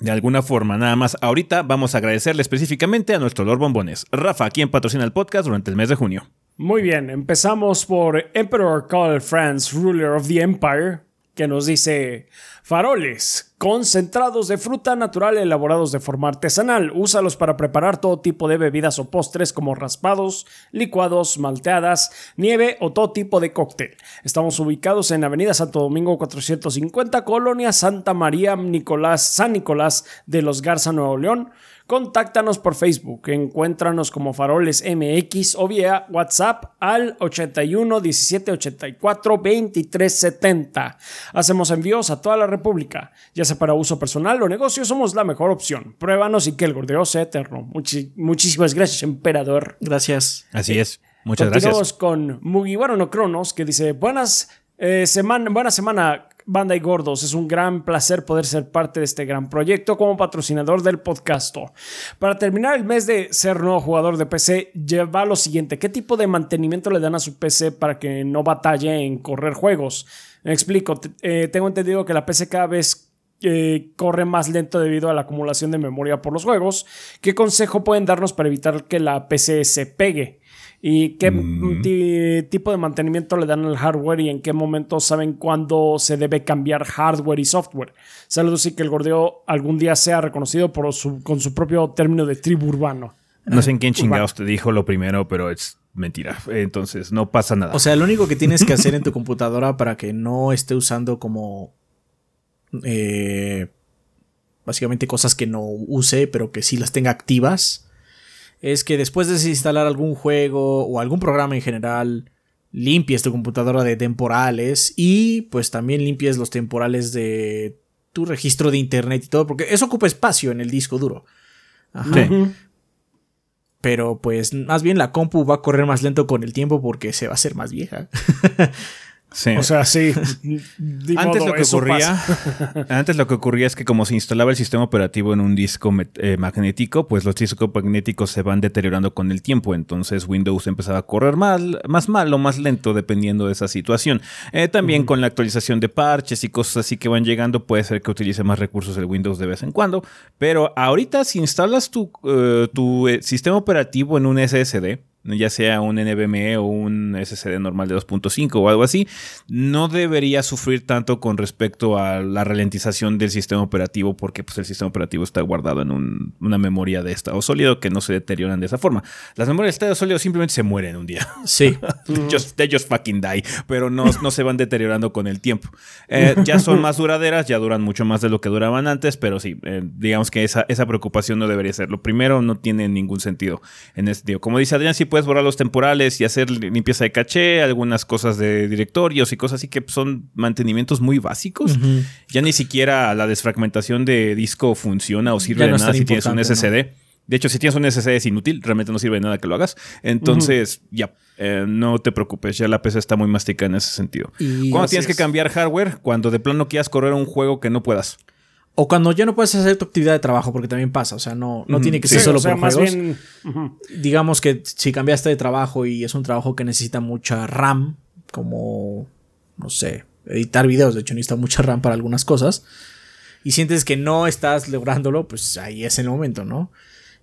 de alguna forma, nada más. Ahorita vamos a agradecerle específicamente a nuestro Lord Bombones, Rafa, quien patrocina el podcast durante el mes de junio. Muy bien, empezamos por Emperor Carl Franz, Ruler of the Empire, que nos dice faroles concentrados de fruta natural elaborados de forma artesanal. Úsalos para preparar todo tipo de bebidas o postres como raspados, licuados, malteadas, nieve o todo tipo de cóctel. Estamos ubicados en Avenida Santo Domingo 450, Colonia Santa María Nicolás, San Nicolás de los Garza, Nuevo León. Contáctanos por Facebook, encuéntranos como Faroles MX o vía WhatsApp al 81 17 84 23 70. Hacemos envíos a toda la República, ya sea para uso personal o negocio, somos la mejor opción. Pruébanos y que el gordeo sea eterno. muchísimas gracias, emperador. Gracias. Así es. Muchas Continuamos con Mugiwara no Cronos, que dice: Buenas eh, semana, buena semana, Banda y Gordos, es un gran placer poder ser parte de este gran proyecto como patrocinador del podcast. Para terminar el mes de ser nuevo jugador de PC, lleva lo siguiente: ¿qué tipo de mantenimiento le dan a su PC para que no batalle en correr juegos? Me explico, eh, tengo entendido que la PC cada vez eh, corre más lento debido a la acumulación de memoria por los juegos. ¿Qué consejo pueden darnos para evitar que la PC se pegue? Y qué mm. tipo de mantenimiento le dan al hardware y en qué momento saben cuándo se debe cambiar hardware y software. Saludos y que el gordeo algún día sea reconocido por su, con su propio término de tribu urbano. No sé en quién chingados te dijo lo primero, pero es mentira. Entonces no pasa nada. O sea, lo único que tienes que hacer en tu computadora para que no esté usando como... Eh, básicamente cosas que no use, pero que sí las tenga activas es que después de desinstalar algún juego o algún programa en general, limpies tu computadora de temporales y pues también limpies los temporales de tu registro de internet y todo, porque eso ocupa espacio en el disco duro. Ajá. Pero pues más bien la compu va a correr más lento con el tiempo porque se va a hacer más vieja. O sea, sí. antes lo que ocurría, antes lo que ocurría es que como se instalaba el sistema operativo en un disco eh, magnético, pues los discos magnéticos se van deteriorando con el tiempo. Entonces Windows empezaba a correr mal, más mal o más lento dependiendo de esa situación. Eh, también con la actualización de parches y cosas así que van llegando, puede ser que utilice más recursos el Windows de vez en cuando. Pero ahorita si instalas tu, eh, tu sistema operativo en un SSD, ya sea un NVMe o un SSD normal de 2.5 o algo así, no debería sufrir tanto con respecto a la ralentización del sistema operativo porque pues, el sistema operativo está guardado en una memoria de estado sólido que no se deterioran de esa forma. Las memorias de estado sólido simplemente se mueren un día. Sí. just, they just fucking die, pero no, no se van deteriorando con el tiempo. Eh, ya son más duraderas, ya duran mucho más de lo que duraban antes, pero sí, eh, digamos que esa, esa preocupación no debería ser. Lo primero no tiene ningún sentido en este sentido. Como dice Adrián, sí puedes borrar los temporales y hacer limpieza de caché, algunas cosas de directorios y cosas así que son mantenimientos muy básicos. Ya ni siquiera la desfragmentación de disco funciona o sirve de nada si tienes un SSD. De hecho, si tienes un SSD es inútil, realmente no sirve de nada que lo hagas. Entonces, ya, eh, no te preocupes, ya la PC está muy masticada en ese sentido. ¿Cuándo tienes que cambiar hardware? Cuando de plano quieras correr un juego que no puedas. O cuando ya no puedes hacer tu actividad de trabajo, porque también pasa. O sea, no, no tiene que ser solo por juegos. Digamos que si cambiaste de trabajo y es un trabajo que necesita mucha RAM, como, no sé, editar videos, de hecho necesita mucha RAM para algunas cosas, y sientes que no estás lográndolo, pues ahí es el momento, ¿no?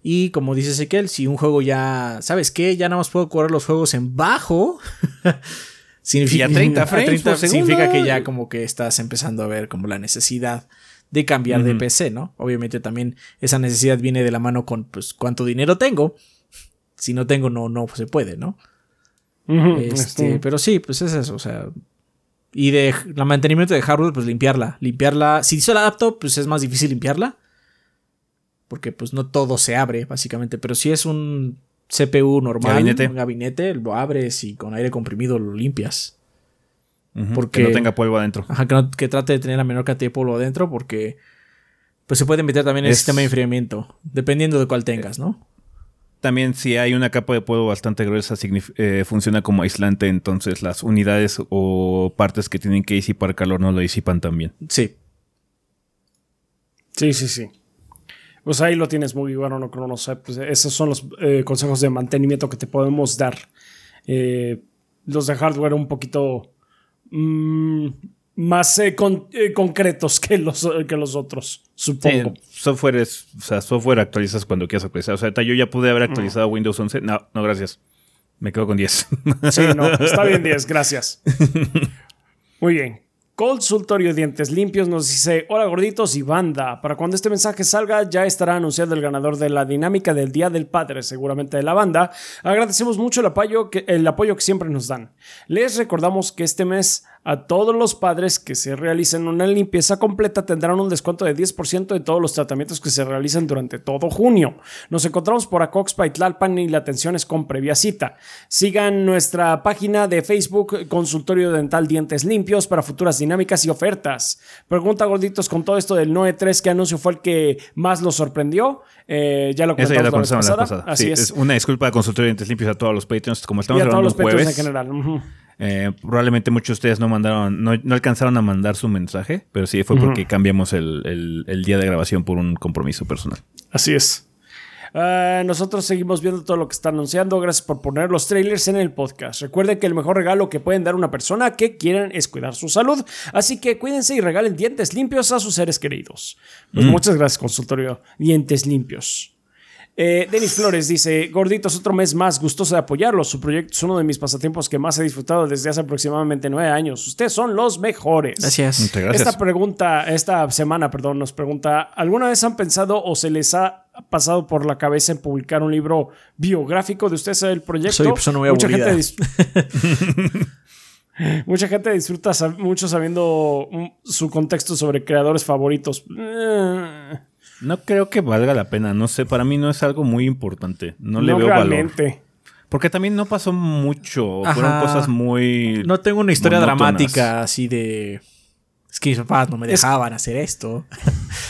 Y como dice Ezequiel, si un juego ya, ¿sabes qué? Ya nada más puedo correr los juegos en bajo. significa, 30 frames significa que ya como que estás empezando a ver como la necesidad de cambiar de PC, ¿no? Obviamente también esa necesidad viene de la mano con pues cuánto dinero tengo. Si no tengo, no, no se puede, ¿no? este, pero sí, pues es eso, o sea. Y de la mantenimiento de hardware, pues limpiarla. Limpiarla. Si hizo la laptop, pues es más difícil limpiarla. Porque pues no todo se abre, básicamente. Pero si es un CPU normal, gabinete. un gabinete, lo abres y con aire comprimido lo limpias porque, que no tenga polvo adentro. Ajá, que, trate de tener la menor cantidad de polvo adentro porque pues se puede meter también el sistema de enfriamiento, dependiendo de cuál tengas, ¿no? También si hay una capa de polvo bastante gruesa, eh, funciona como aislante, entonces las unidades o partes que tienen que disipar calor no lo disipan también. Sí. Sí, sí, sí. Pues ahí lo tienes muy bueno, no, no, no sé. Pues esos son los eh, consejos de mantenimiento que te podemos dar. Eh, los de hardware un poquito Mm, más eh, eh, concretos que los, que los otros, supongo. software es, o sea, software actualizas cuando quieras actualizar. O sea, yo ya pude haber actualizado mm. Windows 11. No, no, gracias. Me quedo con 10. Sí, no, está bien 10, gracias. Muy bien. Consultorio Dientes Limpios nos dice, hola gorditos y banda, para cuando este mensaje salga ya estará anunciado el ganador de la dinámica del Día del Padre, seguramente de la banda. Agradecemos mucho el apoyo que, el apoyo que siempre nos dan. Les recordamos que este mes a todos los padres que se realicen una limpieza completa tendrán un descuento de 10% de todos los tratamientos que se realicen durante todo junio. Nos encontramos por Acoxpa y Tlalpan y la atención es con previa cita. Sigan nuestra página de Facebook Consultorio Dental Dientes Limpios para futuras dinámicas y ofertas. Pregunta gorditos con todo esto del Noe 3, ¿qué anuncio fue el que más los sorprendió? Eh, ya lo la, pasada. Así es. Una disculpa de Consultorio Dientes Limpios a todos los Patreons, como estamos y a todos los jueves. en general. Eh, probablemente muchos de ustedes no mandaron, no, alcanzaron a mandar su mensaje, pero sí fue porque cambiamos el, día de grabación por un compromiso personal. Así es. Ah, nosotros seguimos viendo todo lo que está anunciando. Gracias por poner los trailers en el podcast. Recuerden que el mejor regalo que pueden dar a una persona que quieran es cuidar su salud. Así que cuídense y regalen dientes limpios a sus seres queridos. Pues mm. muchas gracias, consultorio. Dientes limpios. Eh, Denis Flores dice, gorditos, otro mes más, gustoso de apoyarlo. Su proyecto es uno de mis pasatiempos que más he disfrutado desde hace aproximadamente nueve años. Ustedes son los mejores. Gracias. Esta pregunta, esta semana, perdón, nos pregunta, ¿alguna vez han pensado o se les ha pasado por la cabeza en publicar un libro biográfico de ustedes el proyecto? Soy persona muy Mucha gente Mucha gente disfruta mucho sabiendo su contexto sobre creadores favoritos. Eh, no creo que valga la pena. No sé, para mí no es algo muy importante. No, le veo realmente. valor. Porque también no pasó mucho. Fueron cosas muy. No tengo una historia dramática así de. Es que mis papás no me dejaban hacer esto.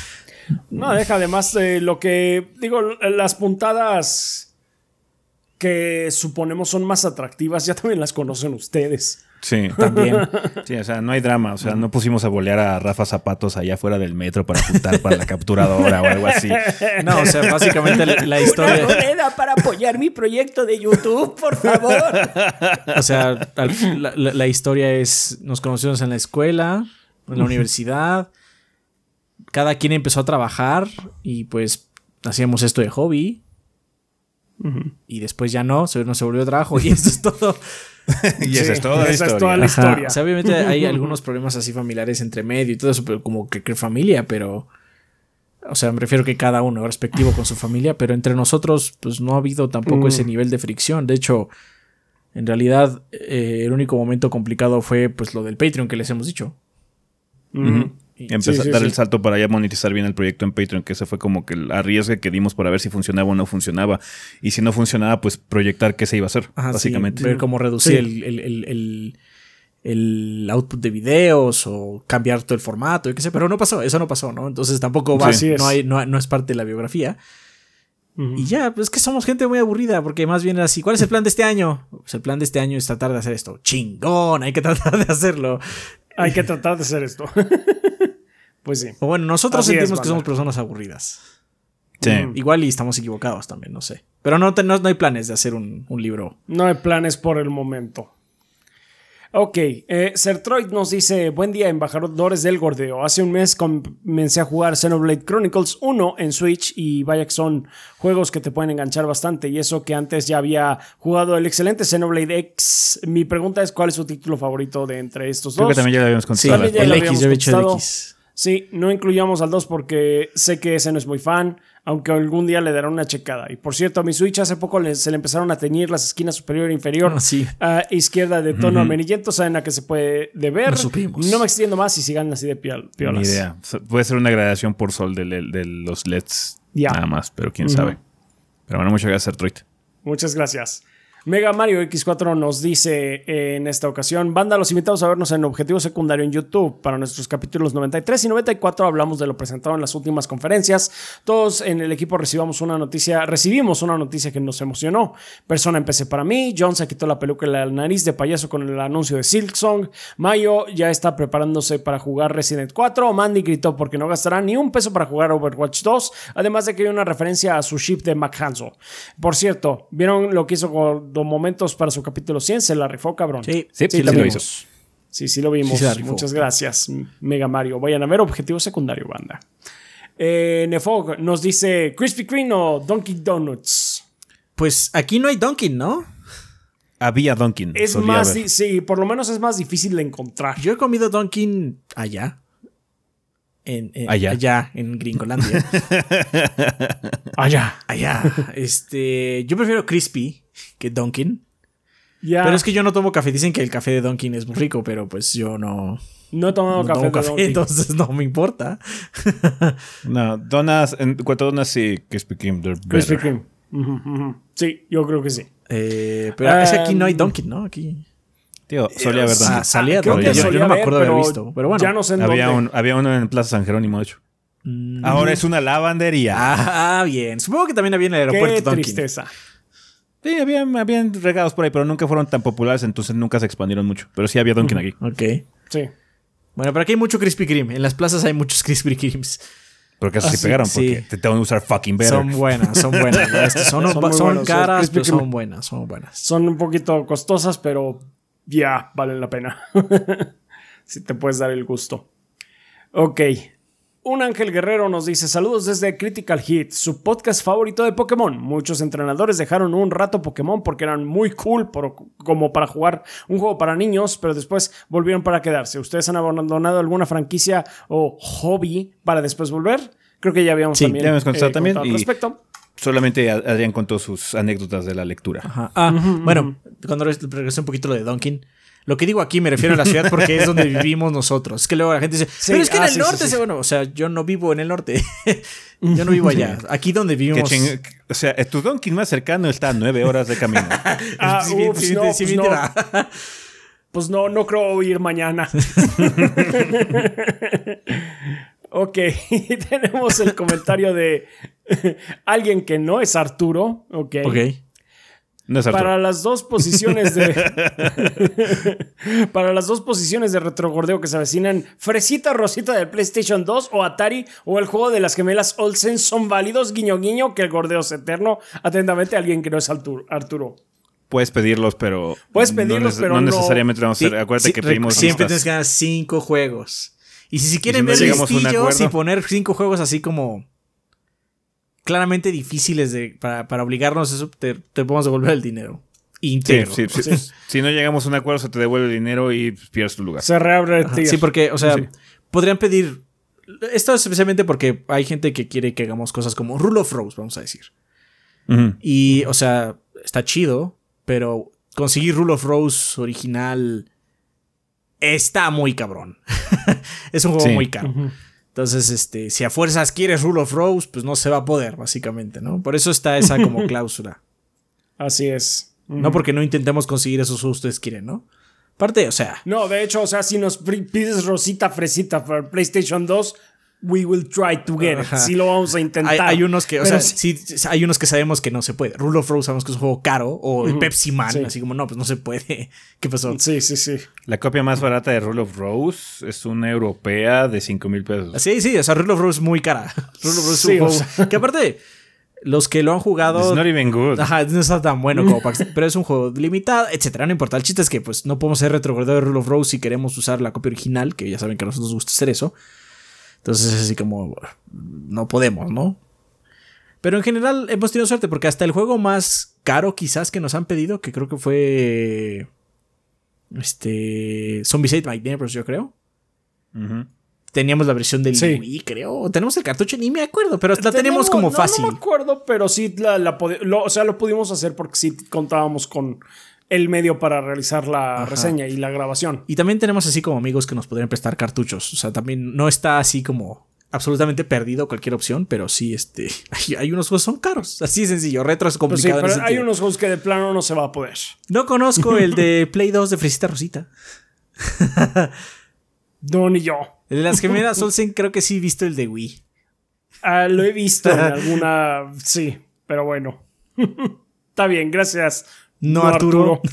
no, deja además de lo que. Digo, las puntadas que suponemos son más atractivas, ya también las conocen ustedes. Sí, también. Sí, o sea, no hay drama. O sea, no pusimos a bolear a Rafa Zapatos allá fuera del metro para apuntar para la capturadora o algo así. No, o sea, básicamente la, historia. Una moneda para apoyar mi proyecto de YouTube, por favor. O sea, la, historia es: nos conocimos en la escuela, en la universidad. Cada quien empezó a trabajar y pues hacíamos esto de hobby. Y después ya no, no se volvió trabajo y eso es todo. y esa es toda la historia. toda la historia. obviamente hay algunos problemas así familiares entre medio y todo eso, pero como que, familia, pero. O sea, me refiero que cada uno respectivo con su familia, pero entre nosotros, pues no ha habido tampoco mm. ese nivel de fricción. De hecho, en realidad, eh, el único momento complicado fue pues lo del Patreon que les hemos dicho. Mm. Empezar Sí, sí, a dar sí. el salto para ya monetizar bien el proyecto en Patreon, que ese fue como que el arriesgue que dimos para ver si funcionaba o no funcionaba. Y si no funcionaba, pues proyectar qué se iba a hacer, Ajá, sí, básicamente. ver cómo reducir Sí. el, el- el- el- el output de videos o cambiar todo el formato, yo qué sé, pero no pasó, eso no pasó, ¿no? Entonces tampoco va, no, hay, no, no es parte de la biografía. Y ya, pues es que somos gente muy aburrida, porque más bien era así, ¿cuál es el plan de este año? Pues el plan de este año es tratar de hacer esto. Chingón, hay que tratar de hacerlo. Hay que tratar de hacer esto. pues sí. O bueno, nosotros Así es, sentimos que somos personas aburridas. Sí. Mm. Igual y estamos equivocados también, no sé. Pero no, te- no, no hay planes de hacer un, un libro. No hay planes por el momento. Ok, eh, Sertroid nos dice, buen día embajadores del gordeo. Hace un mes comencé a jugar Xenoblade Chronicles 1 en Switch y vaya que son juegos que te pueden enganchar bastante y eso que antes ya había jugado el excelente Xenoblade X. Mi pregunta es, ¿cuál es su título favorito de entre estos Creo dos? que también ya lo habíamos Sí, ya el X, yo he hecho el. X. Sí, no incluyamos al 2 porque sé que ese no es muy fan, aunque algún día le dará una checada. Y por cierto, a mi Switch hace poco le- se le empezaron a teñir las esquinas superior e inferior Ah, sí. a izquierda de tono amarillento. Saben a qué se puede deber. Lo supimos. No me extiendo más y sigan así de piol- Ni piolas. idea. Puede ser una gradación por sol de, le- de los LEDs. Ya. Nada más, pero quién sabe. Pero bueno, muchas gracias, Artroid. Muchas gracias. Mega Mario X4 nos dice en esta ocasión, banda, los invitamos a vernos en Objetivo Secundario en YouTube. Para nuestros capítulos 93 y 94 hablamos de lo presentado en las últimas conferencias. Todos en el equipo recibimos una noticia, recibimos una noticia que nos emocionó. Persona empecé para mí, John se quitó la peluca y la nariz de payaso con el anuncio de Silksong, Mayo ya está preparándose para jugar Resident 4, Mandy gritó porque no gastará ni un peso para jugar Overwatch 2, además de que hay una referencia a su ship de McHansel. Por cierto, ¿vieron lo que hizo con momentos para su capítulo 100? Se la rifó, cabrón. Sí, Sí, sí, lo lo hizo. Sí, sí lo vimos. Sí. Muchas gracias, Mega Mario. Vayan a ver Objetivo Secundario, banda. Eh, Nefog nos dice Krispy Kreme o Donkey Donuts. Pues aquí no hay Dunkin', ¿no? Había Dunkin'. Es más, haber. sí, por lo menos es más difícil de encontrar. Yo he comido Dunkin' allá. En, en- Allá. en Gringolandia. Allá. allá. Este, yo prefiero Crispy que Dunkin'. Pero es que yo no tomo café. Dicen que el café de Dunkin' es muy rico, pero pues yo no, no he tomado no café, tomo de café, entonces no me importa. No, donas, en cuanto a donas, sí, Krispy Kreme, they're Krispy. Kreme. Sí, yo creo que sí. Eh, pero es que aquí no hay Um, Dunkin', ¿no? Aquí. Tío, solía haber Ah, Dunkin'. salía creo Dunkin'. que Yo, yo no me acuerdo de haber visto. Pero bueno. Ya no sé en había, dónde. un, había uno en Plaza San Jerónimo, de hecho. Mm, Ahora es una lavandería. Ah, bien. Supongo que también había en el Qué aeropuerto Dunkin'. tristeza. Sí, habían, habían regados por ahí, pero nunca fueron tan populares, entonces nunca se expandieron mucho. Pero sí había Dunkin' aquí. Ok. Sí. Bueno, pero aquí hay mucho Krispy Kreme. En las plazas hay muchos Krispy Kremes. Porque eso sí, Ah, sí, pegaron, sí. porque te, te van a usar fucking better. Son buenas, son buenas. que son, Son son son caras, Krispy pero son buenas, son buenas. Son un poquito costosas, pero ya valen la pena. si te puedes dar el gusto. Ok. Un ángel guerrero nos dice saludos desde Critical Hit, su podcast favorito de Pokémon. Muchos entrenadores dejaron un rato Pokémon porque eran muy cool por- como para jugar un juego para niños, pero después volvieron para quedarse. ¿Ustedes han abandonado alguna franquicia o hobby para después volver? Creo que ya habíamos Sí, también, ya habíamos contestado también, al respecto. Solamente Adrián contó sus anécdotas de la lectura. Ajá. Ah, bueno, cuando re- regresé un poquito lo de Dunkin'. Lo que digo aquí me refiero a la ciudad porque es donde vivimos nosotros. Es que luego la gente dice, Sí, pero es que ah, en el sí, norte, sí, sí. se- bueno, o sea, yo no vivo en el norte. yo no vivo allá. Aquí donde vivimos. ching- O sea, tu Dunkin' más cercano está a nueve horas de camino. Ah, Sí, bien- ups, sí, no, sí, pues bien no. Pues no, no creo ir mañana. ok, tenemos el comentario de alguien que no es Arturo. Ok. Ok. No es Arturo. Para las dos posiciones de. para las dos posiciones de retrogordeo que se avecinan, Fresita Rosita del PlayStation 2 o Atari o el juego de las gemelas Olsen son válidos, guiño guiño, que el gordeo es eterno. Atentamente, alguien que no es Arturo. Arturo. Puedes pedirlos, pero. Puedes pedirlos, no, pero no no- necesariamente vamos a hacer. Sí, Acuérdate sí, que pedimos Siempre listas. tienes que ganar cinco juegos. Y si, si quieren no ver llegamos a un listillos y poner cinco juegos así como claramente difíciles de, para, para obligarnos a eso, te, te podemos devolver el dinero. Sí, Íntegro. sí, sí. Si no llegamos a un acuerdo, se te devuelve el dinero y pierdes tu lugar. Se reabre el. Sí, porque, o sea, Sí. podrían pedir. Esto es especialmente porque hay gente que quiere que hagamos cosas como Rule of Rose, vamos a decir. Y, o sea, está chido, pero conseguir Rule of Rose original está muy cabrón. es un juego muy caro. Entonces, este, si a fuerzas quieres Rule of Rose, pues no se va a poder, básicamente, ¿no? Por eso está esa como cláusula. Así es. No porque no intentemos conseguir esos que ustedes quieren, ¿no? Aparte, o sea. No, de hecho, o sea, si nos pides Rosita Fresita para PlayStation 2, we will try to get it. Sí lo vamos a intentar. Hay, unos que, o sea, sí, hay unos que sabemos que no se puede. Rule of Rose sabemos que es un juego caro. O el Pepsi Man, así como, no, pues no se puede. ¿Qué pasó? Sí, sí, sí. La copia más barata de Rule of Rose es una europea de 5 mil pesos. Sí, sí, o sea, Rule of Rose es muy cara. Rule of Rose es un juego. Que aparte los que lo han jugado. It's not even good. Ajá, no está tan bueno como Pero es un juego limitado, etcétera. No importa. El chiste es que, pues, no podemos ser retrogradadores de Rule of Rose si queremos usar la copia original, que ya saben que a nosotros nos gusta hacer eso. Entonces es así como. No podemos, ¿no? Pero en general hemos tenido suerte porque hasta el juego más caro, quizás, que nos han pedido, que creo que fue. Este. Zombies Ate My Neighbors, yo creo. Teníamos la versión del Wii, creo. Tenemos el cartucho, ni me acuerdo, pero la tenemos, como fácil. No, me acuerdo, pero sí la, lo, o sea, lo pudimos hacer porque sí contábamos con el medio para realizar la reseña y la grabación. Y también tenemos así como amigos que nos podrían prestar cartuchos. O sea, también no está así como absolutamente perdido cualquier opción, pero sí, este, hay, unos juegos que son caros, así de sencillo, retro es pues complicado. pero hay unos juegos que de plano no se va a poder. No conozco el de Play 2 de Fresita Rosita. no, ni yo. El de las gemelas Olsen creo que sí he visto el de Wii. Ah, lo he visto en alguna... Sí, pero bueno. Está bien, gracias. No, Arturo.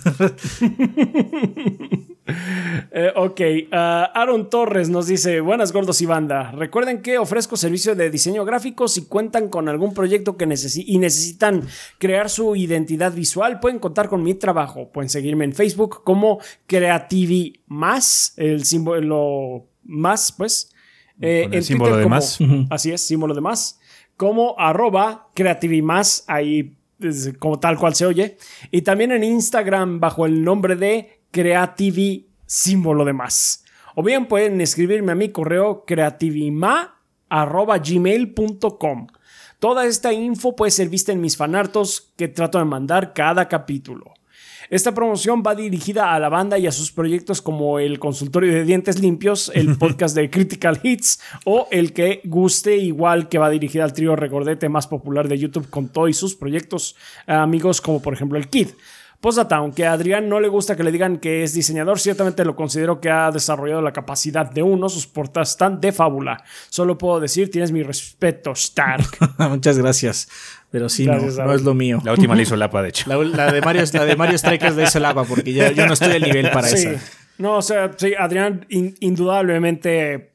Eh, ok, ah, Aaron Torres nos dice, buenas gordos y banda, recuerden que ofrezco servicio de diseño gráfico si cuentan con algún proyecto que y necesitan crear su identidad visual, pueden contar con mi trabajo, pueden seguirme en Facebook como Creativi Más, el símbolo más, pues. Eh, el símbolo de más. Así es, símbolo de más. Como arroba creativimás, ahí como tal cual se oye. Y también en Instagram bajo el nombre de creativi símbolo de más. O bien pueden escribirme a mi correo creativima arroba gmail.com. Toda esta info puede ser vista en mis fanartos que trato de mandar cada capítulo. Esta promoción va dirigida a la banda y a sus proyectos como el consultorio de dientes limpios, el podcast de Critical Hits o el que guste igual que va dirigida al trío Recordete más popular de YouTube con todos sus proyectos amigos como por ejemplo el Kid. Postdata, aunque a Adrián no le gusta que le digan que es diseñador, ciertamente lo considero que ha desarrollado la capacidad de uno. Sus portadas están de fábula. Solo puedo decir, tienes mi respeto, Stark. Muchas gracias. Pero sí, no, no, es lo mío. La última la hizo Lapa, de hecho. La, de Mario, la de Mario Strikers la hizo Lapa, porque ya, yo no estoy al nivel para eso. No, o sea, sí, Adrián indudablemente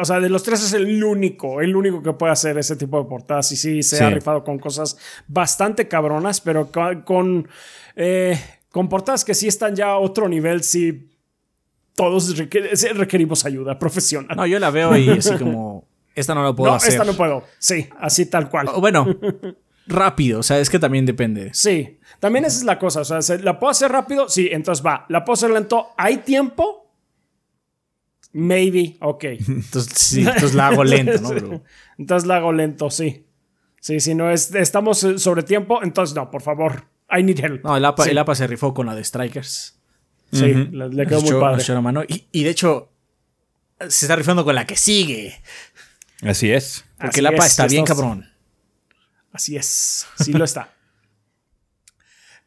o sea, de los tres es el único, el único que puede hacer ese tipo de portadas. Y sí, se ha rifado con cosas bastante cabronas, pero con, eh, con portadas que sí están ya a otro nivel, sí. Todos requerimos ayuda profesional. No, yo la veo y así como. Esta no la puedo no, hacer. Esta no puedo. Sí, así tal cual. Bueno, rápido. O sea, es que también depende. Sí, también esa es la cosa. O sea, ¿la puedo hacer rápido? Sí, entonces va. ¿La puedo hacer lento? ¿Hay tiempo? Maybe, ok. Entonces, sí, entonces la hago lento, ¿no? entonces la hago lento, sí. Sí, si no es, estamos sobre tiempo, entonces no, por favor. I need help. No, el APA, el APA se rifó con la de Strikers. Sí, le, quedó muy padre. Mano. Y, y, de hecho, se está rifando con la que sigue. Así es. Porque el APA está bien, cabrón. Así es. Sí lo está.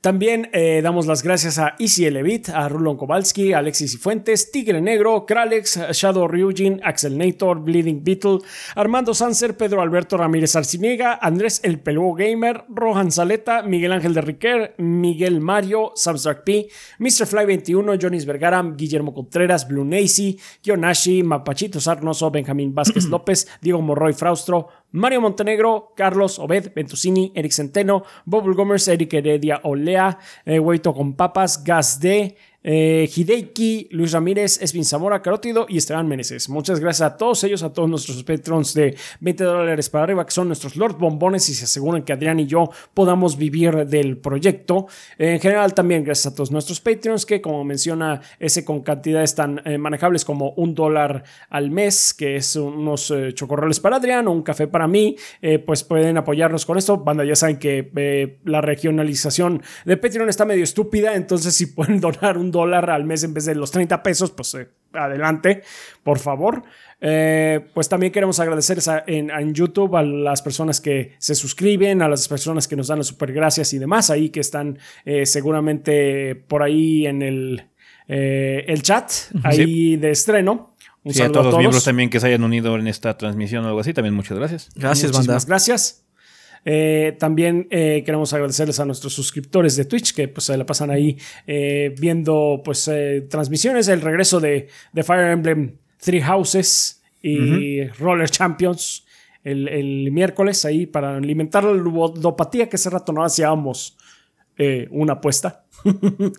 También eh, damos las gracias a Easy Elevit, a Rulon Kowalski, Alexis y Fuentes, Tigre Negro, Kralex, Shadow Ryujin, Axel Nator, Bleeding Beetle, Armando Sanser, Pedro Alberto Ramírez Arciniega, Andrés El Pelugo Gamer, Rohan Saleta, Miguel Ángel de Riquer, Miguel Mario, Samstark P, Mr. Fly 21, Jonis Vergara, Guillermo Contreras, Blue Nacy, Kionashi, Mapachito Sarnoso, Benjamín Vázquez López, Diego Morroy Fraustro, Mario Montenegro, Carlos Obed, Ventusini, Eric Centeno, Bob Gomers, Eric Heredia Olea, eh, con Papas, Gas D, eh, Hideiki, Luis Ramírez, Espin Zamora, Carótido y Esteban Meneses. Muchas gracias a todos ellos, a todos nuestros patrons de 20 dólares para arriba, que son nuestros Lord Bombones y se aseguran que Adrián y yo podamos vivir del proyecto. En general, también gracias a todos nuestros Patreons, que como menciona, ese con cantidades tan eh, manejables como un dólar al mes, que es unos eh, chocorroles para Adrián o un café para mí, pues pueden apoyarnos con esto. Banda, ya saben que la regionalización de Patreon está medio estúpida, entonces si pueden donar un dólar al mes en vez de los 30 pesos, pues eh, adelante, por favor. Eh, pues también queremos agradecer en, YouTube a las personas que se suscriben, a las personas que nos dan las super gracias y demás, ahí que están eh, seguramente por ahí en el, el chat, ahí de estreno. Un saludo a todos los miembros también que se hayan unido en esta transmisión o algo así, también muchas gracias. Gracias, banda. Gracias. Eh, también eh, queremos agradecerles a nuestros suscriptores de Twitch que pues se la pasan ahí eh, viendo pues transmisiones, el regreso de, Fire Emblem Three Houses y Roller Champions el, miércoles ahí para alimentar la ludopatía que hace rato no hacíamos una apuesta.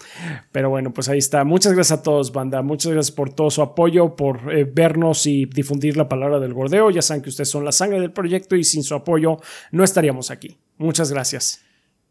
Pero bueno, pues ahí está. Muchas gracias a todos, banda. Muchas gracias por todo su apoyo, por eh, vernos y difundir la palabra del gordeo. Ya saben que ustedes son la sangre del proyecto y sin su apoyo no estaríamos aquí. Muchas gracias.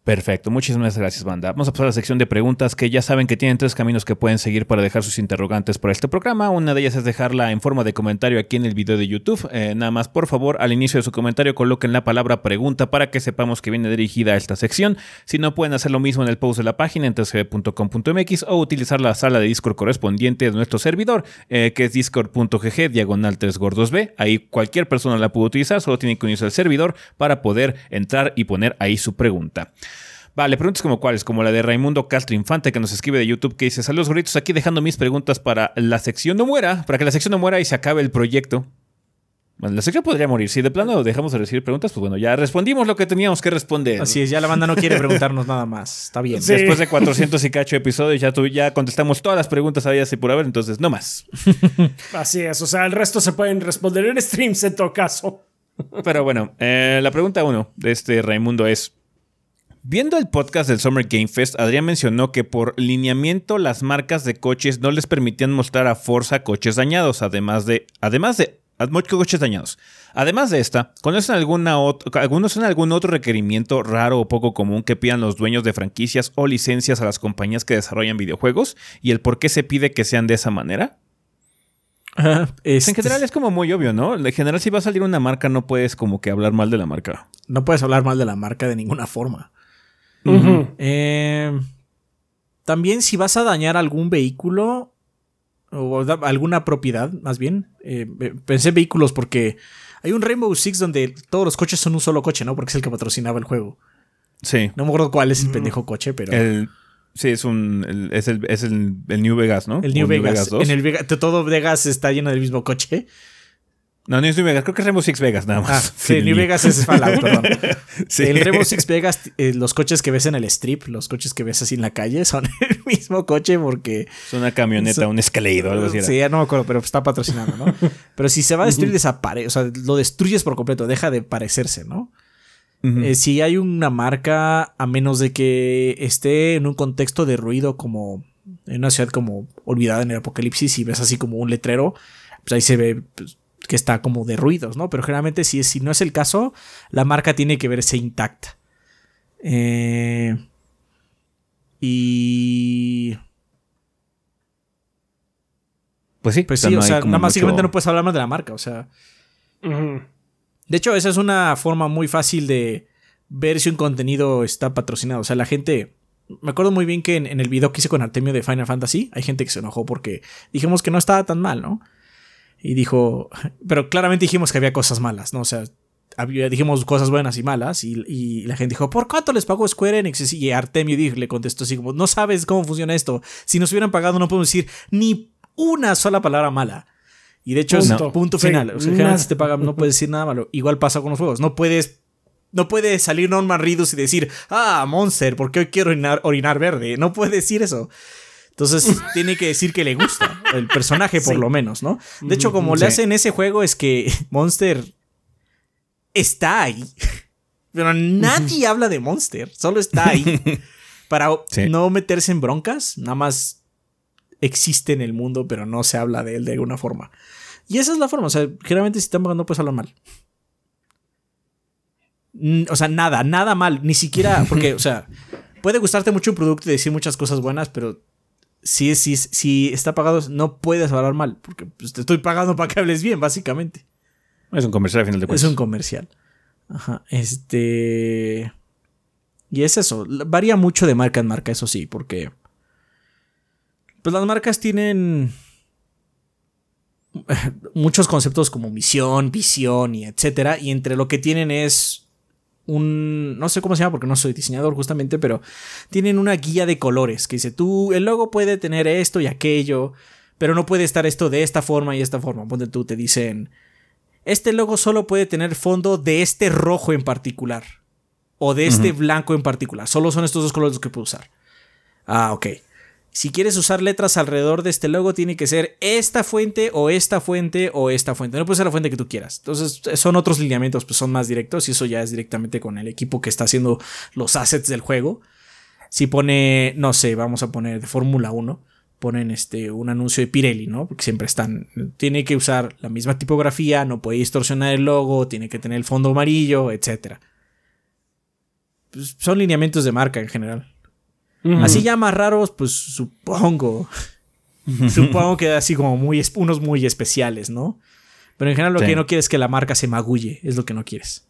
Perfecto, muchísimas gracias, banda. Vamos a pasar a la sección de preguntas que ya saben que tienen tres caminos que pueden seguir para dejar sus interrogantes por este programa. Una de ellas es dejarla en forma de comentario aquí en el video de YouTube. Eh, nada más, por favor, al inicio de su comentario coloquen la palabra pregunta para que sepamos que viene dirigida a esta sección. Si no, pueden hacer lo mismo en el post de la página en tsgb.com.mx o utilizar la sala de Discord correspondiente de nuestro servidor, eh, que es discord.gg diagonal 3 gordos B. Ahí cualquier persona la puede utilizar, solo tiene que unirse al servidor para poder entrar y poner ahí su pregunta. Vale, preguntas como cuáles, como la de Raimundo Castro Infante que nos escribe de YouTube que dice, saludos gorritos, aquí dejando mis preguntas para la sección no muera, para que la sección no muera y se acabe el proyecto. Bueno, la sección podría morir. Si de plano dejamos de recibir preguntas, pues bueno, ya respondimos lo que teníamos que responder. Así es, ya la banda no quiere preguntarnos nada más. Está bien. Después de 400 y cacho episodios, ya, ya contestamos todas las preguntas había y por haber, entonces no más. Así es, o sea, el resto se pueden responder en streams en todo caso. Pero bueno, eh, la pregunta uno de este Raimundo es: Viendo el podcast del Summer Game Fest, Adrián mencionó que por lineamiento las marcas de coches no les permitían mostrar a Forza coches dañados, además de, además de coches dañados. Además de esta, ¿conocen alguna algunos en algún otro requerimiento raro o poco común que pidan los dueños de franquicias o licencias a las compañías que desarrollan videojuegos? ¿Y el por qué se pide que sean de esa manera? Pues en este general es como muy obvio, ¿no? En general, si va a salir una marca, no puedes como que hablar mal de la marca. No puedes hablar mal de la marca de ninguna forma. Eh, también si vas a dañar algún vehículo o alguna propiedad, más bien, eh, pensé vehículos porque hay un Rainbow Six donde todos los coches son un solo coche, ¿no? Porque es el que patrocinaba el juego. Sí. No me acuerdo cuál es el pendejo coche, pero... sí, es un. es, el, es el, New Vegas, ¿no? El New, Vegas. En el Vegas, todo Vegas está lleno del mismo coche. No, no es New Vegas, creo que es Rainbow Six Vegas nada más. Ah, sí, New Vegas es Fallout, perdón. El Rainbow Six Vegas, eh, los coches que ves en el strip, los coches que ves así en la calle, son el mismo coche porque. Es una camioneta, un escalado, algo así. Sí, ya no me acuerdo, pero está patrocinando, ¿no? pero si se va a destruir, desaparece. O sea, lo destruyes por completo, deja de parecerse, ¿no? Eh, si hay una marca, a menos de que esté en un contexto de ruido como en una ciudad como olvidada en el apocalipsis y ves así como un letrero, pues ahí se ve pues, que está como de ruidos, ¿no? Pero generalmente si, si no es el caso, la marca tiene que verse intacta. Eh, y... Pues sí, pues sí, o sea, nada más no puedes hablar más de la marca, o sea... De hecho, esa es una forma muy fácil de ver si un contenido está patrocinado. O sea, la gente... Me acuerdo muy bien que en, en el video que hice con Artemio de Final Fantasy, hay gente que se enojó porque dijimos que no estaba tan mal, ¿no? Y dijo, pero claramente dijimos que había cosas malas, ¿no? O sea, dijimos cosas buenas y malas y, la gente dijo, ¿por cuánto les pagó Square Enix? Y Artemio le contestó así como, no sabes cómo funciona esto. Si nos hubieran pagado no podemos decir ni una sola palabra mala. Y de hecho punto, es punto final. O sea, si te pagan no puedes decir nada malo. Igual pasa con los juegos. No puedes no puede salir Norman Reedus y decir, ah, Monster, ¿por qué hoy quiero orinar, orinar verde? No puede decir eso. Entonces tiene que decir que le gusta el personaje por lo menos, ¿no? De hecho, como le hacen ese juego es que Monster está ahí. Pero nadie habla de Monster, solo está ahí. Para no meterse en broncas, nada más existe en el mundo, pero no se habla de él de alguna forma. Y esa es la forma, o sea, generalmente si están pagando puedes hablar mal. O sea, nada, nada mal, ni siquiera, porque, o sea, puede gustarte mucho un producto y decir muchas cosas buenas, pero si, si, si está pagado, no puedes hablar mal, porque pues, te estoy pagando para que hables bien, básicamente. Es un comercial al final de cuentas. Es un comercial. Ajá. Este. Y es eso. Varía mucho de marca en marca, eso sí, porque. Pues las marcas tienen muchos conceptos como misión, visión y etcétera. Y entre lo que tienen es un. No sé cómo se llama porque no soy diseñador justamente, pero tienen una guía de colores que dice: tú, el logo puede tener esto y aquello, pero no puede estar esto de esta forma y esta forma. Ponte tú, te dicen: este logo solo puede tener fondo de este rojo en particular o de este blanco en particular. Solo son estos dos colores los que puedo usar. Ah, ok. Si quieres usar letras alrededor de este logo, tiene que ser esta fuente o esta fuente o esta fuente. No puede ser la fuente que tú quieras. Entonces, son otros lineamientos, pues son más directos y eso ya es directamente con el equipo que está haciendo los assets del juego. Si pone, no sé, vamos a poner de Fórmula 1, ponen este, un anuncio de Pirelli, ¿no? Porque siempre están, tiene que usar la misma tipografía, no puede distorsionar el logo, tiene que tener el fondo amarillo, etc. Pues son lineamientos de marca en general. Así ya más raros, pues supongo. supongo que así como muy, unos muy especiales, ¿no? Pero en general lo que no quieres es que la marca se magulle, es lo que no quieres.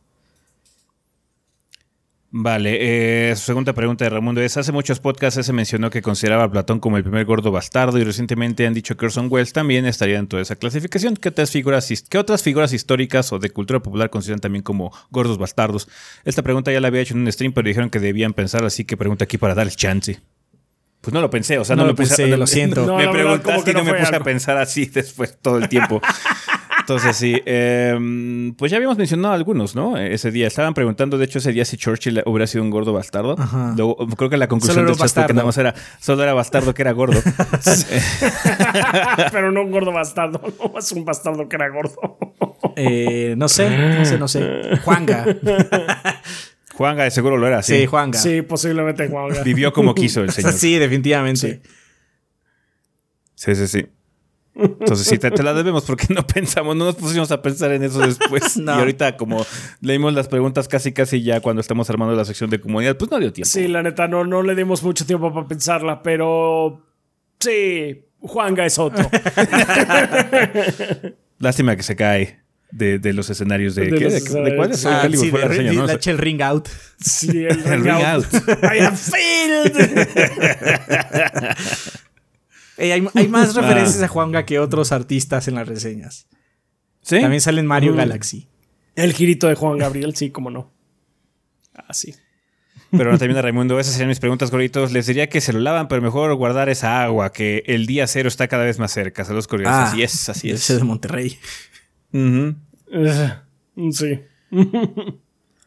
Vale, eh, su segunda pregunta de Ramón es, hace muchos podcasts se mencionó que consideraba a Platón como el primer gordo bastardo y recientemente han dicho que Orson Welles también estaría en toda esa clasificación. ¿Qué otras figuras, qué otras figuras históricas o de cultura popular consideran también como gordos bastardos? Esta pregunta ya la había hecho en un stream, pero dijeron que debían pensar, así que pregunta aquí para darles chance. Pues no lo pensé, o sea, no, me puse, lo siento. me preguntaste y no, me puse a pensar así después todo el tiempo. Entonces, sí, em, pues ya habíamos mencionado algunos, ¿no? Ese día. Estaban preguntando, de hecho, ese día si Churchill hubiera sido un gordo bastardo. creo que la conclusión chat fue que nada más era, solo era bastardo que era gordo. Pero no un gordo bastardo, no es un bastardo que era gordo. Eh, no sé, no sé, no sé. Juanga. Juanga de seguro lo era, sí. Sí, Juanga. Sí, posiblemente Juanga. Vivió como quiso el señor. sí, definitivamente. Sí, sí, sí. Entonces sí, te, la debemos porque no pensamos, no nos pusimos a pensar en eso después. Y ahorita como leímos las preguntas casi casi ya cuando estamos armando la sección de comunidad, pues no dio tiempo. Sí, la neta, no, no le dimos mucho tiempo para pensarla, pero sí, Juanga es otro. Lástima que se cae. De, los escenarios de, ¿qué? ¿De, cuál es? Ah, sí, fue la, ¿no? el ring out. Sí, el ring, out. I have failed. Hay, más ah. referencias a Juanga que otros artistas en las reseñas. ¿Sí? También sale en Mario mm. Galaxy. El girito de Juan Gabriel, sí, cómo no. Ah, sí. Pero no también a Raimundo, esas serían mis preguntas, gorditos. Les diría que se lo lavan, pero mejor guardar esa agua, que el día cero está cada vez más cerca. Saludos curiosos. Ah, así es, así es. Ese de Monterrey. sí.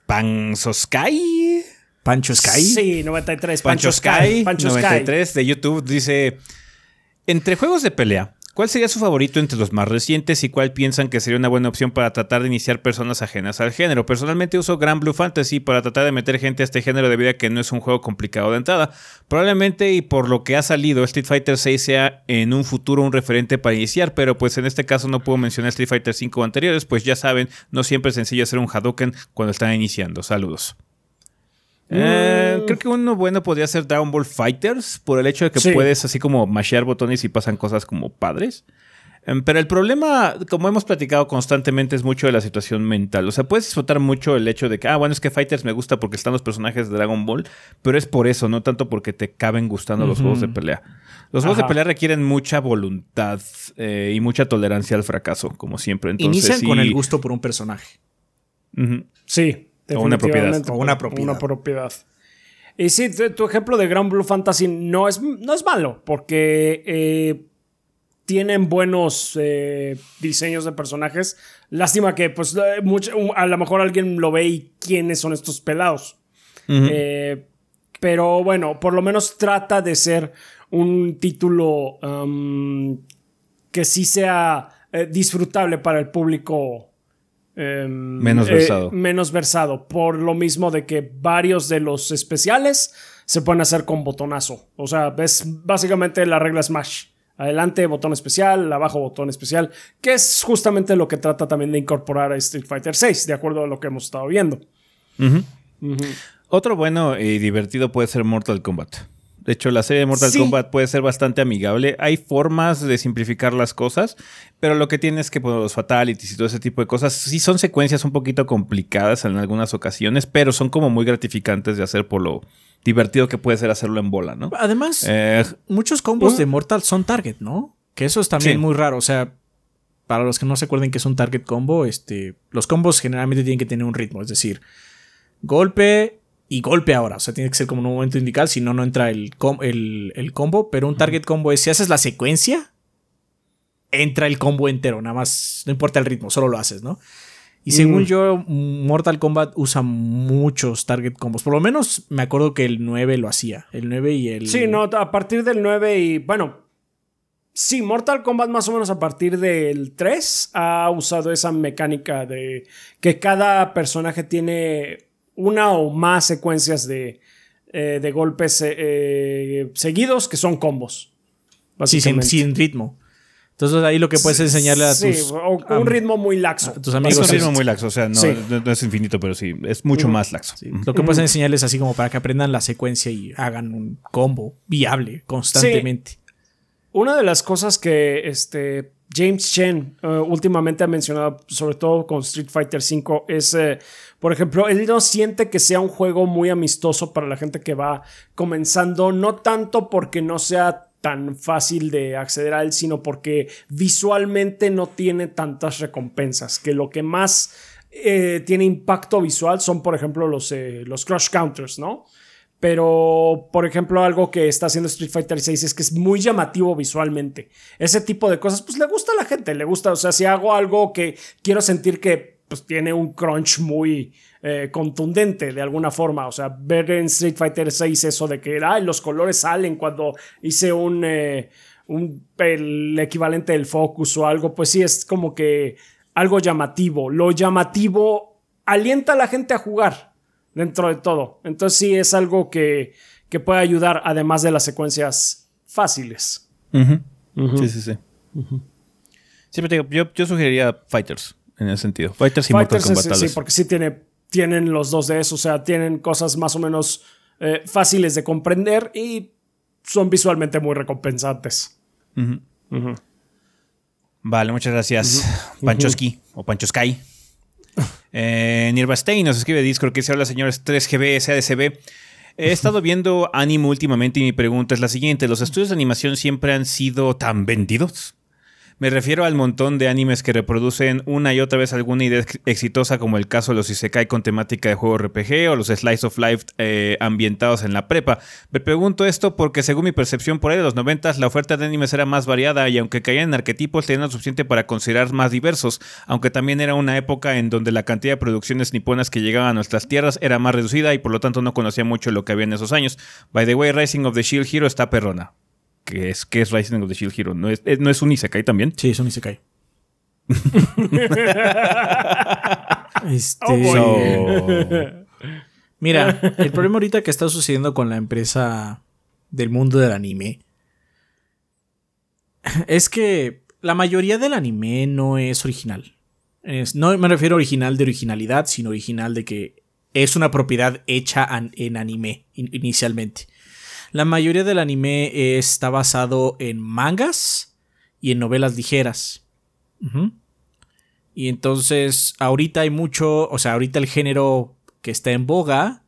Panzo Sky. Pancho Sky. Sí, 93. Pancho, Sky. Pancho 93 de YouTube dice: entre juegos de pelea, ¿cuál sería su favorito entre los más recientes y cuál piensan que sería una buena opción para tratar de iniciar personas ajenas al género? Personalmente uso Grand Blue Fantasy para tratar de meter gente a este género debido a que no es un juego complicado de entrada. Probablemente y por lo que ha salido, Street Fighter 6 sea en un futuro un referente para iniciar, pero pues en este caso no puedo mencionar Street Fighter 5 anteriores, pues ya saben, no siempre es sencillo hacer un Hadouken cuando están iniciando. Saludos. Eh, creo que uno bueno podría ser Dragon Ball Fighters por el hecho de que puedes así como mashear botones y pasan cosas como padres. Em, pero el problema, como hemos platicado constantemente, es mucho de la situación mental. O sea, puedes disfrutar mucho el hecho de que, ah, bueno, es que Fighters me gusta porque están los personajes de Dragon Ball, pero es por eso, no tanto porque te caben gustando los juegos de pelea. Los juegos de pelea requieren mucha voluntad eh, y mucha tolerancia al fracaso, como siempre. Entonces, Inician con el gusto por un personaje. Sí, o una propiedad. O una propiedad. Una propiedad. Y sí, tu, ejemplo de Grand Blue Fantasy no es, no es malo, porque eh, tienen buenos eh, diseños de personajes. Lástima que, pues, eh, a lo mejor alguien lo ve y quiénes son estos pelados. pero bueno, por lo menos trata de ser un título um, que sí sea disfrutable para el público Em, menos eh, versado. menos versado. Por lo mismo de que varios de los especiales se pueden hacer con botonazo. O sea, es básicamente la regla Smash. Adelante, botón especial, abajo, botón especial, que es justamente lo que trata también de incorporar a Street Fighter VI, de acuerdo a lo que hemos estado viendo. Otro bueno y divertido puede ser Mortal Kombat. De hecho, la serie de Mortal Kombat puede ser bastante amigable. Hay formas de simplificar las cosas, pero lo que tiene es que pues, los fatalities y todo ese tipo de cosas sí son secuencias un poquito complicadas en algunas ocasiones, pero son como muy gratificantes de hacer por lo divertido que puede ser hacerlo en bola, ¿no? Además, eh, muchos combos de Mortal son target, ¿no? Que eso es también muy raro. O sea, para los que no se acuerden que es un target combo, este, los combos generalmente tienen que tener un ritmo, es decir, golpe, y golpe ahora. O sea, tiene que ser como en un momento indicado, si no, no entra el, el, combo. Pero un target combo es si haces la secuencia, entra el combo entero. Nada más, no importa el ritmo, solo lo haces, ¿no? Y según mm. yo, Mortal Kombat usa muchos target combos. Por lo menos me acuerdo que el 9 lo hacía. El 9 y el. Sí, no, a partir del 9 y. Bueno. Sí, Mortal Kombat más o menos a partir del 3 ha usado esa mecánica de que cada personaje tiene una o más secuencias de, eh, de golpes eh, seguidos que son combos. Sí, sin, ritmo. Entonces ahí lo que puedes enseñarle a tus... Sí, un ritmo muy laxo. tus amigos. Es un ritmo muy laxo, o sea, no, es infinito, pero sí, es mucho más laxo. Lo que puedes enseñarles así como para que aprendan la secuencia y hagan un combo viable constantemente. Una de las cosas que este, James Chen últimamente ha mencionado, sobre todo con Street Fighter V, es por ejemplo, él no siente que sea un juego muy amistoso para la gente que va comenzando, no tanto porque no sea tan fácil de acceder a él, sino porque visualmente no tiene tantas recompensas, que lo que más eh, tiene impacto visual son, por ejemplo, los, eh, los crush counters, ¿no? Pero, por ejemplo, algo que está haciendo Street Fighter 6 es que es muy llamativo visualmente. Ese tipo de cosas, pues le gusta a la gente, le gusta. O sea, si hago algo que quiero sentir que pues tiene un crunch muy eh, contundente de alguna forma. O sea, ver en Street Fighter 6 eso de que los colores salen cuando hice un, eh, un, el equivalente del focus o algo, pues sí es como que algo llamativo. Lo llamativo alienta a la gente a jugar dentro de todo. Entonces sí es algo que, que puede ayudar además de las secuencias fáciles. Sí, sí, sí. Siempre te digo, yo, yo sugeriría Fighters en ese sentido. Fighters y Mortal Kombat. sí, porque sí tiene, tienen los dos de eso. O sea, tienen cosas más o menos eh, fáciles de comprender y son visualmente muy recompensantes. Vale, muchas gracias. Panchoski o Panchoskai. Eh, nos escribe Discord que se habla señores 3GB, SADCB. He estado viendo anime últimamente y mi pregunta es la siguiente: ¿Los estudios de animación siempre han sido tan vendidos? Me refiero al montón de animes que reproducen una y otra vez alguna idea exitosa, como el caso de los Isekai con temática de juego RPG o los Slice of Life eh, ambientados en la prepa. Me pregunto esto porque, según mi percepción por ahí de los 90, la oferta de animes era más variada y, aunque caían en arquetipos, tenían lo suficiente para considerar más diversos, aunque también era una época en donde la cantidad de producciones niponas que llegaban a nuestras tierras era más reducida y por lo tanto no conocía mucho lo que había en esos años. By the way, Rising of the Shield Hero está perrona que es, que es Rising of the Shield Hero. ¿No es, ¿No es un Isekai también? Sí, es un Isekai. este... Oh, Mira, el problema ahorita que está sucediendo con la empresa del mundo del anime es que la mayoría del anime no es original. no me refiero a original de originalidad, sino original de que es una propiedad hecha en anime inicialmente. La mayoría del anime está basado en mangas y en novelas ligeras. Y entonces, ahorita hay mucho, o sea, ahorita el género que está en boga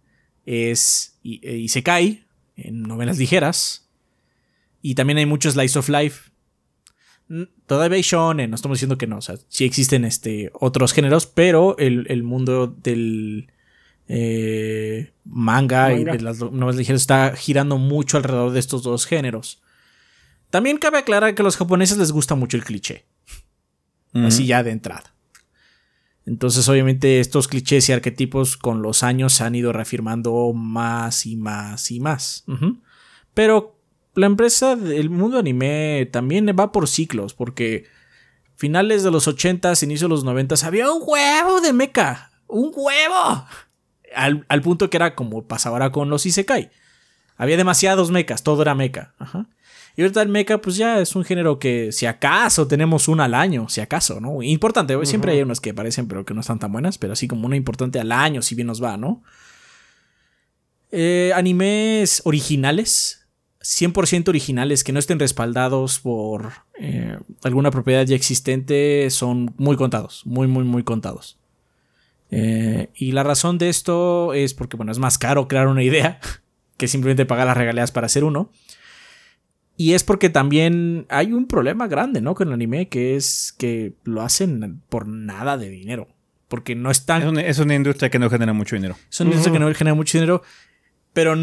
es eh, Isekai, en novelas ligeras. Y también hay mucho Slice of Life. Todavía hay shonen, no estamos diciendo que no, o sea, sí existen este, otros géneros, pero el mundo del, eh, manga, y de las novelas ligeras está girando mucho alrededor de estos dos géneros. También cabe aclarar que a los japoneses les gusta mucho el cliché. Así ya de entrada. Entonces, obviamente, estos clichés y arquetipos con los años se han ido reafirmando más y más y más. Pero la empresa del mundo anime también va por ciclos, porque finales de los 80s, inicio de los 90 había un huevo de mecha. ¡Un huevo! Al, punto que era como pasaba ahora con los Isekai. Había demasiados mechas, todo era mecha. Y ahorita el mecha, pues ya es un género que, si acaso, tenemos una al año, si acaso, ¿no? Importante, siempre hay unas que parecen, pero que no están tan buenas, pero así como una importante al año, si bien nos va, ¿no? Eh, animes originales 100% originales que no estén respaldados por eh, alguna propiedad ya existente son muy contados, muy, muy, muy contados. Eh, y la razón de esto es porque, bueno, es más caro crear una idea que simplemente pagar las regalías para hacer uno. Y es porque también hay un problema grande, ¿no? Con el anime, que es que lo hacen por nada de dinero. Porque no están. Es una, es una industria que no genera mucho dinero. Es una industria que no genera mucho dinero. Pero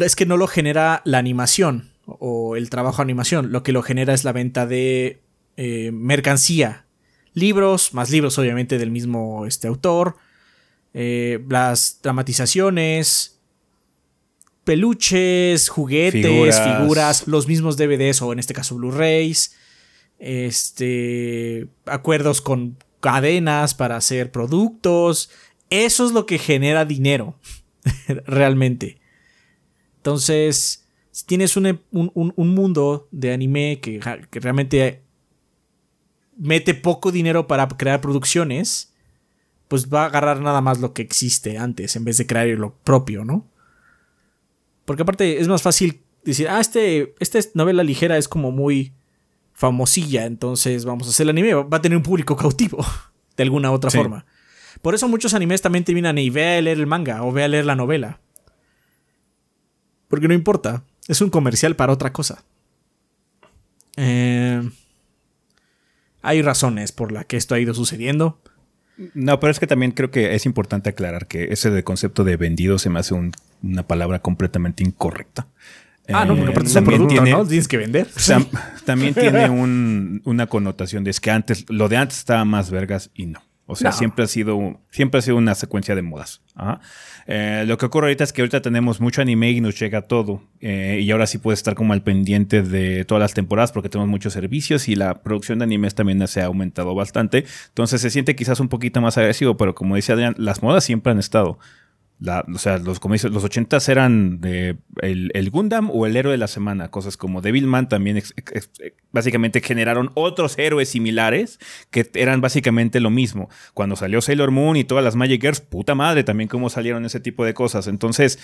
es que no lo genera la animación o el trabajo de animación. Lo que lo genera es la venta de eh, mercancía. Libros, más libros, obviamente, del mismo este, autor. Eh, las dramatizaciones, peluches, juguetes, figuras. figuras. los mismos DVDs o en este caso Blu-rays, este, acuerdos con cadenas para hacer productos. Eso es lo que genera dinero, realmente. Entonces, si tienes un, un, mundo de anime que, que realmente mete poco dinero para crear producciones, pues va a agarrar nada más lo que existe antes en vez de crear lo propio, ¿no? Porque aparte es más fácil decir, ah, este, esta novela ligera es como muy famosilla, entonces vamos a hacer el anime, va a tener un público cautivo, de alguna otra forma. Por eso muchos animes también terminan y ve a leer el manga o ve a leer la novela. Porque no importa, es un comercial para otra cosa. Eh, hay razones por las que esto ha ido sucediendo. No, pero es que también creo que es importante aclarar que ese de concepto de vendido se me hace una palabra completamente incorrecta. Ah, no, porque aparte es un producto, ¿no? Tienes que vender. también tiene una connotación de es que antes, lo de antes estaba más vergas y no. O sea, siempre ha sido siempre ha sido una secuencia de modas. Eh, lo que ocurre ahorita es que ahorita tenemos mucho anime y nos llega todo. Eh, y ahora sí puedes estar como al pendiente de todas las temporadas porque tenemos muchos servicios y la producción de animes también se ha aumentado bastante. Entonces se siente quizás un poquito más agresivo, pero como dice Adrián, las modas siempre han estado o sea, los, como los 80 eran de el, Gundam o el héroe de la semana. Cosas como Devilman también básicamente generaron otros héroes similares que eran básicamente lo mismo. Cuando salió Sailor Moon y todas las Magic Girls, puta madre, también cómo salieron ese tipo de cosas. Entonces,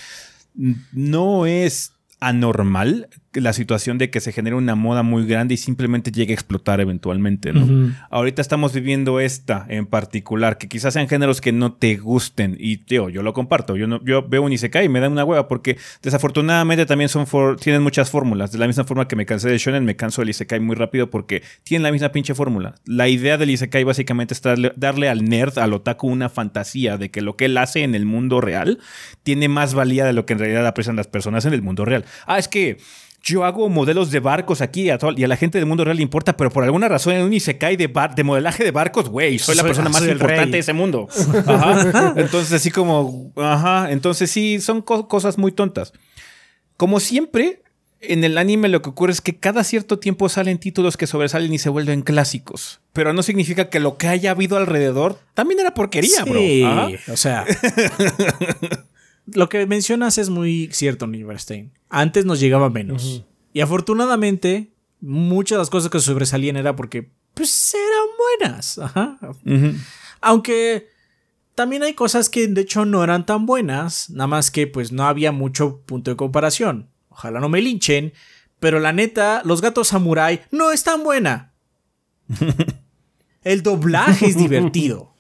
no es anormal la situación de que se genere una moda muy grande y simplemente llegue a explotar eventualmente, ¿no? Ahorita estamos viviendo esta en particular, que quizás sean géneros que no te gusten y tío, yo lo comparto, yo no, yo veo un Isekai y me da una hueva porque desafortunadamente también son tienen muchas fórmulas, de la misma forma que me cansé de shonen, me canso del Isekai muy rápido porque tienen la misma pinche fórmula. La idea del Isekai básicamente es darle, darle al nerd, al otaku una fantasía de que lo que él hace en el mundo real tiene más valía de lo que en realidad aprecian las personas en el mundo real. Ah, es que yo hago modelos de barcos aquí y a, la gente del mundo real le importa, pero por alguna razón en un Isekai de, de modelaje de barcos, güey, soy, la persona más importante de ese mundo. Ajá. Entonces, así como, ajá, entonces sí, son cosas muy tontas. Como siempre, en el anime lo que ocurre es que cada cierto tiempo salen títulos que sobresalen y se vuelven clásicos. Pero no significa que lo que haya habido alrededor también era porquería, sí, O sea. lo que mencionas es muy cierto, Niverstein. Antes nos llegaba menos. Y afortunadamente, muchas de las cosas que sobresalían era porque pues eran buenas. Aunque también hay cosas que de hecho no eran tan buenas, nada más que pues no había mucho punto de comparación. Ojalá no me linchen, pero la neta, Los Gatos Samurai no es tan buena. el doblaje es divertido.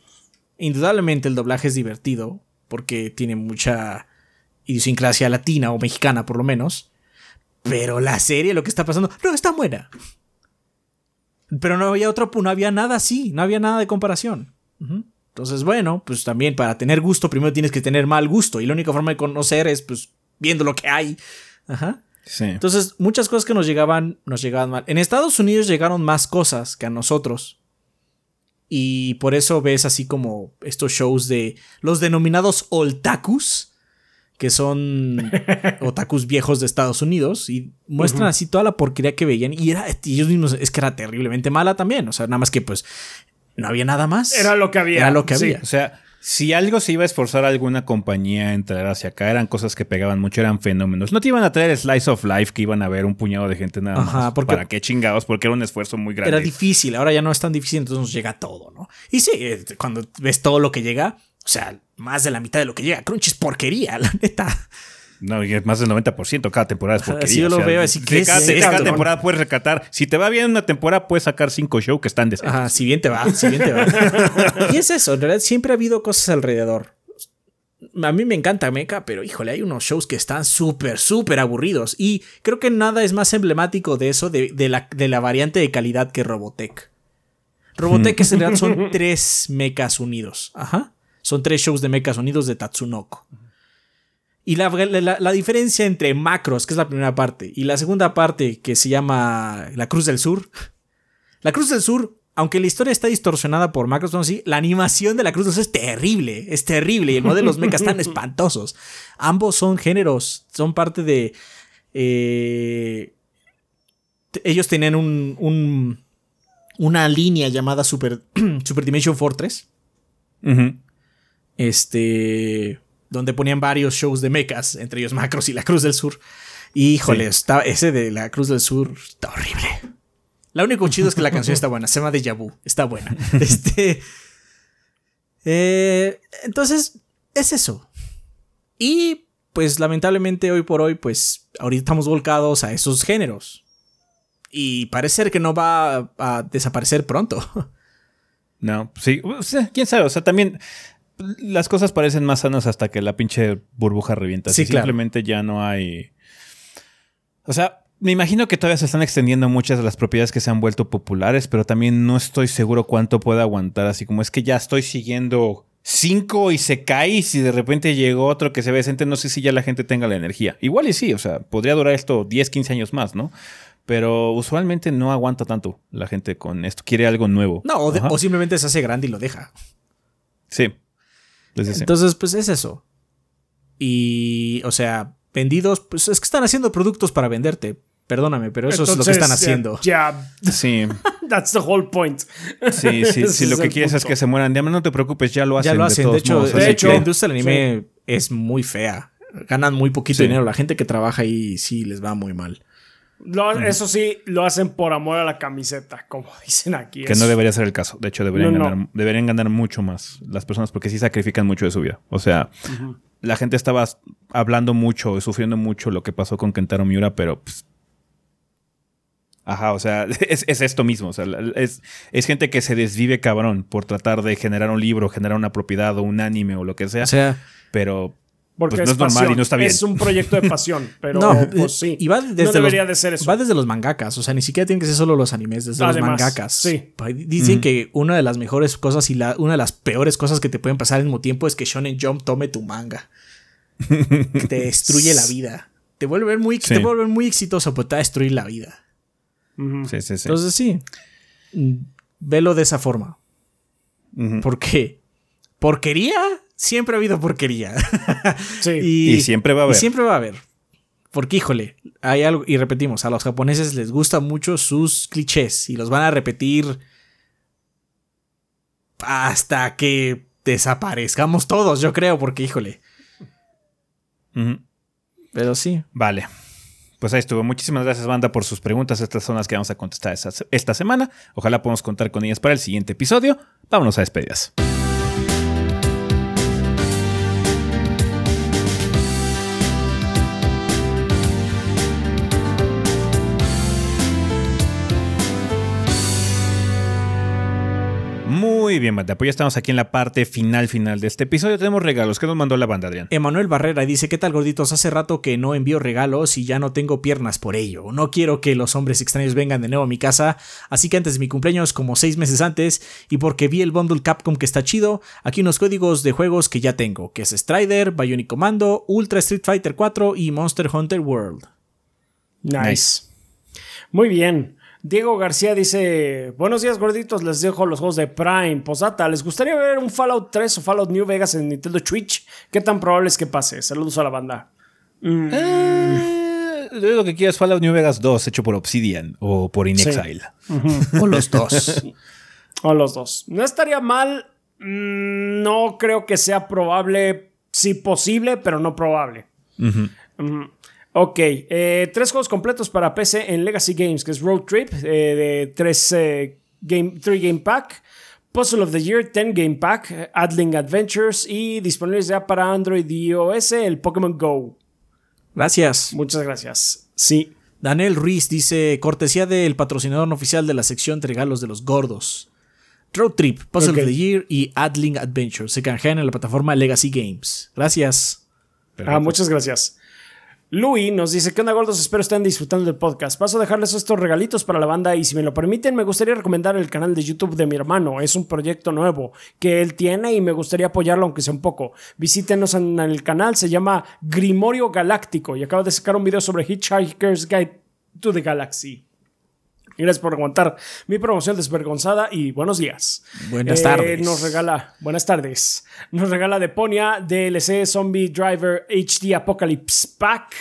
Indudablemente el doblaje es divertido, porque tiene mucha idiosincrasia latina o mexicana por lo menos. Pero la serie, lo que está pasando, no está buena. Pero no había otro, no había nada así, no había nada de comparación. Entonces, bueno, pues también para tener gusto, primero tienes que tener mal gusto. Y la única forma de conocer es, pues, viendo lo que hay. Ajá. Sí. Entonces, muchas cosas que nos llegaban, nos llegaban mal. En Estados Unidos llegaron más cosas que a nosotros. Y por eso ves así como estos shows de los denominados oltakus, que son otakus viejos de Estados Unidos y muestran así toda la porquería que veían y era ellos mismos es que era terriblemente mala también, o sea, nada más que pues no había nada más. Era lo que había. Era lo que había. O sea, si algo se iba a esforzar a alguna compañía en traer hacia acá, eran cosas que pegaban mucho, eran fenómenos. No te iban a traer Slice of Life, que iban a ver un puñado de gente nada más. Porque ¿Para qué chingados? Porque era un esfuerzo muy grande. Era difícil, ahora ya no es tan difícil, entonces nos llega todo, ¿no? Y sí, eh, cuando ves todo lo que llega, o sea, más de la mitad de lo que llega, Crunchy es porquería, la neta. No, y es más del 90%, cada temporada es porquería. sí, yo o lo sea, veo así, ¿qué cada, es de cada esto? temporada puedes recatar. Si te va bien una temporada, puedes sacar cinco shows que están decentes. Ajá, si bien te va, si bien te va. y es eso, en realidad siempre ha habido cosas alrededor. A mí me encanta Mecha, pero híjole, hay unos shows que están súper, súper aburridos. Y creo que nada es más emblemático de eso, de, de la, de la variante de calidad que Robotech. Robotech en realidad son tres mechas unidos. Ajá. Son tres shows de mechas unidos de Tatsunoko. Y la, la- la diferencia entre Macros, que es la primera parte, y la segunda parte, que se llama La Cruz del Sur. La Cruz del Sur, aunque la historia está distorsionada por Macros, a decir, la animación de la Cruz del Sur es terrible, es terrible, y el modelo de los mechas están espantosos. Ambos son géneros, son parte de... eh, ellos tenían un, un- una línea llamada Super, Super Dimension Fortress, Ujú. este, donde ponían varios shows de mechas, entre ellos Macros y la Cruz del Sur. Y, híjole, Sí. está, ese de la Cruz del Sur está horrible. Lo único chido es que la canción está buena, se llama Deja Vu, está buena. Este, eh, entonces, es eso. Y, pues, lamentablemente, hoy por hoy, pues, ahorita estamos volcados a esos géneros. Y parece ser que no va a, a desaparecer pronto. No, sí, o sea, quién sabe, o sea, también las cosas parecen más sanas hasta que la pinche burbuja revienta. Sí, claro. Simplemente ya no hay. O sea, me imagino que todavía se están extendiendo muchas de las propiedades que se han vuelto populares, pero también no estoy seguro cuánto puede aguantar. Así como es que ya estoy siguiendo cinco y se cae, y si de repente llegó otro que se ve decente, no sé si ya la gente tenga la energía. Igual y sí, o sea, podría durar esto 10, 15 años más, ¿no? Pero usualmente no aguanta tanto la gente con esto. Quiere algo nuevo. No, o, de- Ajá. o simplemente se hace grande y lo deja. Sí. Entonces, sí. Entonces, pues es eso. Y, o sea, vendidos, pues es que están haciendo productos para venderte. Perdóname, pero eso es lo que Entonces, están haciendo. Ya, Sí, that's the whole point. sí, sí. Si lo que quieres es que se mueran de hambre, no te preocupes, ya lo hacen. ya lo hacen. De hecho, modos, de hecho, la industria del anime es muy fea. Ganan muy poquito Sí. dinero. La gente que trabaja ahí sí les va muy mal. Lo- Eso sí, lo hacen por amor a la camiseta, como dicen aquí. que no debería ser el caso. De hecho, deberían, No, no. Ganar, deberían ganar mucho más las personas porque sí sacrifican mucho de su vida. O sea, la gente estaba hablando mucho, sufriendo mucho lo que pasó con Kentaro Miura, pero pues, Ajá, o sea, es, es esto mismo. O sea, es, es gente que se desvive cabrón por tratar de generar un libro, generar una propiedad o un anime o lo que sea. O sea, pero Porque pues no es normal pasión. y no está bien. Es un proyecto de pasión, pero no, pues sí. y va desde no debería los, de ser eso. Va desde los mangakas, o sea, ni siquiera tienen que ser solo los animes, desde Además, los mangakas. sí. Dicen que una de las mejores cosas y la, una de las peores cosas que te pueden pasar al mismo tiempo es que Shonen Jump tome tu manga. que te destruye la vida. Te vuelve muy, Sí. te vuelve muy exitoso, pero te va a destruir la vida. Sí, sí, sí. Entonces sí, velo de esa forma. Porque porquería, siempre ha habido porquería. Sí. y, Y siempre va a y haber. siempre va a haber. Porque, híjole, hay algo, y repetimos, a los japoneses les gustan mucho sus clichés y los van a repetir hasta que desaparezcamos todos, yo creo, porque, híjole. Pero sí. Vale. Pues ahí estuvo. Muchísimas gracias, banda, por sus preguntas. Estas son las que vamos a contestar esta, esta semana. Ojalá podamos contar con ellas para el siguiente episodio. Vámonos a despedidas. Muy bien, banda. Pues ya estamos aquí en la parte final final de este episodio. Tenemos regalos. ¿Qué nos mandó la banda, Adrián? Emanuel Barrera dice, ¿qué tal gorditos? Hace rato que no envío regalos y ya no tengo piernas por ello. No quiero que los hombres extraños vengan de nuevo a mi casa, así que antes de mi cumpleaños, como seis meses antes, y porque vi el bundle Capcom que está chido, aquí unos códigos de juegos que ya tengo, que es Strider, Bionic Commando, Ultra Street Fighter 4 y Monster Hunter World. Nice. Muy bien. Diego García dice: Buenos días, gorditos. Les dejo los juegos de Prime. Posata, ¿les gustaría ver un Fallout 3 o Fallout New Vegas en Nintendo Switch? ¿Qué tan probable es que pase? Saludos a la banda. Eh, lo que quieras, Fallout New Vegas 2, hecho por Obsidian o por InXile. O los dos. O los dos. No estaría mal. Mm, No creo que sea probable. Sí, posible, pero no probable. Ujú. Ok, eh, tres juegos completos para PC en Legacy Games, que es Road Trip, eh, de tres eh, game, three game pack, Puzzle of the Year, 10 game pack, Adling Adventures y disponibles ya para Android y iOS, el Pokémon Go. Gracias. Muchas gracias. Sí. Daniel Ruiz dice, cortesía del patrocinador oficial de la sección de regalos de los gordos. Road Trip, Puzzle of the Year y Adling Adventure se canjean en la plataforma Legacy Games. Gracias. Ah, muchas gracias. Louis nos dice, ¿qué onda gordos? Espero estén disfrutando del podcast. Paso a dejarles estos regalitos para la banda y si me lo permiten me gustaría recomendar el canal de YouTube de mi hermano. Es un proyecto nuevo que él tiene y me gustaría apoyarlo aunque sea un poco. Visítenos en el canal, se llama Grimorio Galáctico y acaba de sacar un video sobre Hitchhiker's Guide to the Galaxy. Gracias por aguantar mi promoción desvergonzada y buenos días. Buenas Eh, tardes. Nos regala, buenas tardes. Nos regala Deponia, DLC Zombie Driver HD Apocalypse Pack,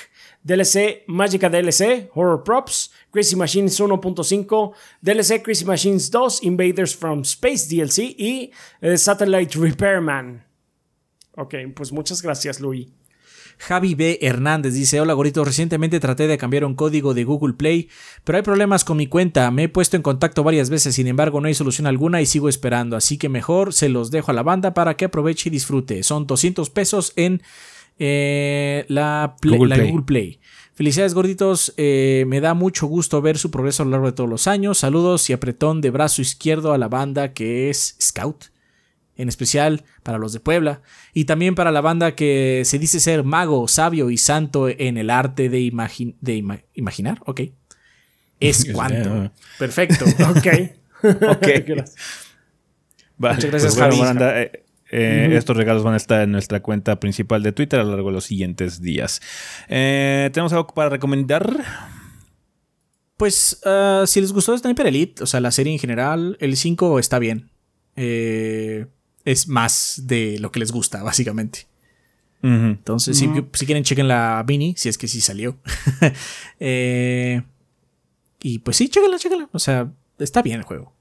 DLC Magica DLC, Horror Props, Crazy Machines 1.5, DLC Crazy Machines 2, Invaders from Space DLC y eh, Satellite Repairman. Ok, pues muchas gracias, Louis. Javi B. Hernández dice, hola gorito, recientemente traté de cambiar un código de Google Play, pero hay problemas con mi cuenta, me he puesto en contacto varias veces, sin embargo no hay solución alguna y sigo esperando, así que mejor se los dejo a la banda para que aproveche y disfrute. Son 200 pesos en eh, la, Play- Google la Play. Google Play. Felicidades gorditos, eh, me da mucho gusto ver su progreso a lo largo de todos los años. Saludos y apretón de brazo izquierdo a la banda que es Scout en especial para los de Puebla, y también para la banda que se dice ser mago, sabio y santo en el arte de, imagi- de ima- imaginar, ok. Es cuanto. Perfecto. Ok. Ok. Gracias. Vale, Muchas gracias, pues bueno, Javi. eh, eh, Estos regalos van a estar en nuestra cuenta principal de Twitter a lo largo de los siguientes días. Eh, ¿Tenemos algo para recomendar? Pues ah, si les gustó Sniper Elite, o sea, la serie en general, el 5 está bien. Eh, es más de lo que les gusta, básicamente. Entonces, si, si quieren, chequen la Mini, si es que sí salió. Eh, y pues sí, chequenla, chequenla. O sea, está bien el juego.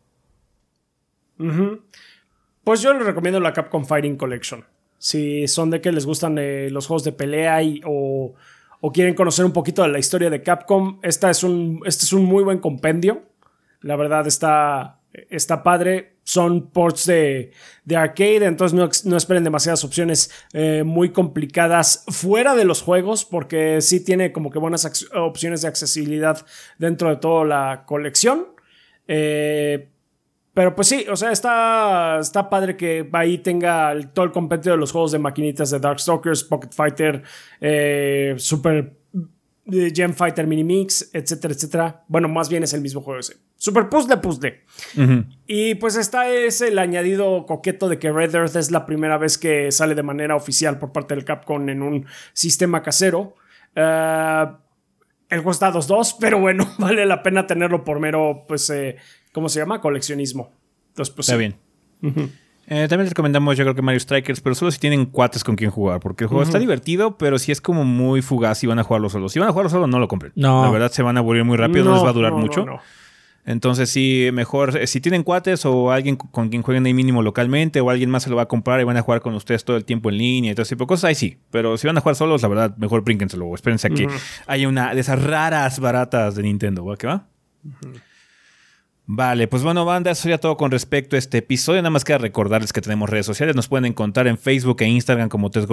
Pues yo les recomiendo la Capcom Fighting Collection. Si son de que les gustan eh, los juegos de pelea y, o, o quieren conocer un poquito de la historia de Capcom, esta es un, este es un muy buen compendio. La verdad está, está padre. Son ports de, de arcade, entonces no, no esperen demasiadas opciones eh, muy complicadas fuera de los juegos, porque sí tiene como que buenas opciones de accesibilidad dentro de toda la colección. Eh, pero pues sí, o sea, está, está padre que ahí tenga el- todo el compendio de los juegos de maquinitas de Darkstalkers, Pocket Fighter, eh, Super Gem Fighter Mini Mix, etcétera, etcétera. Bueno, más bien es el mismo juego ese. Super Puzzle Puzzle. Ujú. Y pues está es el añadido coqueto de que Red Earth es la primera vez que sale de manera oficial por parte del Capcom en un sistema casero. Eh, el juego está 2-2, pero bueno, vale la pena tenerlo por mero, pues, eh, ¿cómo se llama? Coleccionismo. Entonces, pues Está sí. bien. Eh, también les recomendamos, yo creo que Mario Strikers, pero solo si tienen cuates con quien jugar, porque el juego está divertido, pero si es como muy fugaz y van a jugarlo solo. Si van a jugarlo solo, no lo compren. No. La verdad se van a aburrir muy rápido, no, les va a durar no, mucho. no, no. Entonces, sí, mejor, eh, si tienen cuates o alguien con quien jueguen ahí mínimo localmente o alguien más se lo va a comprar y van a jugar con ustedes todo el tiempo en línea y todo ese tipo de cosas, ahí sí. Pero si van a jugar solos, la verdad, mejor brínquenselo o espérense a que haya una de esas raras baratas de Nintendo, ¿va? ¿Qué va? Vale, pues bueno, banda, eso sería todo con respecto a este episodio. Nada más queda recordarles que tenemos redes sociales. Nos pueden encontrar en Facebook e Instagram como Tres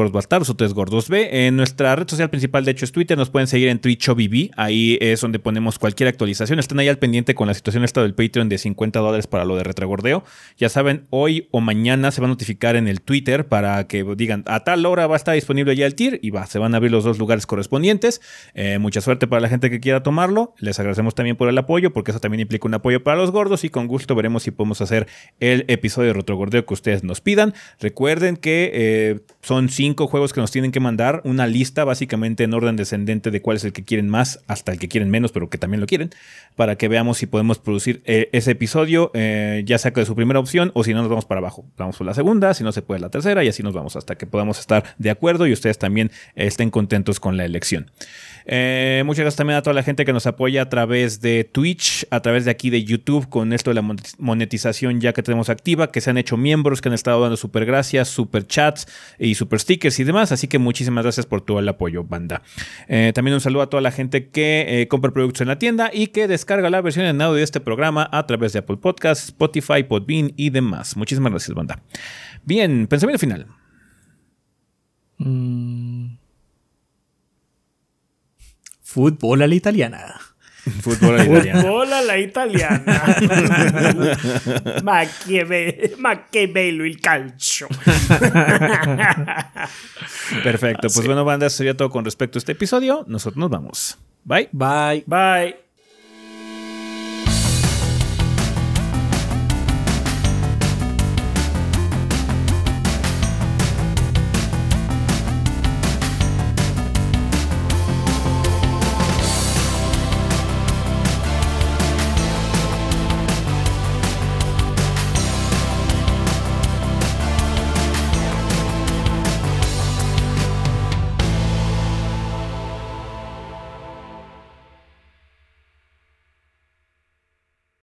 o Tres Gordos B. En nuestra red social principal, de hecho, es Twitter. Nos pueden seguir en Twitch o. Ahí es donde ponemos cualquier actualización. Están ahí al pendiente con la situación esta del Patreon de 50 dólares para lo de retragordeo. Ya saben, hoy o mañana se va a notificar en el Twitter para que digan a tal hora va a estar disponible ya el tier y va, se van a abrir los dos lugares correspondientes. Eh, mucha suerte para la gente que quiera tomarlo. Les agradecemos también por el apoyo, porque eso también implica un apoyo para los gordos y con gusto veremos si podemos hacer el episodio de Retrogordeo que ustedes nos pidan. Recuerden que eh, son cinco juegos que nos tienen que mandar, una lista básicamente en orden descendente de cuál es el que quieren más hasta el que quieren menos, pero que también lo quieren, para que veamos si podemos producir eh, ese episodio, eh, ya sea de su primera opción o si no nos vamos para abajo. Vamos por la segunda, si no se puede la tercera y así nos vamos hasta que podamos estar de acuerdo y ustedes también estén contentos con la elección. Eh, muchas gracias también a toda la gente que nos apoya a través de Twitch, a través de aquí de YouTube, con esto de la monetización ya que tenemos activa, que se han hecho miembros, que han estado dando super gracias, super chats y super stickers y demás. Así que muchísimas gracias por todo el apoyo, banda. Eh, también un saludo a toda la gente que eh, compra productos en la tienda y que descarga la versión en audio de este programa a través de Apple Podcasts, Spotify, Podbean y demás. Muchísimas gracias, banda. Bien, pensamiento final. Mm. Fútbol a la italiana. Fútbol a la italiana. Fútbol a la italiana. Machiave- Machiavello il calcio. Perfecto. Pues bueno, banda, eso sería todo con respecto a este episodio. Nosotros nos vamos. Bye. Bye. Bye.